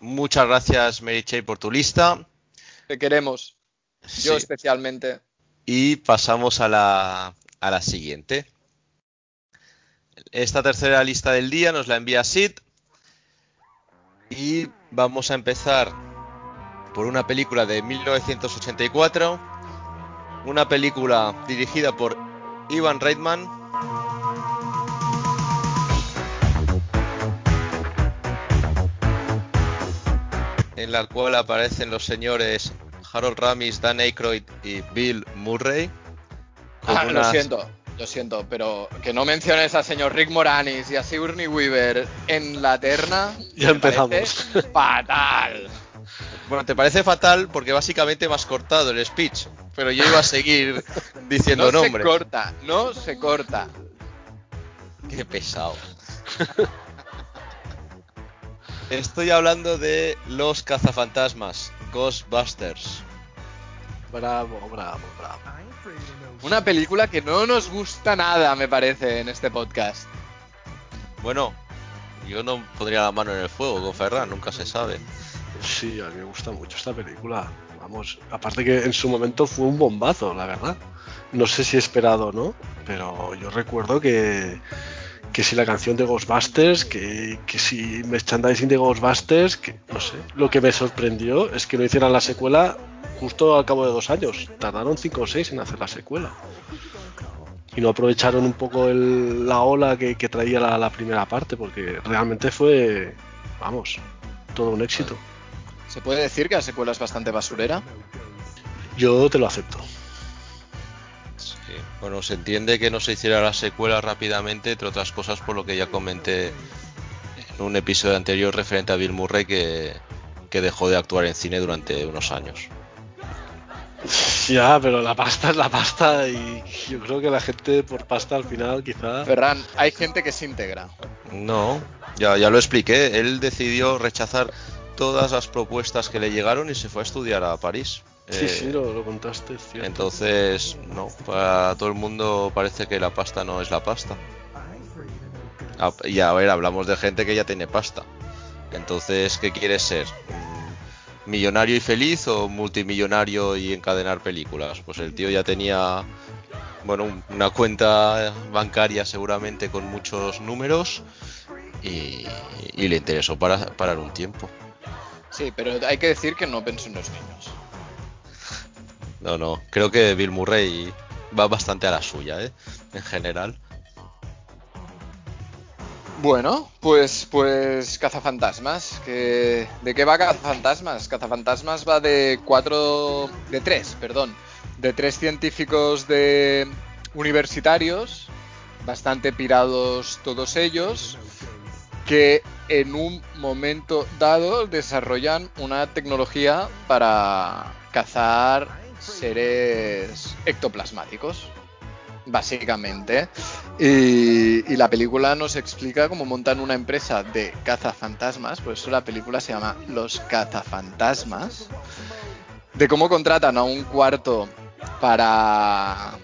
Muchas gracias, Mary Chey, por tu lista. Te queremos. Yo Sí. especialmente. Y pasamos a la, a la siguiente. Esta tercera lista del día nos la envía Sid. Y vamos a empezar por una película de 1984. Una película dirigida por Ivan Reitman. En la cual aparecen los señores Harold Ramis, Dan Aykroyd y Bill Murray. Ah, lo siento. lo siento, pero que no menciones al señor Rick Moranis y a Sigourney Weaver en la terna. Ya empezamos. Fatal. Bueno, te parece fatal porque básicamente me has cortado el speech, pero yo iba a seguir (laughs) diciendo No se nombres. corta, no se corta. Qué pesado. (laughs) Estoy hablando de los cazafantasmas, Ghostbusters. Bravo, bravo, bravo. Una película que no nos gusta nada, me parece, en este podcast. Bueno, yo no pondría la mano en el fuego con Ferran, nunca se sabe. Sí, a mí me gusta mucho esta película. Vamos, aparte que en su momento fue un bombazo, la verdad. No sé si esperado o no, pero yo recuerdo que, que si la canción de Ghostbusters, que, que si merchandising de Ghostbusters, que no sé. Lo que me sorprendió es que no hicieran la secuela justo al cabo de dos años. Tardaron cinco o seis en hacer la secuela. Y no aprovecharon un poco el- la ola que, que traía la, la primera parte, porque realmente fue, vamos, todo un éxito. ¿Se puede decir que la secuela es bastante basurera? Yo te lo acepto. Sí. Bueno, se entiende que no se hiciera la secuela rápidamente, entre otras cosas por lo que ya comenté en un episodio anterior referente a Bill Murray que, que dejó de actuar en cine durante unos años. Ya, pero la pasta es la pasta y yo creo que la gente por pasta al final quizá... Ferran, hay gente que se integra. No, ya, ya lo expliqué. Él decidió rechazar todas las propuestas que le llegaron y se fue a estudiar a París. Sí, Eh, sí, lo, lo contaste, es cierto. Entonces, no, para todo el mundo parece que la pasta no es la pasta. Y a ver, hablamos de gente que ya tiene pasta. Entonces, ¿qué quieres ser? ¿Millonario y feliz o multimillonario y encadenar películas? Pues el tío ya tenía, bueno, un- una cuenta bancaria seguramente con muchos números y, y le interesó para, parar un tiempo. Sí, pero hay que decir que no pensó en los niños. No, no, creo que Bill Murray va bastante a la suya, ¿eh? En general. Bueno, pues, pues Cazafantasmas. Que, ¿De qué va Cazafantasmas? Cazafantasmas va de cuatro, de tres, perdón, de tres científicos de universitarios, bastante pirados todos ellos, que en un momento dado desarrollan una tecnología para cazar seres ectoplasmáticos básicamente. Y, y la película nos explica cómo montan una empresa de cazafantasmas, por eso la película se llama Los cazafantasmas, de cómo contratan a un cuarto para...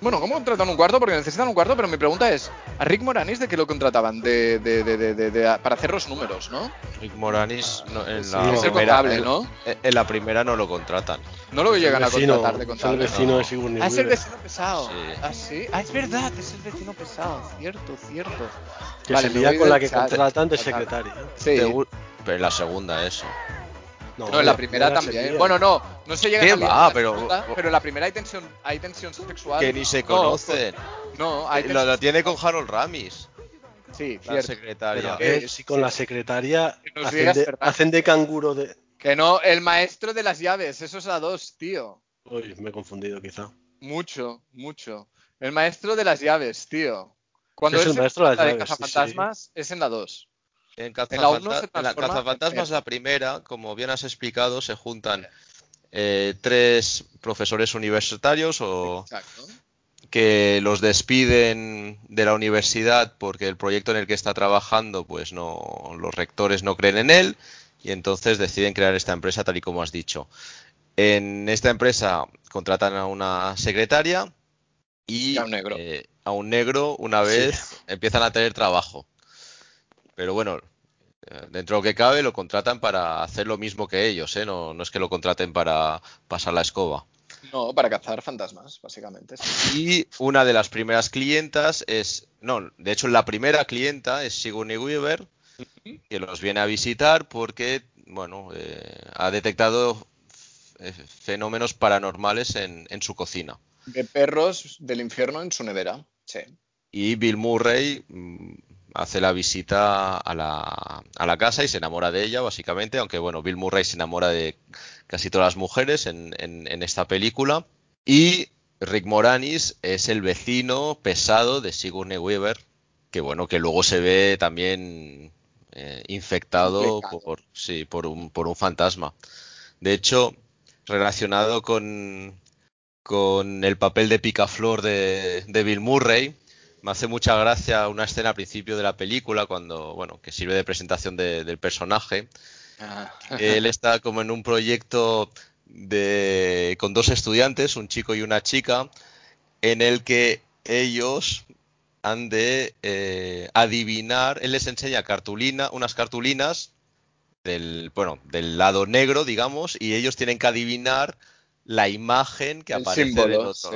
Bueno, ¿cómo contratan un cuarto? Porque necesitan un cuarto, pero mi pregunta es, ¿a Rick Moranis de qué lo contrataban? De, de- de- de- de- de- para hacer los números, ¿no? Rick Moranis no, en, Sí, la es el primera, contable, ¿no? en la primera no lo contratan. No lo llegan a contratar de es el contable. vecino No. de Sigourney Ah, es el vecino pesado. Sí. Ah, sí. Ah, es verdad, es el vecino pesado. Cierto, cierto. que Vale, se con la que contratan de secretaria. Sí. Pero en la segunda eso. No, en la primera también. Bueno, no, no se llega ¿Qué a va? la Pero- segunda, pero en la primera hay tensión, hay tensión sexual. Que ni se No, conocen. No, hay lo, tensión. lo tiene con Harold Ramis, Sí, la cierto. secretaria. Pero Eh, si con la secretaria hacen digas, de, hacen de canguro de... Que no, el maestro de las llaves, eso es la 2, tío. Uy, me he confundido quizá. Mucho, mucho. El maestro de las llaves, tío. Cuando Es el maestro de las llaves, sí, cazafantasmas, es en la 2. En, En la en la Cazafantasmas, primera, como bien has explicado, se juntan eh, tres profesores universitarios o Exacto. que los despiden de la universidad porque el proyecto en el que está trabajando, pues no, los rectores no creen en él y entonces deciden crear esta empresa tal y como has dicho. En esta empresa contratan a una secretaria y Y a un negro. eh, a un negro una Sí. vez empiezan a tener trabajo. Pero bueno, eh, dentro de lo que cabe lo contratan para hacer lo mismo que ellos, ¿eh? No, no es que lo contraten para pasar la escoba. No, para cazar fantasmas, básicamente. sí. Y una de las primeras clientas es, no, de hecho la primera clienta es Sigourney Weaver, que los viene a visitar porque, bueno, eh, ha detectado eh, fenómenos paranormales en, en su cocina. De perros del infierno en su nevera. Sí. Y Bill Murray mm, hace la visita a la, a la casa y se enamora de ella, básicamente, aunque bueno, Bill Murray se enamora de casi todas las mujeres en, en- en esta película. Y Rick Moranis es el vecino pesado de Sigourney Weaver, que bueno, que luego se ve también eh, infectado por, sí, por, un, por un fantasma. De hecho, relacionado con, con el papel de picaflor de, de Bill Murray, me hace mucha gracia una escena al principio de la película, cuando, bueno, que sirve de presentación del personaje. Ah. Él está como en un proyecto de, con dos estudiantes, un chico y una chica, en el que ellos han de eh, adivinar, él les enseña cartulina, unas cartulinas del, bueno, del lado negro, digamos, y ellos tienen que adivinar la imagen que aparece en el otro.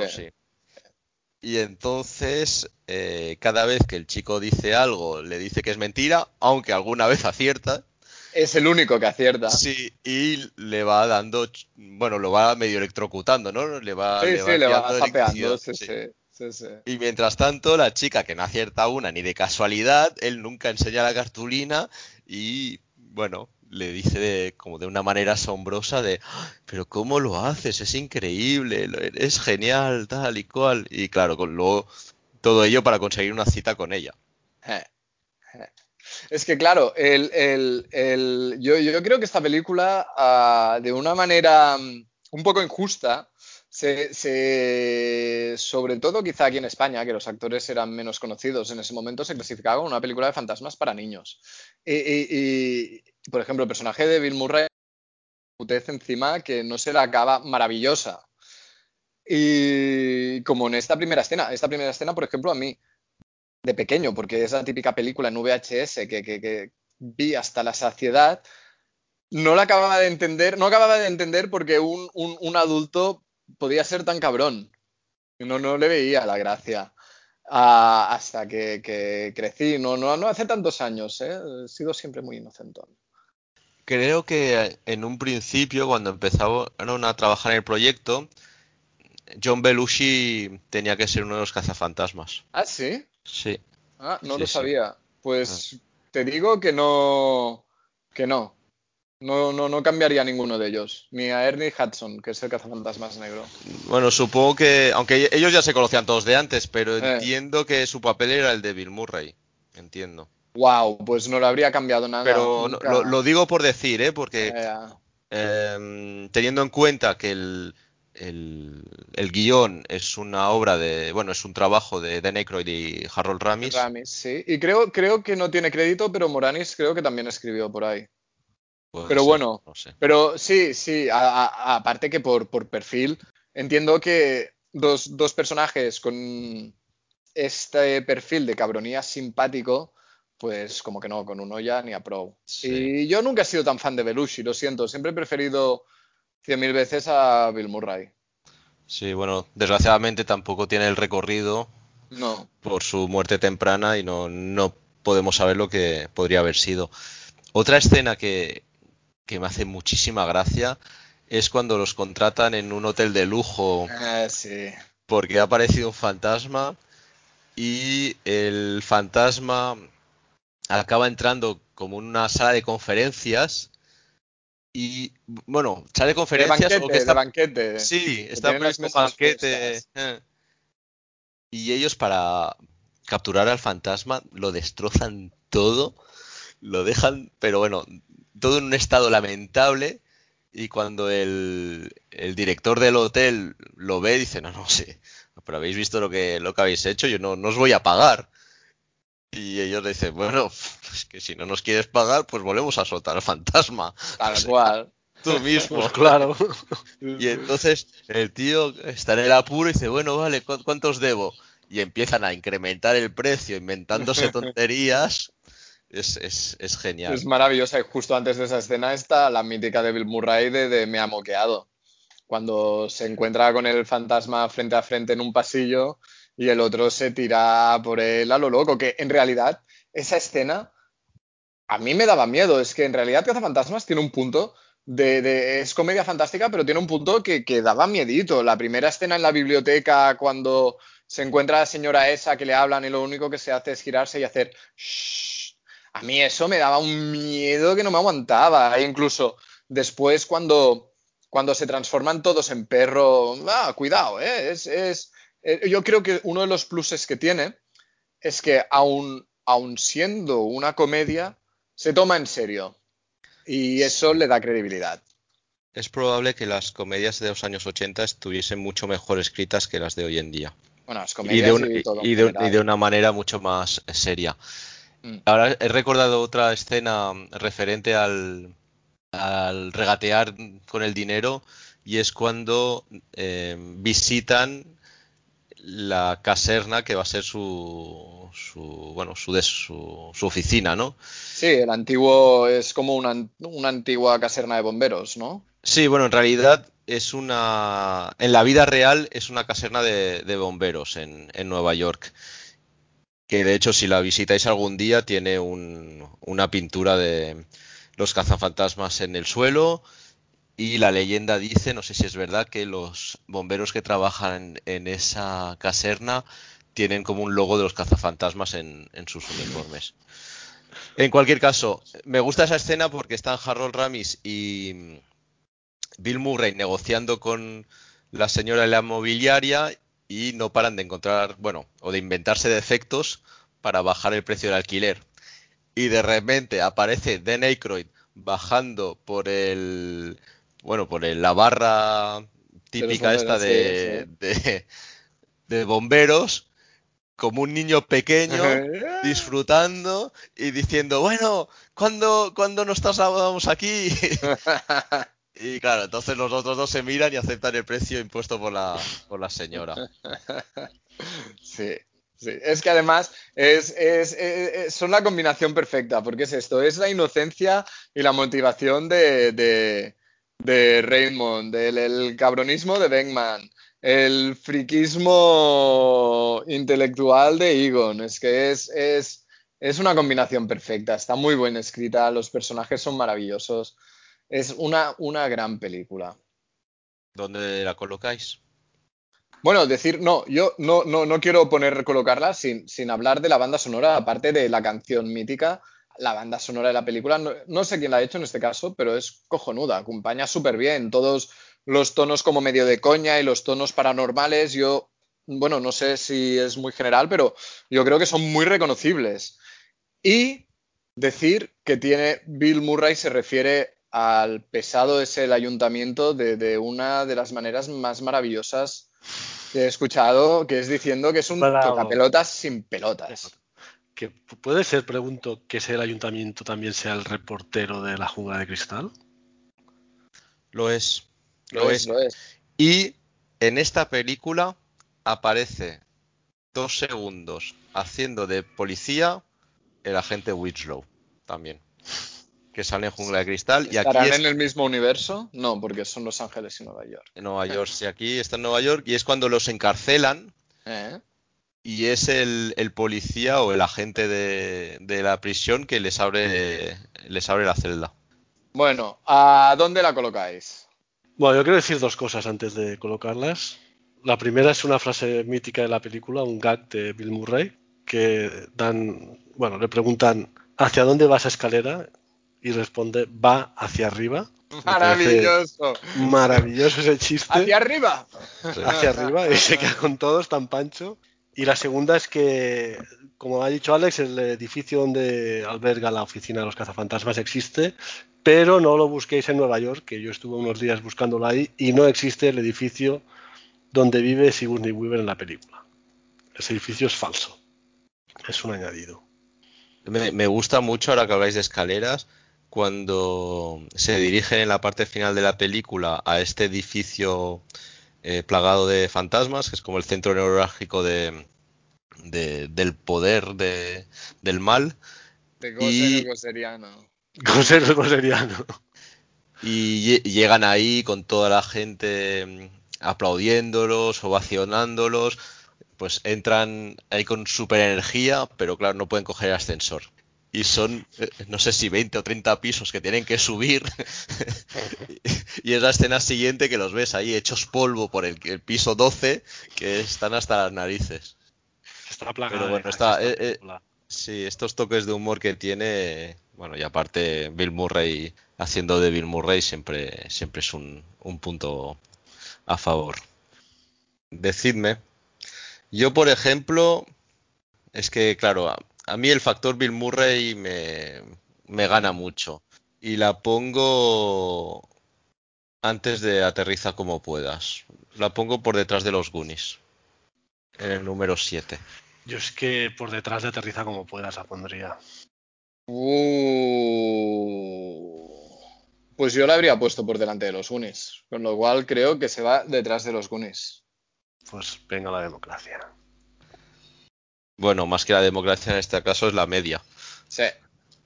Y entonces, eh, cada vez que el chico dice algo, le dice que es mentira, aunque alguna vez acierta. Es el único que acierta. Sí, y le va dando, bueno, lo va medio electrocutando, ¿no? Le va, sí, sí, le va zapeando, sí, sí. Y mientras tanto, la chica que no acierta una ni de casualidad, él nunca enseña la cartulina y, bueno, le dice como de una manera asombrosa de, ¡Ah! pero ¿cómo lo haces? Es increíble, es genial, tal y cual. Y claro, con luego todo ello para conseguir una cita con ella. Es que claro, el, yo, creo que esta película, ah, de una manera mm, un poco injusta, se, sobre todo quizá aquí en España, que los actores eran menos conocidos en ese momento, se clasificaba como una película de fantasmas para niños. Y, por ejemplo, el personaje de Bill Murray encima que no se la acaba maravillosa. Y como en esta primera escena, esta primera escena, por ejemplo, a mí, de pequeño, porque es la típica película en VHS que, vi hasta la saciedad, no la acababa de entender, no acababa de entender porque un, un adulto podía ser tan cabrón. No, no le veía la gracia. hasta que, crecí, no, no, no hace tantos años, ¿eh? he sido siempre muy inocentón. Creo que en un principio, cuando empezaron a trabajar en el proyecto, John Belushi tenía que ser uno de los cazafantasmas. ¿Ah, sí? Sí. Ah, no lo sabía. Pues ah. te digo que no, que no. No, no, no cambiaría ninguno de ellos. Ni a Ernie Hudson, que es el cazafantasmas negro. Bueno, supongo que. Aunque ellos ya se conocían todos de antes, pero eh. entiendo que su papel era el de Bill Murray. Entiendo. Wow, pues no lo habría cambiado nada. Pero lo, digo por decir, ¿eh? Porque. Em, teniendo en cuenta que el, el, guion es una obra de. Bueno, es un trabajo de Dan Aykroyd y Harold Ramis. Ramis, sí. Y creo, creo que no tiene crédito, pero Moranis creo que también escribió por ahí pero bueno, pero sí, sí, aparte que por, perfil, entiendo que dos, personajes con este perfil de cabronía simpático, pues como que no, con uno ya ni a pro. Y yo nunca he sido tan fan de Belushi, lo siento, siempre he preferido cien mil veces a Bill Murray. Sí, bueno, desgraciadamente tampoco tiene el recorrido no. por su muerte temprana y no, no podemos saber lo que podría haber sido. Otra escena que, que me hace muchísima gracia es cuando los contratan en un hotel de lujo. Ah, sí. Porque ha aparecido un fantasma y el fantasma acaba entrando como en una sala de conferencias y bueno, sala de conferencias de banquete, de banquete. Sí, está en un banquete. Eh. Y ellos para capturar al fantasma lo destrozan todo, lo dejan, pero bueno, todo en un estado lamentable y cuando el, director del hotel lo ve dice, no, no sé, pero habéis visto lo que, lo que habéis hecho, yo no, no os voy a pagar. Y ellos dicen, bueno, es que si no nos quieres pagar, pues volvemos a soltar al fantasma. Tal cual. Tú mismo. Pues claro. Y entonces el tío está en el apuro y dice, bueno, vale, ¿cuántos debo? Y empiezan a incrementar el precio, inventándose (laughs) tonterías es, es, genial. Es maravillosa. Y justo antes de esa escena está la mítica de Bill Murray de, Me ha moqueado. Cuando se encuentra con el fantasma frente a frente en un pasillo y el otro se tira por él a lo loco. Que en realidad, esa escena a mí me daba miedo. Es que en realidad Fantasmas tiene un punto de, es comedia fantástica, pero tiene un punto que, que, daba miedito. La primera escena en la biblioteca, cuando se encuentra la señora esa que le hablan y lo único que se hace es girarse y hacer a mí eso me daba un miedo que no me aguantaba. E incluso después cuando, cuando se transforman todos en perro, ah, cuidado, ¿eh? Es, es, eh, yo creo que uno de los pluses que tiene es que aun, aun siendo una comedia, se toma en serio. Y eso le da credibilidad. Es probable que las comedias de los años 80 estuviesen mucho mejor escritas que las de hoy en día. Bueno, las Y comedias de, un- y todo en y de- y de una manera mucho más seria. Mm. Ahora he recordado otra escena referente al, al regatear con el dinero y es cuando eh, visitan la caserna que va a ser su, su bueno su, des- su, su oficina, ¿no? Sí, el antiguo es como una, an- una antigua caserna de bomberos, ¿no? Sí, bueno, en realidad es una en la vida real es una caserna de, de bomberos en, en Nueva York. Que de hecho, si la visitáis algún día, tiene un- una pintura de los cazafantasmas en el suelo. Y la leyenda dice, no sé si es verdad, que los bomberos que trabajan en esa caserna tienen como un logo de los cazafantasmas en, en sus uniformes. En cualquier caso, me gusta esa escena porque están Harold Ramis y Bill Murray negociando con la señora de la mobiliaria y no paran de encontrar, bueno, o de inventarse defectos para bajar el precio del alquiler. Y de repente aparece Dan Aykroyd bajando por el, bueno, por el- la barra típica bomberos, esta de, de, de bomberos, como un niño pequeño disfrutando y diciendo, bueno, ¿cuándo, ¿cuándo nos trasladamos aquí? (laughs) Y claro, entonces los otros dos se miran y aceptan el precio impuesto por la, señora. (laughs) Sí, sí. Es que además es, son la combinación perfecta, porque es esto, es la inocencia y la motivación de, de, Raymond, el cabronismo de Beckman, el friquismo intelectual de Egon. Es que es, es, es una combinación perfecta, está muy bien escrita, los personajes son maravillosos. Es una, una gran película. ¿Dónde la colocáis? Bueno, decir, no, yo no, no, no quiero poner, colocarla sin, sin hablar de la banda sonora, aparte de la canción mítica, la banda sonora de la película, no, no sé quién la ha hecho en este caso, pero es cojonuda, acompaña súper bien, todos los tonos como medio de coña y los tonos paranormales, yo, bueno, no sé si es muy general, pero yo creo que son muy reconocibles. Y decir que tiene Bill Murray se refiere al pesado ese del ayuntamiento de, de una de las maneras más maravillosas que he escuchado, que es diciendo que es un Bravo. tocapelotas sin pelotas. Que pu- puede ser, pregunto, que sea el ayuntamiento también sea el reportero de la jungla de cristal. Lo es. Lo es, lo es. Y en esta película aparece dos segundos haciendo de policía el agente Winslow también. Que sale en Jungla de Cristal y aquí ¿Estarán es en el mismo universo? No, porque son Los Ángeles y Nueva York. en Nueva York. Sí, aquí está en Nueva York y es cuando los encarcelan ¿Eh? y es el, el policía o el agente de, de la prisión que les abre, les abre la celda. Bueno, ¿a dónde la colocáis? Bueno, yo quiero decir dos cosas antes de colocarlas. La primera es una frase mítica de la película, un gag de Bill Murray, que dan, bueno, le preguntan ¿hacia dónde va esa escalera? Y responde va hacia arriba. Maravilloso. Maravilloso ese chiste. Hacia arriba. hacia arriba y se queda con todos tan pancho. Y la segunda es que, como ha dicho Alex, el edificio donde alberga la oficina de los cazafantasmas existe, pero no lo busquéis en Nueva York, que yo estuve unos días buscándolo ahí y no existe el edificio donde vive Sigourney Weaver en la película. Ese edificio es falso. Es un añadido. Me, me gusta mucho, ahora que habláis de escaleras, cuando se dirigen en la parte final de la película a este edificio eh, plagado de fantasmas, que es como el centro neurálgico de, de- del poder de- del mal, De Goser Goseriano. (laughs) José el Goseriano. y lle- llegan ahí con toda la gente mm, aplaudiéndolos, ovacionándolos, pues entran ahí con super energía, pero claro, no pueden coger el ascensor. Y son, eh, no sé si 20 o 30 pisos que tienen que subir. (laughs) y es la escena siguiente que los ves ahí hechos polvo por el, el piso 12, que están hasta las narices. Está plagada Pero de bueno, está, esta eh, eh. Sí, estos toques de humor que tiene, bueno, y aparte Bill Murray haciendo de Bill Murray siempre, siempre es un, un punto a favor. Decidme. Yo, por ejemplo, es que, claro, a, mí el factor Bill Murray me, me gana mucho. Y la pongo antes de aterriza como puedas. La pongo por detrás de los Goonies. En el número 7. Yo es que por detrás de aterriza como puedas la pondría. Uh, pues yo la habría puesto por delante de los Goonies. Con lo cual creo que se va detrás de los Goonies. Pues venga la democracia. Bueno, más que la democracia en este caso es la media. Sí.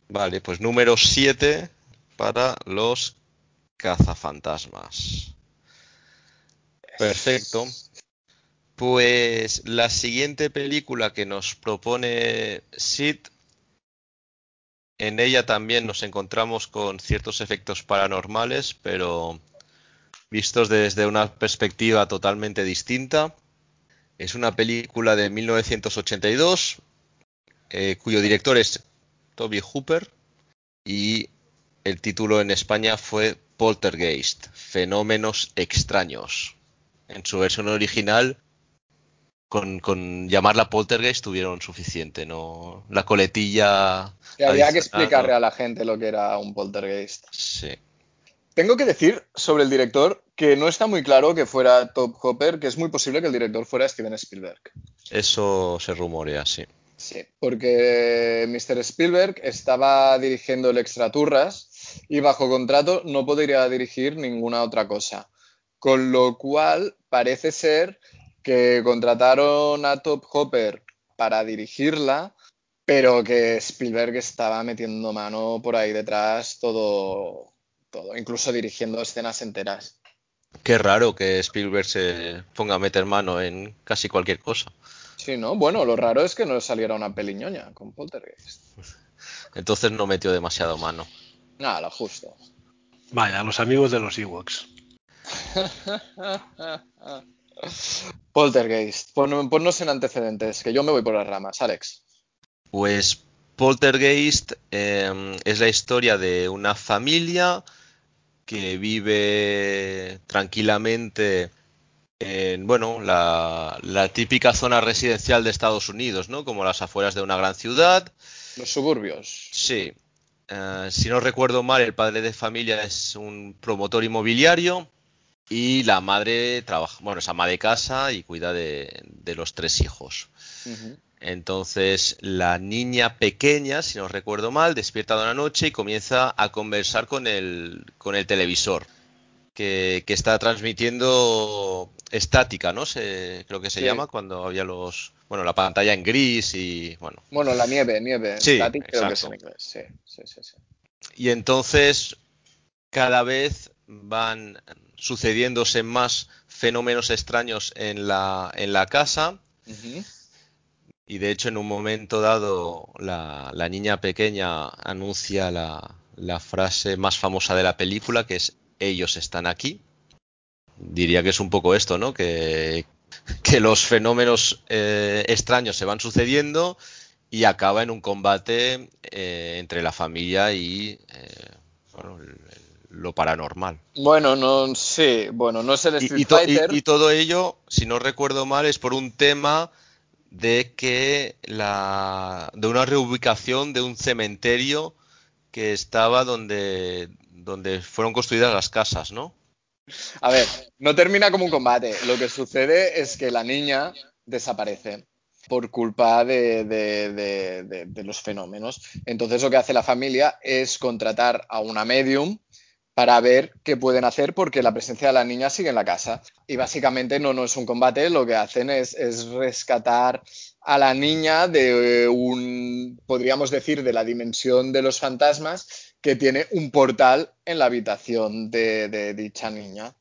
Vale, pues número 7 para los cazafantasmas. Perfecto. Pues la siguiente película que nos propone Sid, en ella también nos encontramos con ciertos efectos paranormales, pero vistos desde una perspectiva totalmente distinta. Es una película de 1982, eh, cuyo director es Toby Hooper y el título en España fue Poltergeist, Fenómenos extraños. En su versión original, con, con llamarla Poltergeist tuvieron suficiente, ¿no? La coletilla. Que había que explicarle ¿no? a la gente lo que era un poltergeist. Sí. Tengo que decir sobre el director que no está muy claro que fuera Top Hopper, que es muy posible que el director fuera Steven Spielberg. Eso se rumorea, sí. Sí, porque Mr. Spielberg estaba dirigiendo el Extraturras y bajo contrato no podría dirigir ninguna otra cosa. Con lo cual parece ser que contrataron a Top Hopper para dirigirla, pero que Spielberg estaba metiendo mano por ahí detrás todo, todo, incluso dirigiendo escenas enteras. Qué raro que Spielberg se ponga a meter mano en casi cualquier cosa. Sí, ¿no? Bueno, lo raro es que no saliera una peliñoña con Poltergeist. Entonces no metió demasiado mano. Nada, lo justo. Vaya, los amigos de los Ewoks. (laughs) Poltergeist, pon- ponnos en antecedentes, que yo me voy por las ramas, Alex. Pues Poltergeist eh, es la historia de una familia que vive tranquilamente en, bueno, la, la típica zona residencial de Estados Unidos, ¿no? Como las afueras de una gran ciudad. Los suburbios. Sí. Eh, si no recuerdo mal, el padre de familia es un promotor inmobiliario y la madre trabaja, bueno, es ama de casa y cuida de, de los tres hijos. Entonces la niña pequeña, si no recuerdo mal, despierta de una noche y comienza a conversar con el, con el televisor, que, que está transmitiendo estática, ¿no? Se- creo que se Sí. llama cuando había los, bueno, la pantalla en gris y bueno. Bueno, la nieve, nieve. Sí, Static creo que es en inglés. Sí, sí, sí, sí. Y entonces cada vez van sucediéndose más fenómenos extraños en la, en la casa. Y de hecho, en un momento dado, la, la niña pequeña anuncia la, la frase más famosa de la película, que es ellos están aquí. Diría que es un poco esto, ¿no? Que, que los fenómenos eh, extraños se van sucediendo y acaba en un combate eh, entre la familia y eh, bueno, el- el- lo paranormal. Bueno, no, sí, bueno, no es el Street y to- y- Fighter. y todo ello, si no recuerdo mal, es por un tema de que la de una reubicación de un cementerio que estaba donde donde fueron construidas las casas, ¿no? A ver, no termina como un combate. Lo que sucede es que la niña desaparece por culpa de, de- de- de- los fenómenos. Entonces lo que hace la familia es contratar a una medium para ver qué pueden hacer porque la presencia de la niña sigue en la casa. Y básicamente no, no es un combate, lo que hacen es, es rescatar a la niña de un, podríamos decir, de la dimensión de los fantasmas que tiene un portal en la habitación de, de dicha niña.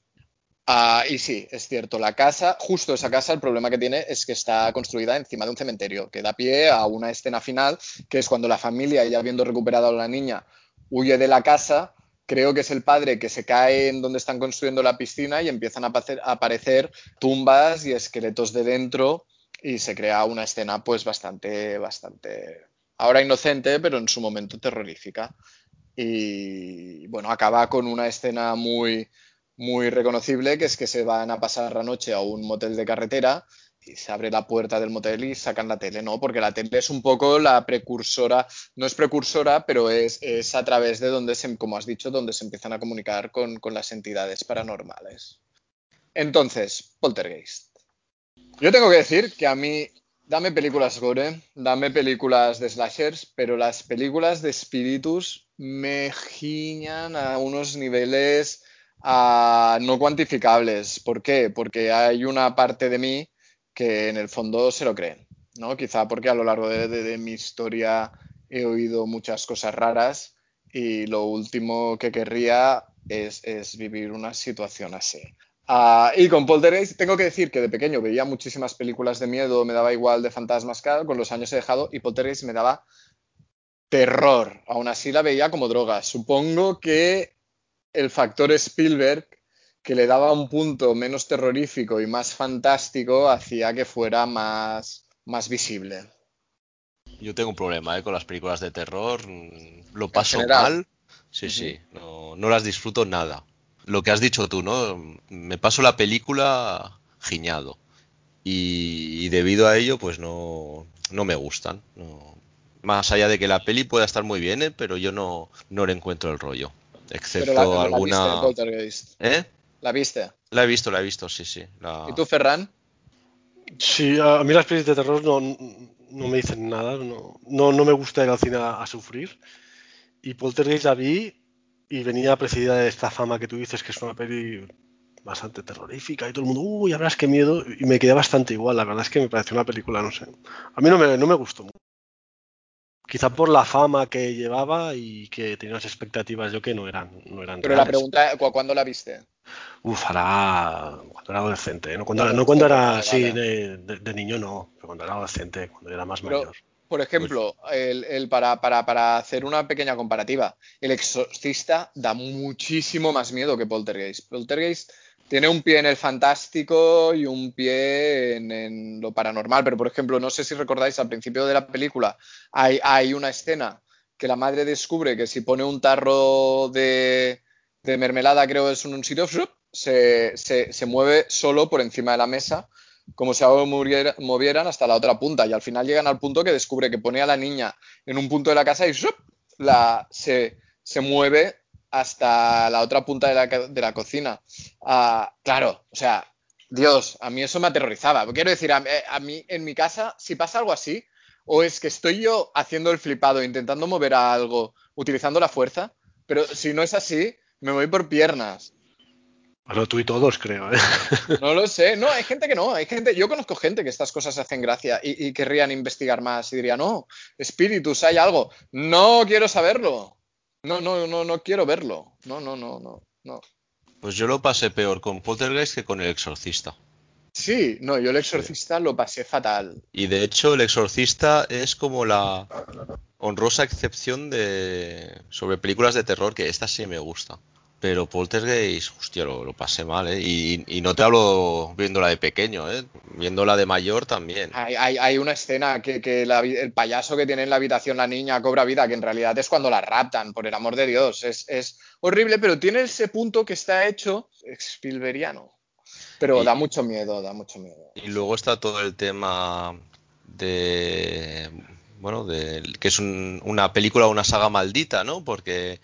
Ah, y sí, es cierto, la casa, justo esa casa, el problema que tiene es que está construida encima de un cementerio, que da pie a una escena final, que es cuando la familia, ya habiendo recuperado a la niña, huye de la casa. Creo que es el padre que se cae en donde están construyendo la piscina y empiezan a aparecer, tumbas y esqueletos de dentro y se crea una escena pues bastante, bastante ahora inocente, pero en su momento terrorífica. Y bueno, acaba con una escena muy, muy reconocible, que es que se van a pasar la noche a un motel de carretera y se abre la puerta del motel y sacan la tele, ¿no? Porque la tele es un poco la precursora, no es precursora, pero es, es a través de donde, se, como has dicho, donde se empiezan a comunicar con, con las entidades paranormales. Entonces, Poltergeist. Yo tengo que decir que a mí, dame películas gore, dame películas de slashers, pero las películas de espíritus me giñan a unos niveles uh, no cuantificables. ¿Por qué? Porque hay una parte de mí que en el fondo se lo creen, ¿no? Quizá porque a lo largo de, mi historia he oído muchas cosas raras y lo último que querría es, vivir una situación así. Uh, y con Poltergeist tengo que decir que de pequeño veía muchísimas películas de miedo, me daba igual de fantasmas, con los años he dejado y Poltergeist me daba terror. Aún así la veía como droga. Supongo que el factor Spielberg, que le daba un punto menos terrorífico y más fantástico, hacía que fuera más, más visible. Yo tengo un problema ¿eh? con las películas de terror. Lo paso mal. Sí, uh -huh. sí. No, no las disfruto nada lo que has dicho tú, ¿no? Me paso la película giñado. Y, y debido a ello, pues no, no me gustan. No. Más allá de que la peli pueda estar muy bien, ¿eh? pero yo no, no le encuentro el rollo. Excepto la alguna. ¿Eh? ¿La viste? La he visto, la he visto, sí, sí. La... ¿Y tú, Ferran? Sí, a mí las pelis de terror no, no me dicen nada. No, no, no me gusta ir al cine a, a sufrir. Y Poltergeist la vi y venía precedida de esta fama que tú dices que es una peli bastante terrorífica y todo el mundo, uy, habrás qué miedo, y me quedé bastante igual, la verdad es que me pareció una película, no sé, a mí no me, no me gustó mucho. Quizá por la fama que llevaba y que tenía unas expectativas yo que no eran, no eran Pero reales. la pregunta, ¿cuándo la viste? Uf, hará cuando era adolescente, no cuando, no, cuando era, vale. sí, de, de, de, niño no, pero cuando era adolescente, cuando era más pero, mayor. Por ejemplo, el, el para, para, para, hacer una pequeña comparativa, El Exorcista da muchísimo más miedo que Poltergeist. Poltergeist tiene un pie en el fantástico y un pie en, en, lo paranormal, pero por ejemplo, no sé si recordáis, al principio de la película hay, hay una escena que la madre descubre que si pone un tarro de, de mermelada, creo es un sitio, se, se, se mueve solo por encima de la mesa como si algo movieran hasta la otra punta y al final llegan al punto que descubre que pone a la niña en un punto de la casa y se, se mueve hasta la otra punta de la, de la cocina. Uh, claro, o sea, Dios, a mí eso me aterrorizaba. Quiero decir, a, a, mí en mi casa, si pasa algo así, o es que estoy yo haciendo el flipado, intentando mover a algo, utilizando la fuerza, pero si no es así, me voy por piernas. Bueno, tú y todos, creo. ¿eh? (laughs) No lo sé. No, hay gente que no. Hay gente. Yo conozco gente que estas cosas hacen gracia y, y querrían investigar más y dirían, no, espíritus, hay algo. No quiero saberlo. No, no, no, no quiero verlo. No, no, no, no, no. Pues yo lo pasé peor con Poltergeist que con El Exorcista. Sí, no, yo El Exorcista sí. lo pasé fatal. Y de hecho, El Exorcista es como la honrosa excepción de sobre películas de terror que esta sí me gusta. Pero Poltergeist, hostia, lo, lo pasé mal, ¿eh? Y, y, no te hablo viéndola de pequeño, ¿eh? Viéndola de mayor también. Hay, hay, hay una escena que, que la, el payaso que tiene en la habitación la niña cobra vida, que en realidad es cuando la raptan, por el amor de Dios. Es, es horrible, pero tiene ese punto que está hecho Spielbergiano. Pero y, da mucho miedo, da mucho miedo. Y luego está todo el tema de... Bueno, de, que es un, una película o una saga maldita, ¿no? Porque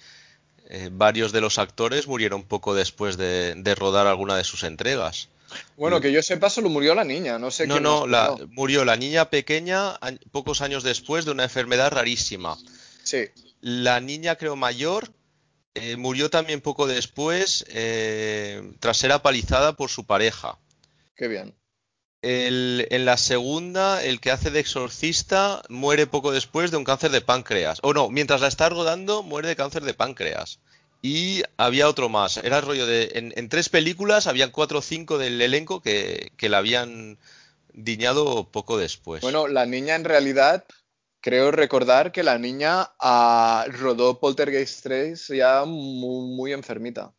eh, varios de los actores murieron poco después de, de, rodar alguna de sus entregas. Bueno, que yo sepa, solo murió la niña, no sé No, no, la, murió la niña pequeña a, pocos años después de una enfermedad rarísima. Sí. La niña, creo, mayor, eh, murió también poco después eh, tras ser apalizada por su pareja. Qué bien. El, en la segunda, el que hace de exorcista muere poco después de un cáncer de páncreas. O no, mientras la está rodando, muere de cáncer de páncreas. Y había otro más. Era el rollo de. En, en tres películas habían cuatro o cinco del elenco que, que la habían diñado poco después. Bueno, la niña en realidad. Creo recordar que la niña uh, rodó Poltergeist 3 ya muy, muy enfermita.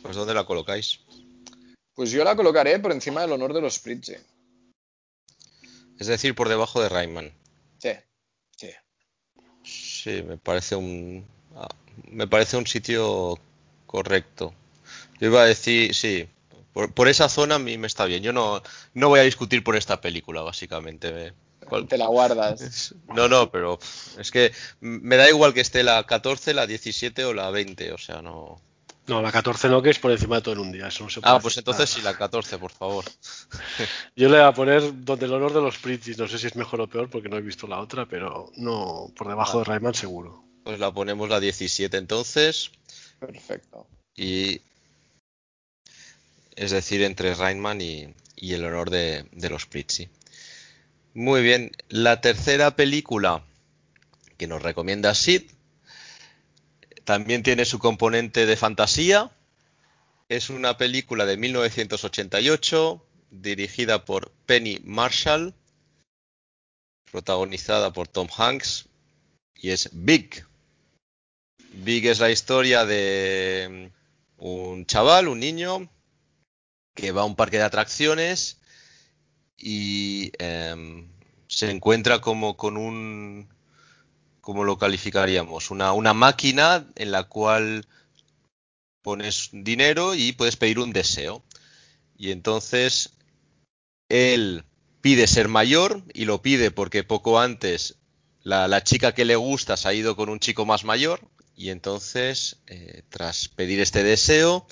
Pues ¿dónde la colocáis? Pues yo la colocaré por encima del honor de los Pritchett. Es decir, por debajo de Rayman. Sí, sí. Sí, me parece un ah, me parece un sitio correcto. Yo iba a decir, sí, por, por esa zona a mí me está bien. Yo no, no voy a discutir por esta película, básicamente. ¿Cuál- Te la guardas. (laughs) No, no, pero es que me da igual que esté la 14, la 17 o la 20, o sea, no. No, la 14 no, que es por encima de todo en un día. Eso no se puede Ah, pues aceptar. entonces sí, la 14, por favor. (laughs) Yo le voy a poner donde el honor de los Pritzis. No sé si es mejor o peor porque no he visto la otra, pero no por debajo de Rayman seguro. Pues la ponemos la 17 entonces, Perfecto. y es decir, entre Rainman y, y el honor de, de los Prizzi. Muy bien, la tercera película que nos recomienda Sid también tiene su componente de fantasía. Es una película de 1988 dirigida por Penny Marshall, protagonizada por Tom Hanks y es Big. Big es la historia de un chaval, un niño, que va a un parque de atracciones y em, se encuentra como con un, ¿cómo lo calificaríamos? Una, una máquina en la cual pones dinero y puedes pedir un deseo. Y entonces él pide ser mayor y lo pide porque poco antes la, chica que le gusta se ha ido con un chico más mayor y entonces, eh, tras pedir este deseo,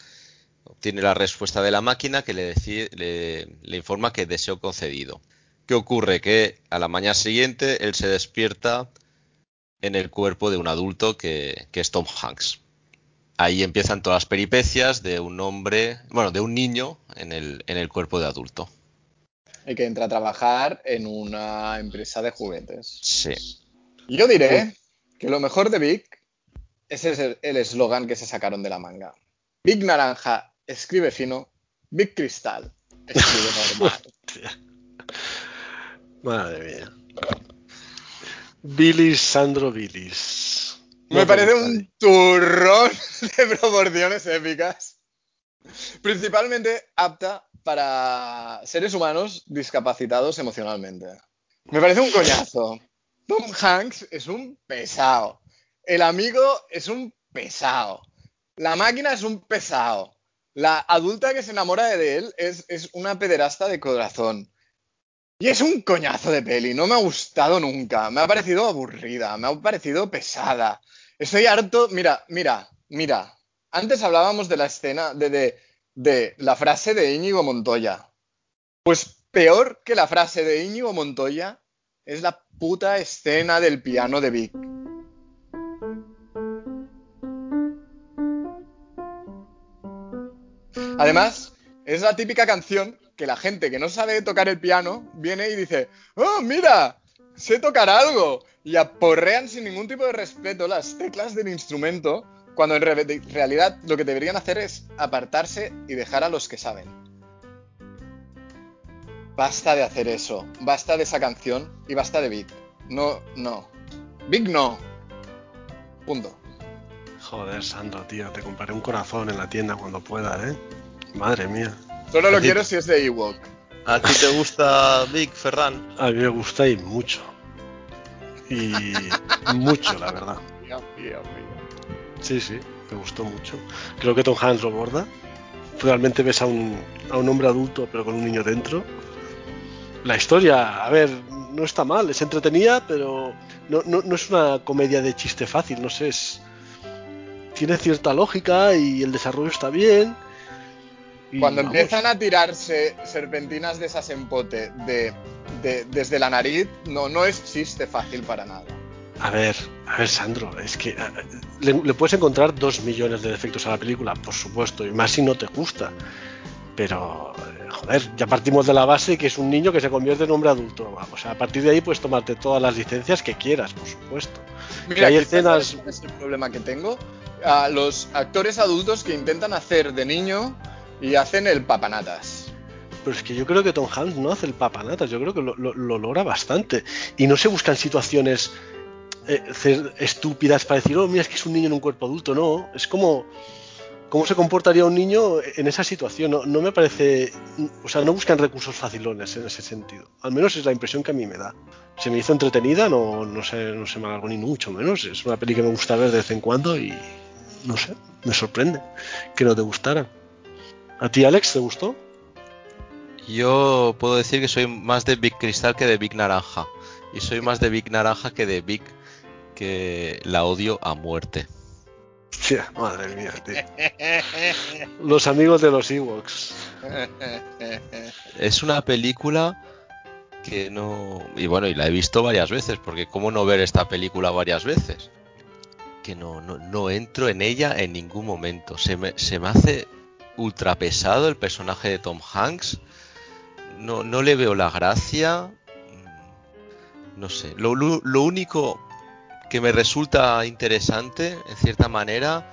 obtiene la respuesta de la máquina que le, deci- le, le informa que deseo concedido. ¿Qué ocurre? Que a la mañana siguiente él se despierta en el cuerpo de un adulto que, que es Tom Hanks. Ahí empiezan todas las peripecias de un hombre, bueno, de un niño en el, en el cuerpo de adulto. Y que entra a trabajar en una empresa de juguetes. Sí. Yo diré que lo mejor de Big ese es el el eslogan que se sacaron de la manga. Big Naranja escribe fino, Big Cristal escribe (laughs) normal. Madre mía. Billis, Sandro Billis. Me No parece un turrón (laughs) de proporciones épicas. Principalmente apta para seres humanos discapacitados emocionalmente. Me parece un coñazo. Tom Hanks es un pesado. El amigo es un pesado. La máquina es un pesado. La adulta que se enamora de él es, es una pederasta de corazón. Y es un coñazo de peli. No me ha gustado nunca. Me ha parecido aburrida. Me ha parecido pesada. Estoy harto. Mira, mira, mira. Antes hablábamos de la escena, de, de, de la frase de Íñigo Montoya. Pues peor que la frase de Íñigo Montoya es la puta escena del piano de Vic. Además, es la típica canción que la gente que no sabe tocar el piano viene y dice, oh, mira, sé tocar algo. Y aporrean sin ningún tipo de respeto las teclas del instrumento, cuando en realidad lo que deberían hacer es apartarse y dejar a los que saben. Basta de hacer eso, basta de esa canción y basta de Big. No, no. Big no. Punto. Joder, Sandro, tío, te compraré un corazón en la tienda cuando pueda, ¿eh? Madre mía. Solo lo quiero si es de Ewok. ¿A ti te gusta Big, Ferran? A mí me gusta y mucho. Y mucho, la verdad. (laughs) Dios mío, mío. Sí, sí, me gustó mucho. Creo que Tom Hanks lo borda. Realmente ves a un, a un hombre adulto pero con un niño dentro. La historia, a ver, no está mal, es entretenida, pero no, no- no es una comedia de chiste fácil, no sé, es... Tiene cierta lógica y el desarrollo está bien. Y Cuando vamos, empiezan a tirarse serpentinas de esas en pote de, de- desde la nariz, no, no es chiste fácil para nada. A ver, a ver, Sandro, es que a- le, le puedes encontrar dos millones de defectos a la película, por supuesto, y más si no te gusta. Pero, eh, joder, ya partimos de la base que es un niño que se convierte en hombre adulto. O sea, a partir de ahí puedes tomarte todas las licencias que quieras, por supuesto. Mira, hay quizás escenas- ¿sabes cuál es el problema que tengo? A los actores adultos que intentan hacer de niño y hacen el papanatas. Pero es que yo creo que Tom Hanks no hace el papanatas, yo creo que lo, lo- lo logra bastante. Y no se buscan situaciones eh, estúpidas para decir, oh, mira, es que es un niño en un cuerpo adulto, no. Es como, cómo se comportaría un niño en esa situación. No, no, me parece, o sea, no buscan recursos facilones en ese sentido. Al menos es la impresión que a mí me da. Se me hizo entretenida, no, no sé, no se me alargó ni mucho menos. Es una peli que me gusta ver de vez en cuando y no sé, me sorprende que no te gustara. ¿A ti, Alex, te gustó? Yo puedo decir que soy más de Big Cristal que de Big Naranja. Y soy más de Big Naranja que de Big que la odio a muerte. Hostia, madre mía, tío. Los amigos de los Ewoks. Es una película que no... Y bueno, y la he visto varias veces, porque ¿cómo no ver esta película varias veces? Que no, no, no entro en ella en ningún momento. Se me, se me hace ultra pesado el personaje de Tom Hanks. No, no le veo la gracia. No sé. Lo, lo, lo único que me resulta interesante, en cierta manera,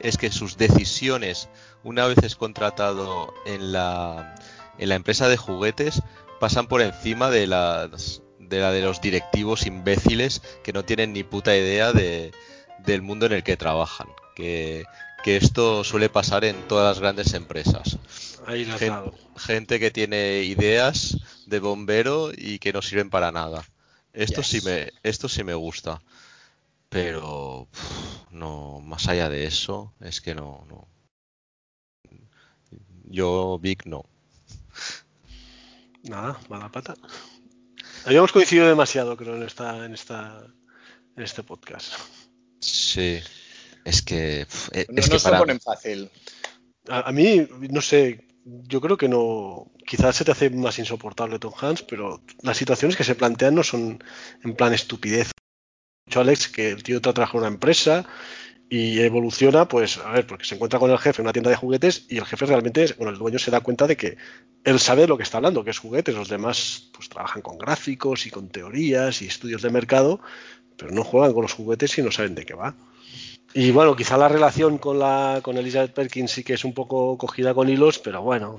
es que sus decisiones, una vez es contratado en la, en la empresa de juguetes, pasan por encima de las de la de los directivos imbéciles que no tienen ni puta idea de, del mundo en el que trabajan. Que, que esto suele pasar en todas las grandes empresas. Ahí lo has Gen- dado. gente que tiene ideas de bombero y que no sirven para nada. Esto Yes. sí me, esto sí me gusta. Pero pff, no, más allá de eso, es que no, no. Yo, Vic, no. Nada, mala pata. Habíamos coincidido demasiado, creo, en esta, en esta, en este podcast. Sí. Es que, e- No, es no que se para ponen fácil. A, a mí, no sé, yo creo que no. Quizás se te hace más insoportable Tom Hanks, pero las situaciones que se plantean no son en plan estupidez. Dicho Alex que el tío trabaja en una empresa y evoluciona, pues, a ver, porque se encuentra con el jefe en una tienda de juguetes y el jefe realmente, bueno, el dueño se da cuenta de que él sabe de lo que está hablando, que es juguetes. Los demás, pues, trabajan con gráficos y con teorías y estudios de mercado, pero no juegan con los juguetes y no saben de qué va. Y bueno, quizá la relación con la con Elizabeth Perkins sí que es un poco cogida con hilos, pero bueno,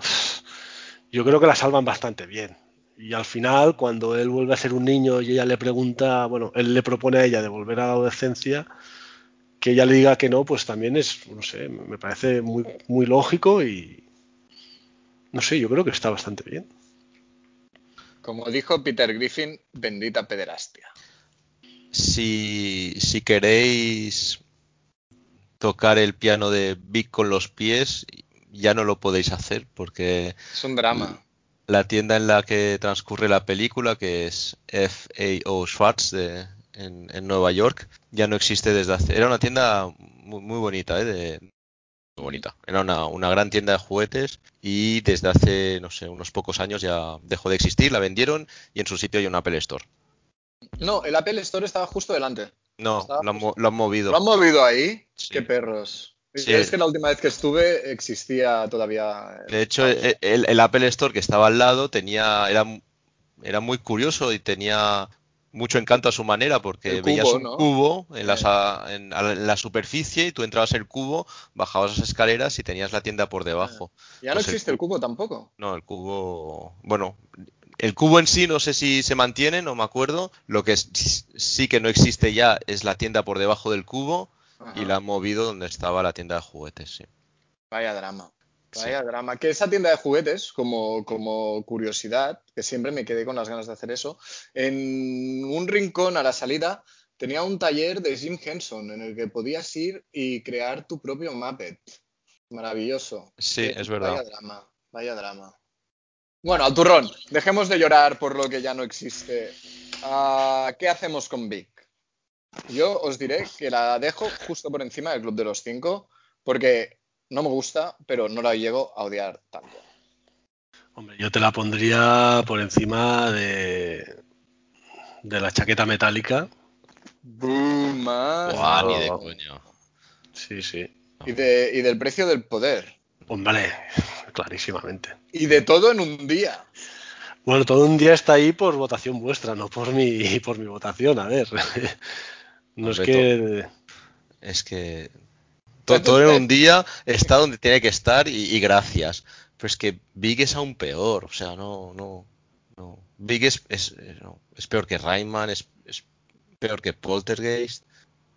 yo creo que la salvan bastante bien. Y al final, cuando él vuelve a ser un niño y ella le pregunta, bueno, él le propone a ella de volver a la adolescencia, que ella le diga que no, pues también es, no sé, me parece muy, muy lógico y no sé, yo creo que está bastante bien. Como dijo Peter Griffin, bendita pederastia. si, si queréis tocar el piano de Vic con los pies, ya no lo podéis hacer porque Es un drama. la tienda en la que transcurre la película, que es F.A.O. Schwartz de, en, en Nueva York, ya no existe desde hace... Era una tienda muy, muy bonita, ¿eh? De, muy bonita. Era una, una gran tienda de juguetes y desde hace, no sé, unos pocos años ya dejó de existir, la vendieron y en su sitio hay un Apple Store. No, el Apple Store estaba justo delante. No, lo han, mo- lo han movido. ¿Lo han movido ahí? Sí. Qué perros. Sí. Es que la última vez que estuve existía todavía. De hecho, e- el, el Apple Store que estaba al lado tenía era, era muy curioso y tenía mucho encanto a su manera porque veías un ¿no? cubo en, las en, la- en la superficie y tú entrabas el cubo, bajabas las escaleras y tenías la tienda por debajo. ya no pues el existe el cu- cubo tampoco. No, el cubo, bueno, el cubo en sí no sé si se mantiene, no me acuerdo. Lo que es- sí que no existe ya es la tienda por debajo del cubo Ajá. y la han movido donde estaba la tienda de juguetes, sí. Vaya drama. Sí. Vaya drama. Que esa tienda de juguetes, como, como curiosidad, que siempre me quedé con las ganas de hacer eso, en un rincón a la salida tenía un taller de Jim Henson en el que podías ir y crear tu propio Muppet. Maravilloso. Sí, Eh, es verdad. Vaya drama, vaya drama. Bueno, al turrón, dejemos de llorar por lo que ya no existe. Ah, ¿Qué hacemos con Vic? Yo os diré que la dejo justo por encima del Club de los Cinco, porque no me gusta, pero no la llego a odiar tanto. Hombre, yo te la pondría por encima de, de la chaqueta metálica. Boom. Buah, ni de coño. Sí, sí. y, de- y del precio del poder. Hombre, clarísimamente. Y de todo en un día. Bueno, todo un día está ahí por votación vuestra, no por mi, por mi votación. A ver, no es Hombre, que. Es que Pero to- tú- todo en un día está donde tiene que estar y, y gracias. Pero es que Big es aún peor. O sea, no, no, no. Big es, es, no, es peor que Rayman, es, es peor que Poltergeist.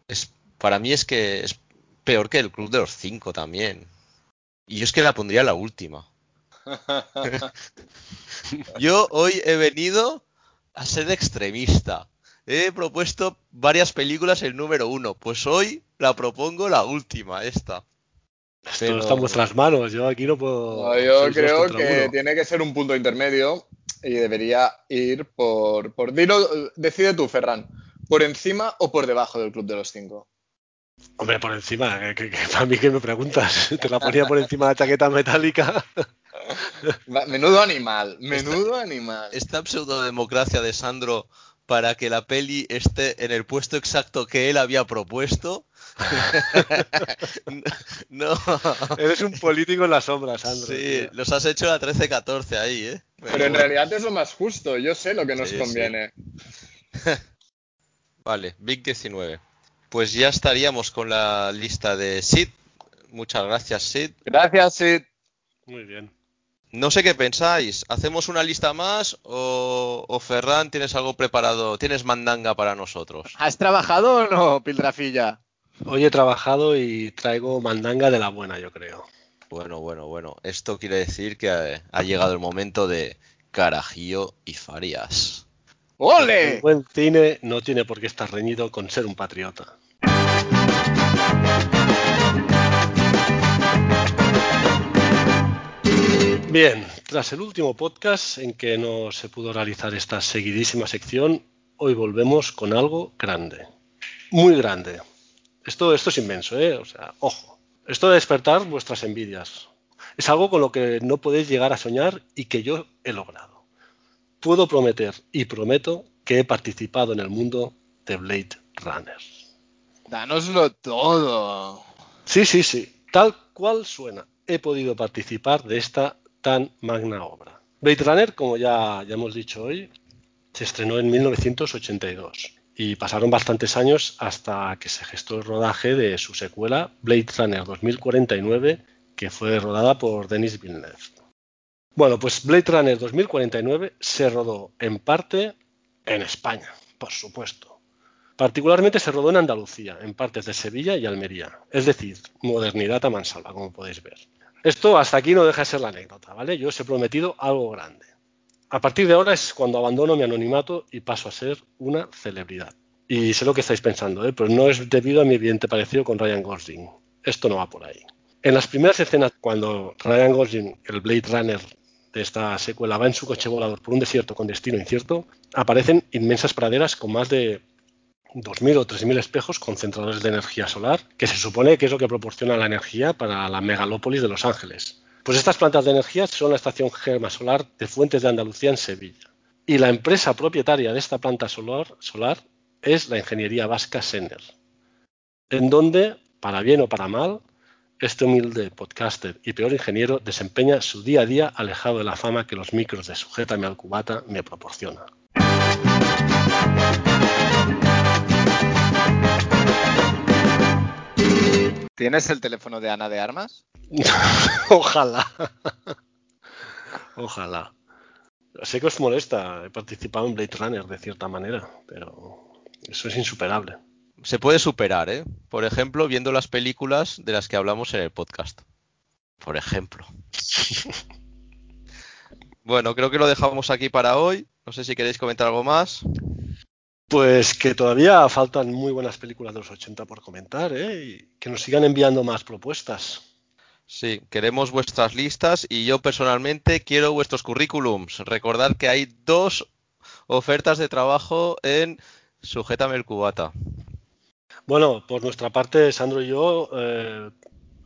Es, para mí es que es peor que el Club de los Cinco también. Y yo es que la pondría la última. (laughs) yo hoy he venido a ser extremista. He propuesto varias películas el número uno. Pues hoy la propongo la última, esta. Esto Pero- está en vuestras manos. Yo aquí no puedo. No, yo sois creo que uno. tiene que ser un punto intermedio y debería ir por, por... Dilo, decide tú, Ferran. ¿Por encima o por debajo del Club de los Cinco? Hombre, por encima. Que, que- que (laughs) para mí que me preguntas. (laughs) Te la ponía por encima de la chaqueta metálica. (laughs) Menudo animal, menudo animal. Esta pseudodemocracia de Sandro para que la peli esté en el puesto exacto que él había propuesto. no. Eres un político en la sombra, Sandro. Sí, tío. los has hecho la 13-14 ahí, ¿eh? Pero en bueno. realidad es lo más justo, yo sé lo que nos Sí, conviene. Vale, Big 19. Pues ya estaríamos con la lista de Sid. Muchas gracias, Sid. Gracias, Sid. Muy bien. No sé qué pensáis. ¿Hacemos una lista más o, o Ferran tienes algo preparado? ¿Tienes mandanga para nosotros? ¿Has trabajado o no, Piltrafilla? Hoy he trabajado y traigo mandanga de la buena, yo creo. Bueno, bueno, bueno. Esto quiere decir que ha, ha llegado el momento de Carajillo y Farias. ¡Ole! buen cine no tiene por qué estar reñido con ser un patriota. Bien, tras el último podcast en que no se pudo realizar esta seguidísima sección, hoy volvemos con algo grande. Muy grande. Esto, esto es inmenso, ¿eh? O sea, ojo. Esto de despertar vuestras envidias. Es algo con lo que no podéis llegar a soñar y que yo he logrado. Puedo prometer y prometo que he participado en el mundo de Blade Runner. Danoslo todo. Sí, sí, sí, tal cual suena. He podido participar de esta tan magna obra. Blade Runner, como ya, ya hemos dicho hoy, se estrenó en 1982 y pasaron bastantes años hasta que se gestó el rodaje de su secuela Blade Runner 2049, que fue rodada por Denis Villeneuve. Bueno, pues Blade Runner 2049 se rodó en parte en España, por supuesto. Particularmente se rodó en Andalucía, en partes de Sevilla y Almería. Es decir, modernidad a mansalva, como podéis ver. Esto hasta aquí no deja de ser la anécdota, ¿vale? Yo os he prometido algo grande. A partir de ahora es cuando abandono mi anonimato y paso a ser una celebridad. Y sé lo que estáis pensando, ¿eh? pero no es debido a mi evidente parecido con Ryan Gosling. Esto no va por ahí. En las primeras escenas, cuando Ryan Gosling, el Blade Runner de esta secuela, va en su coche volador por un desierto con destino incierto, aparecen inmensas praderas con más de 2.000 o 3.000 espejos concentradores de energía solar, que se supone que es lo que proporciona la energía para la megalópolis de Los Ángeles. Pues estas plantas de energía son la estación Germa Solar de Fuentes de Andalucía en Sevilla. Y la empresa propietaria de esta planta solar, solar es la ingeniería vasca Senner, en donde, para bien o para mal, este humilde podcaster y peor ingeniero desempeña su día a día alejado de la fama que los micros de Sujétame al Cubata me proporcionan. ¿Tienes el teléfono de Ana de Armas? (laughs) Ojalá. Ojalá. Sé que os molesta, he participado en Blade Runner de cierta manera, pero eso es insuperable. Se puede superar, ¿eh? Por ejemplo, viendo las películas de las que hablamos en el podcast. Por ejemplo. (laughs) Bueno, creo que lo dejamos aquí para hoy. No sé si queréis comentar algo más. Pues que todavía faltan muy buenas películas de los 80 por comentar, ¿eh? Y que nos sigan enviando más propuestas. Sí, queremos vuestras listas y yo personalmente quiero vuestros currículums. Recordad que hay dos ofertas de trabajo en Sujétame el Cubata. Bueno, por nuestra parte, Sandro y yo eh,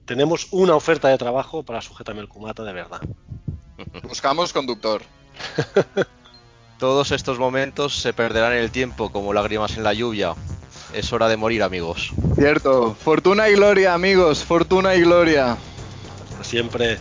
tenemos una oferta de trabajo para Sujétame el Cubata de verdad. Buscamos conductor. (laughs) Todos estos momentos se perderán en el tiempo como lágrimas en la lluvia. Es hora de morir, amigos. Cierto. Fortuna y gloria, amigos. Fortuna y gloria. Hasta siempre.